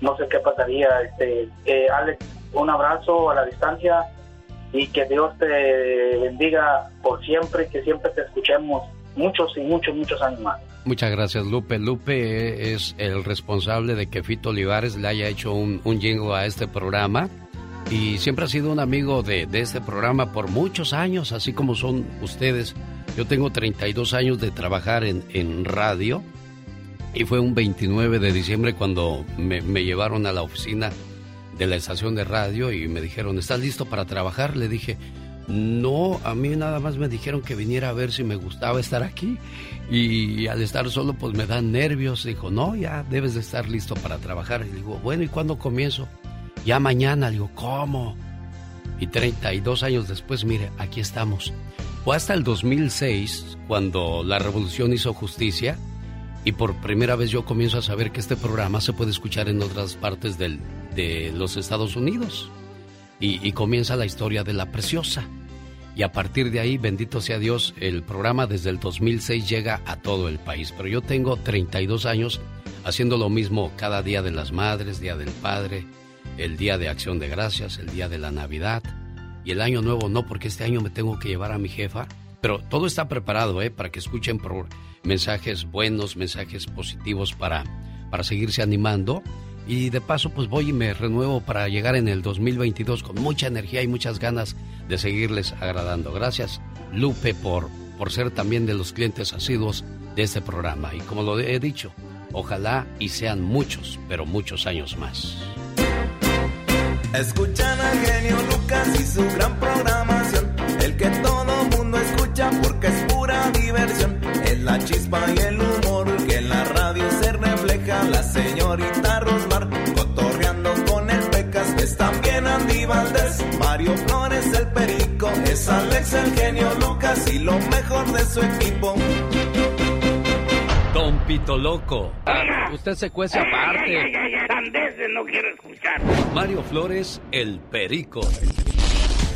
S40: no sé qué pasaría. Este, eh, Alex, un abrazo a la distancia y que Dios te bendiga por siempre, que siempre te escuchemos muchos y muchos, muchos años más.
S2: Muchas gracias, Lupe. Lupe es el responsable de que Fito Olivares le haya hecho un, un a este programa y siempre ha sido un amigo de, de, este programa por muchos años, así como son ustedes. Yo tengo 32 años de trabajar en, en radio y fue un 29 de diciembre cuando me, llevaron a la oficina de la estación de radio y me dijeron, ¿estás listo para trabajar? Le dije, no, a mí nada más me dijeron que viniera a ver si me gustaba estar aquí y al estar solo pues me dan nervios. Dijo, no, ya debes de estar listo para trabajar. Y digo, bueno, ¿y cuándo comienzo? Ya mañana. Digo, ¿cómo? Y 32 años después, mire, aquí estamos. Fue hasta el 2006 cuando la revolución hizo justicia y por primera vez yo comienzo a saber que este programa se puede escuchar en otras partes del, de los Estados Unidos. Y, comienza la historia de la preciosa. Y a partir de ahí, bendito sea Dios, el programa desde el 2006 llega a todo el país. Pero yo tengo 32 años haciendo lo mismo cada día de las madres, día del padre, el día de acción de gracias, el día de la Navidad. Y el año nuevo no, porque este año me tengo que llevar a mi jefa. Pero todo está preparado, ¿eh? Para que escuchen mensajes buenos, mensajes positivos para, para seguirse animando. Y de paso, pues voy y me renuevo para llegar en el 2022 con mucha energía y muchas ganas de seguirles agradando. Gracias, Lupe, por, por ser también de los clientes asiduos de este programa. Y como lo he dicho, ojalá y sean muchos, pero muchos años más.
S33: Escuchan al genio Lucas y su gran programación. El que todo mundo escucha porque es pura diversión. Es la chispa y el humor que en la radio se refleja. La señorita Andy Valdés, Mario Flores el Perico. Es Alex el genio Lucas y lo mejor de su equipo.
S2: Don Pito Loco. Usted se cuece aparte.
S41: no quiero escuchar.
S2: Mario Flores, el Perico.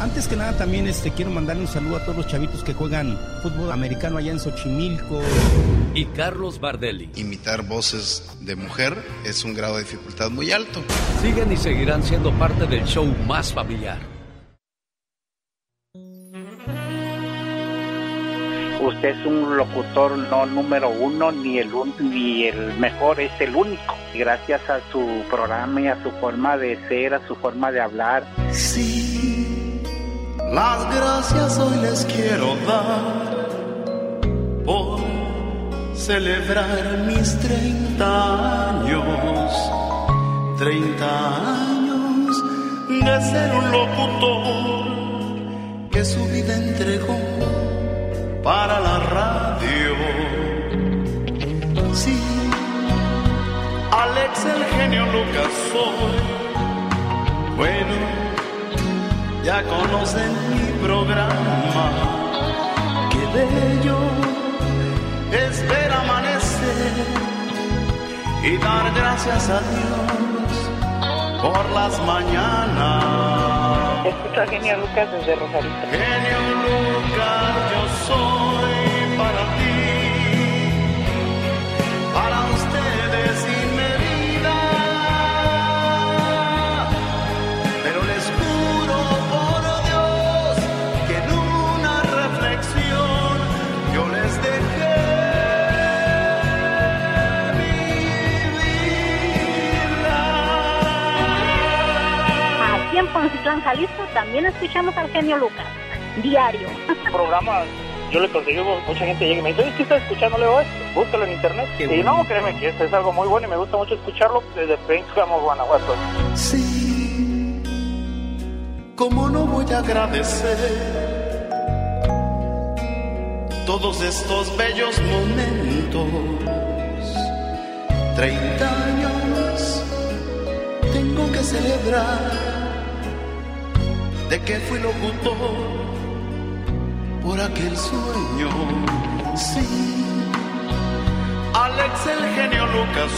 S42: Antes que nada también este, quiero mandarle un saludo a todos los chavitos que juegan fútbol americano allá en Xochimilco.
S2: Y Carlos Bardelli.
S43: Imitar voces de mujer es un grado de dificultad muy alto.
S2: Siguen y seguirán siendo parte del show más familiar.
S44: Usted es un locutor no número uno ni el ni el mejor, es el único. Gracias a su programa y a su forma de ser, a su forma de hablar.
S33: Sí, las gracias hoy les quiero dar por celebrar mis 30 años. 30 años de ser un locutor que su vida entregó para la radio. Sí, Alex el genio Lucas soy. Bueno, ya conocen mi programa. Qué bello es ver amanecer y dar gracias a Dios por las mañanas.
S34: Escucho a Genio Lucas desde Rosarito.
S33: Genio Lucas, yo soy
S34: Jalisco, también escuchamos al genio Lucas. Diario.
S40: programa yo le conseguí mucha gente llega y me dice, ¿qué estás escuchando? Le digo, "Esto, búscalo en internet. y no, créeme que esto es algo muy bueno y me gusta mucho escucharlo desde Princeton, Guanajuato.
S33: Sí, ¿cómo no voy a agradecer todos estos bellos momentos? Treinta años tengo que celebrar de que fui locutor por aquel sueño. Sí, Alex el genio Lucas.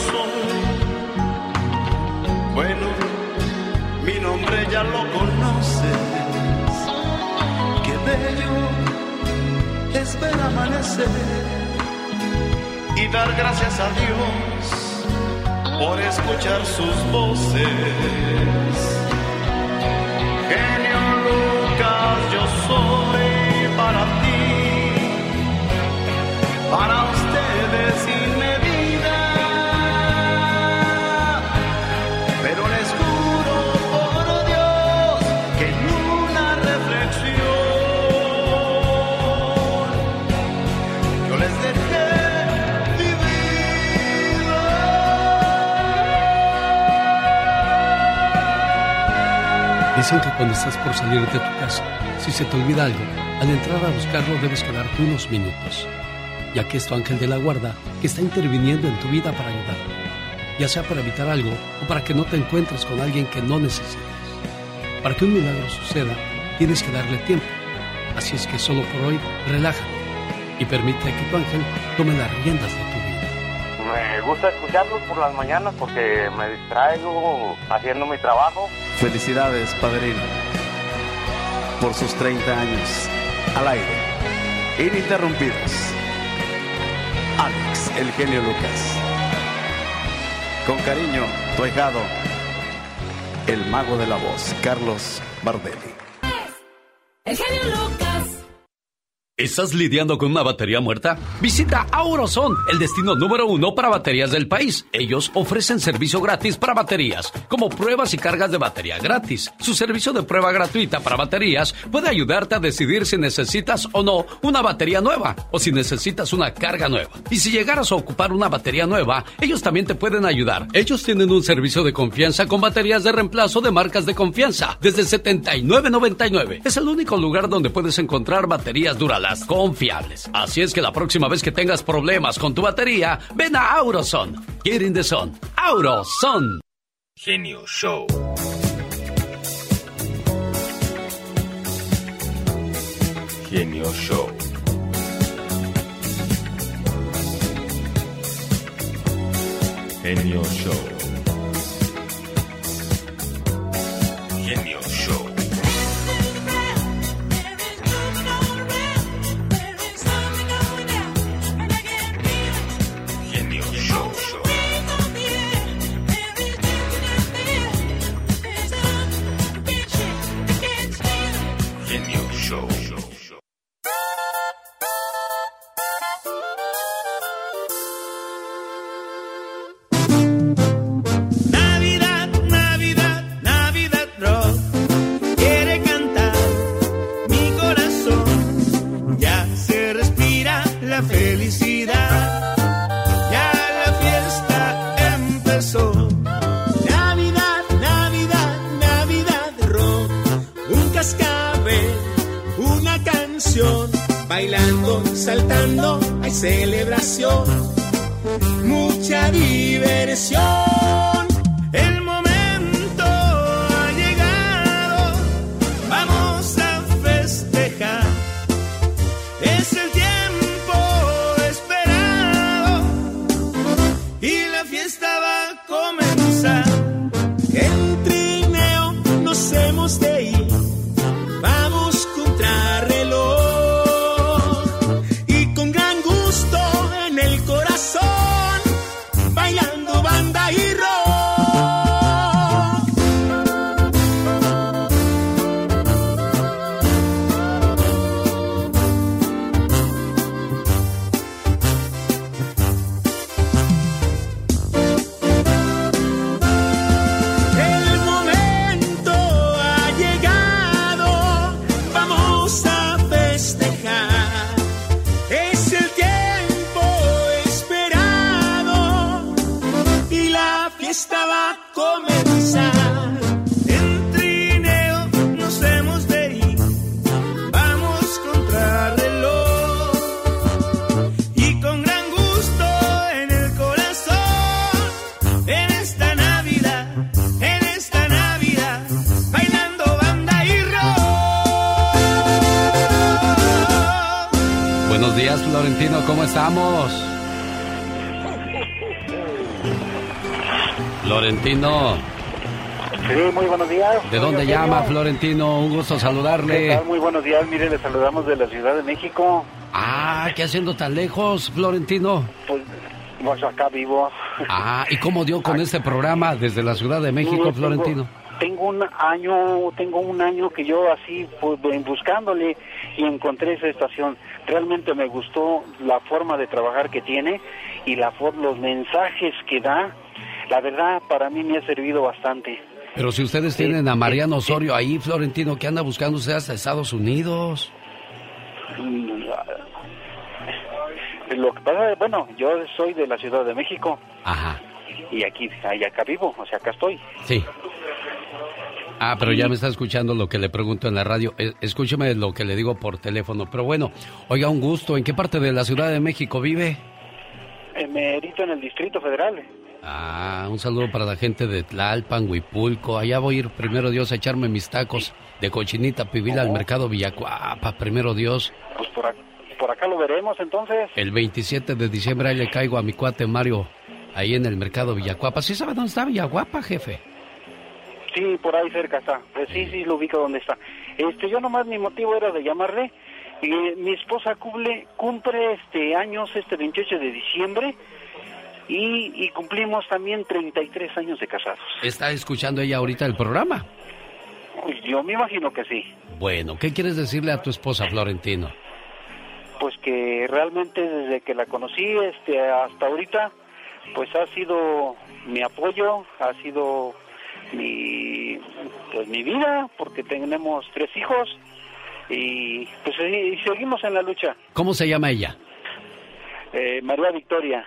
S33: Bueno, mi nombre ya lo conoces. Qué bello es ver amanecer y dar gracias a Dios por escuchar sus voces. Yo soy para ti, para ustedes sin medida. Pero les juro por Dios que en una reflexión yo les dejé.
S2: Dicen que cuando estás por salir de tu casa, si se te olvida algo, al entrar a buscarlo debes quedarte unos minutos, ya que es tu ángel de la guarda que está interviniendo en tu vida para ayudarte, ya sea para evitar algo o para que no te encuentres con alguien que no necesitas. Para que un milagro suceda, tienes que darle tiempo. Así es que solo por hoy, relájate y permite que tu ángel tome las riendas de tu vida.
S39: Me gusta escucharlos por las mañanas porque me distraigo haciendo mi trabajo.
S45: Felicidades, padrino, por sus 30 años al aire, ininterrumpidos. Alex, el genio Lucas. Con cariño, tu el mago de la voz, Carlos Bardelli.
S2: ¿Estás lidiando con una batería muerta? Visita Auroson, el destino número uno para baterías del país. Ellos ofrecen servicio gratis para baterías, como pruebas y cargas de batería gratis. Su servicio de prueba gratuita para baterías puede ayudarte a decidir si necesitas o no una batería nueva o si necesitas una carga nueva. Y si llegaras a ocupar una batería nueva, ellos también te pueden ayudar. Ellos tienen un servicio de confianza con baterías de reemplazo de marcas de confianza desde 79.99. Es el único lugar donde puedes encontrar baterías confiables. Así es que la próxima vez que tengas problemas con tu batería, ven a Auroson. Get in the sun. Auroson.
S46: Genio Show. Genio Show. Genio Show. Genio
S2: Florentino? Un gusto saludarle.
S44: Muy buenos días, mire, le saludamos de la Ciudad de México.
S2: Ah, ¿qué haciendo tan lejos, Florentino?
S44: Pues, pues acá vivo.
S2: Ah, ¿y cómo dio con este programa desde la Ciudad de México, Florentino?
S44: Tengo, un año, tengo un año que yo así pues, buscándole y encontré esa estación. Realmente me gustó la forma de trabajar que tiene y la los mensajes que da. La verdad, para mí me ha servido bastante.
S2: Pero si ustedes tienen a Mariano Osorio ahí, Florentino, que anda buscando usted hasta Estados Unidos.
S44: Mm, lo que pasa, bueno, yo soy de la Ciudad de México.
S2: Ajá.
S44: Y aquí, ahí acá vivo, o sea, acá estoy.
S2: Sí. Ah, pero ya me está escuchando lo que le pregunto en la radio. Eh, escúcheme lo que le digo por teléfono. Pero bueno, oiga, un gusto. ¿En qué parte de la Ciudad de México vive?
S44: Emerito en el Distrito Federal.
S2: Ah, un saludo para la gente de Tlalpan, Huipulco. Allá voy a ir, primero Dios, a echarme mis tacos de cochinita pibil al mercado Villacuapa, primero Dios.
S44: Pues por, por acá lo veremos entonces.
S2: El 27 de diciembre ahí le caigo a mi cuate Mario, ahí en el mercado Villacuapa. ¿Sí sabe dónde está Villacuapa, jefe?
S44: Sí, por ahí cerca está. Pues sí, sí, lo ubico dónde está. Este, yo nomás mi motivo era de llamarle. Y mi esposa cumple, cumple este años, este 28 de diciembre y, cumplimos también 33 años de casados.
S2: ¿Está escuchando ella ahorita el programa?
S44: Yo me imagino que sí.
S2: Bueno, ¿qué quieres decirle a tu esposa, Florentino?
S44: Pues que realmente desde que la conocí este, hasta ahorita, pues ha sido mi apoyo, ha sido mi, pues mi vida, porque tenemos tres hijos y pues y seguimos en la lucha.
S2: ¿Cómo se llama ella?
S44: Eh, María Victoria.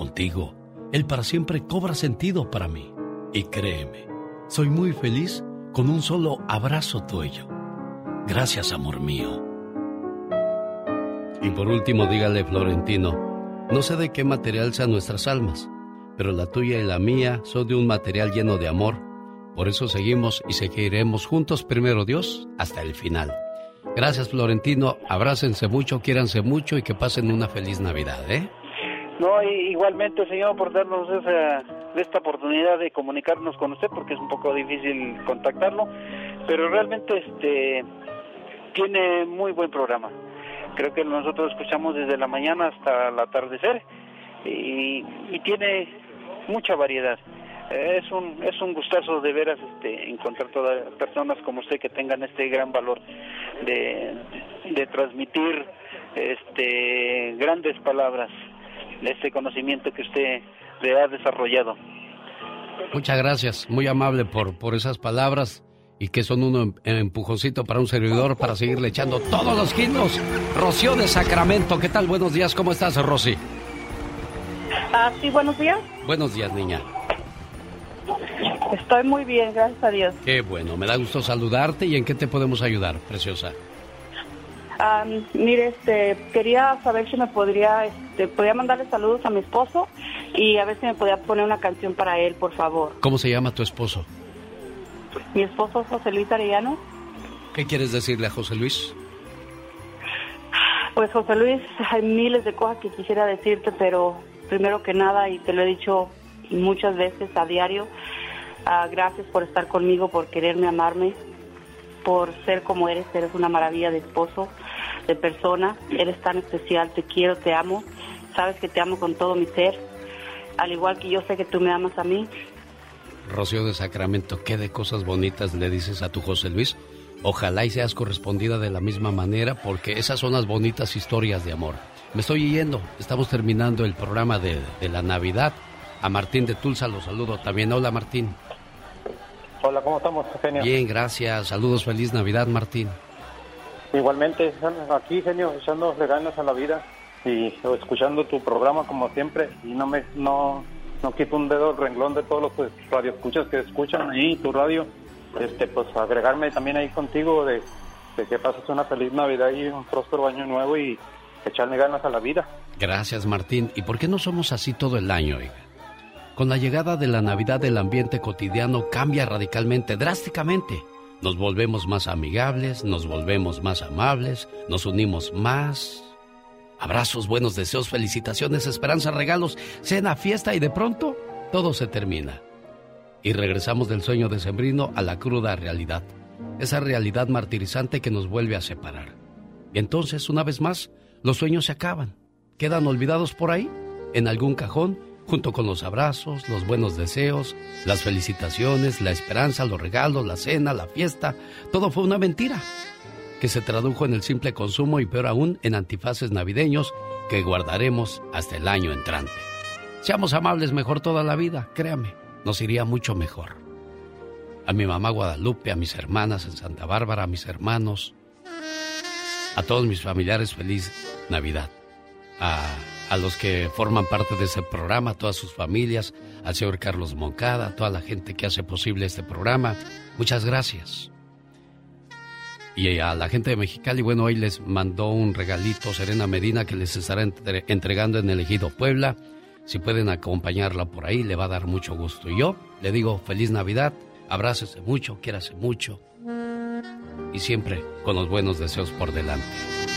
S2: Contigo, el para siempre cobra sentido para mí. Y créeme, soy muy feliz con un solo abrazo tuyo. Gracias, amor mío. Y por último, dígale, Florentino, no sé de qué material sean nuestras almas, pero la tuya y la mía son de un material lleno de amor. Por eso seguimos y seguiremos juntos, primero Dios, hasta el final. Gracias, Florentino. Abrácense mucho, quiéranse mucho y que pasen una feliz Navidad, ¿eh?
S44: No, igualmente, señor, por darnos esa, esta oportunidad de comunicarnos con usted, porque es un poco difícil contactarlo, pero realmente este tiene muy buen programa. Creo que nosotros escuchamos desde la mañana hasta el atardecer y, tiene mucha variedad. Es un, es un gustazo de veras este, encontrar todas personas como usted que tengan este gran valor de, de transmitir este, grandes palabras este conocimiento que usted le ha desarrollado.
S2: Muchas gracias, muy amable por, por esas palabras y que son un em, empujoncito para un servidor para seguirle echando todos los kilos. Rocío de Sacramento, ¿qué tal? Buenos días, ¿cómo estás, Rosy?
S34: Ah, sí, buenos días.
S2: Buenos días, niña.
S34: Estoy muy bien, gracias a Dios.
S2: Qué bueno, me da gusto saludarte y en qué te podemos ayudar, preciosa
S34: mire, este, quería saber si me podría, este, podría mandarle saludos a mi esposo y a ver si me podía poner una canción para él, por favor.
S2: ¿Cómo se llama tu esposo?
S34: Mi esposo es José Luis Arellano.
S2: ¿Qué quieres decirle a José Luis?
S34: Pues José Luis, hay miles de cosas que quisiera decirte, pero primero que nada, y te lo he dicho muchas veces a diario, ah, gracias por estar conmigo, por quererme, amarme, por ser como eres, eres una maravilla de esposo, de persona, eres tan especial, te quiero, te amo, sabes que te amo con todo mi ser, al igual que yo sé que tú me amas a mí.
S2: Rocío de Sacramento, ¿qué de cosas bonitas le dices a tu José Luis? Ojalá y seas correspondida de la misma manera porque esas son las bonitas historias de amor. Me estoy yendo, estamos terminando el programa de, de la Navidad. A Martín de Tulsa lo saludo también. Hola Martín.
S47: Hola, ¿cómo estamos,
S2: Bien, gracias. Saludos, feliz Navidad, Martín.
S47: Igualmente, aquí, genio, echándole ganas a la vida y escuchando tu programa como siempre y no me no no quito un dedo el renglón de todos los radioescuchas que escuchan ahí tu radio. Este pues agregarme también ahí contigo de, que pases una feliz navidad y un próspero año nuevo y echarle ganas a la vida.
S2: Gracias Martín. Y por qué no somos así todo el año con la llegada de la navidad el ambiente cotidiano cambia radicalmente drásticamente nos volvemos más amigables nos volvemos más amables nos unimos más Abrazos, buenos deseos, felicitaciones, esperanza, regalos, cena, fiesta y de pronto todo se termina. Y regresamos del sueño decembrino a la cruda realidad. Esa realidad martirizante que nos vuelve a separar. Y entonces, una vez más, los sueños se acaban. Quedan olvidados por ahí, en algún cajón, junto con los abrazos, los buenos deseos, las felicitaciones, la esperanza, los regalos, la cena, la fiesta. Todo fue una mentira que se tradujo en el simple consumo y peor aún en antifaces navideños que guardaremos hasta el año entrante. Seamos amables mejor toda la vida, créame, nos iría mucho mejor. A mi mamá Guadalupe, a mis hermanas en Santa Bárbara, a mis hermanos, a todos mis familiares, feliz Navidad. A, a los que forman parte de este programa, a todas sus familias, al señor Carlos Moncada, a toda la gente que hace posible este programa, muchas gracias. Y a la gente de Mexicali, bueno, hoy les mandó un regalito Serena Medina que les estará entregando en el Ejido Puebla. Si pueden acompañarla por ahí, le va a dar mucho gusto. Y yo le digo feliz Navidad, abrácese mucho, quiérase mucho y siempre con los buenos deseos por delante.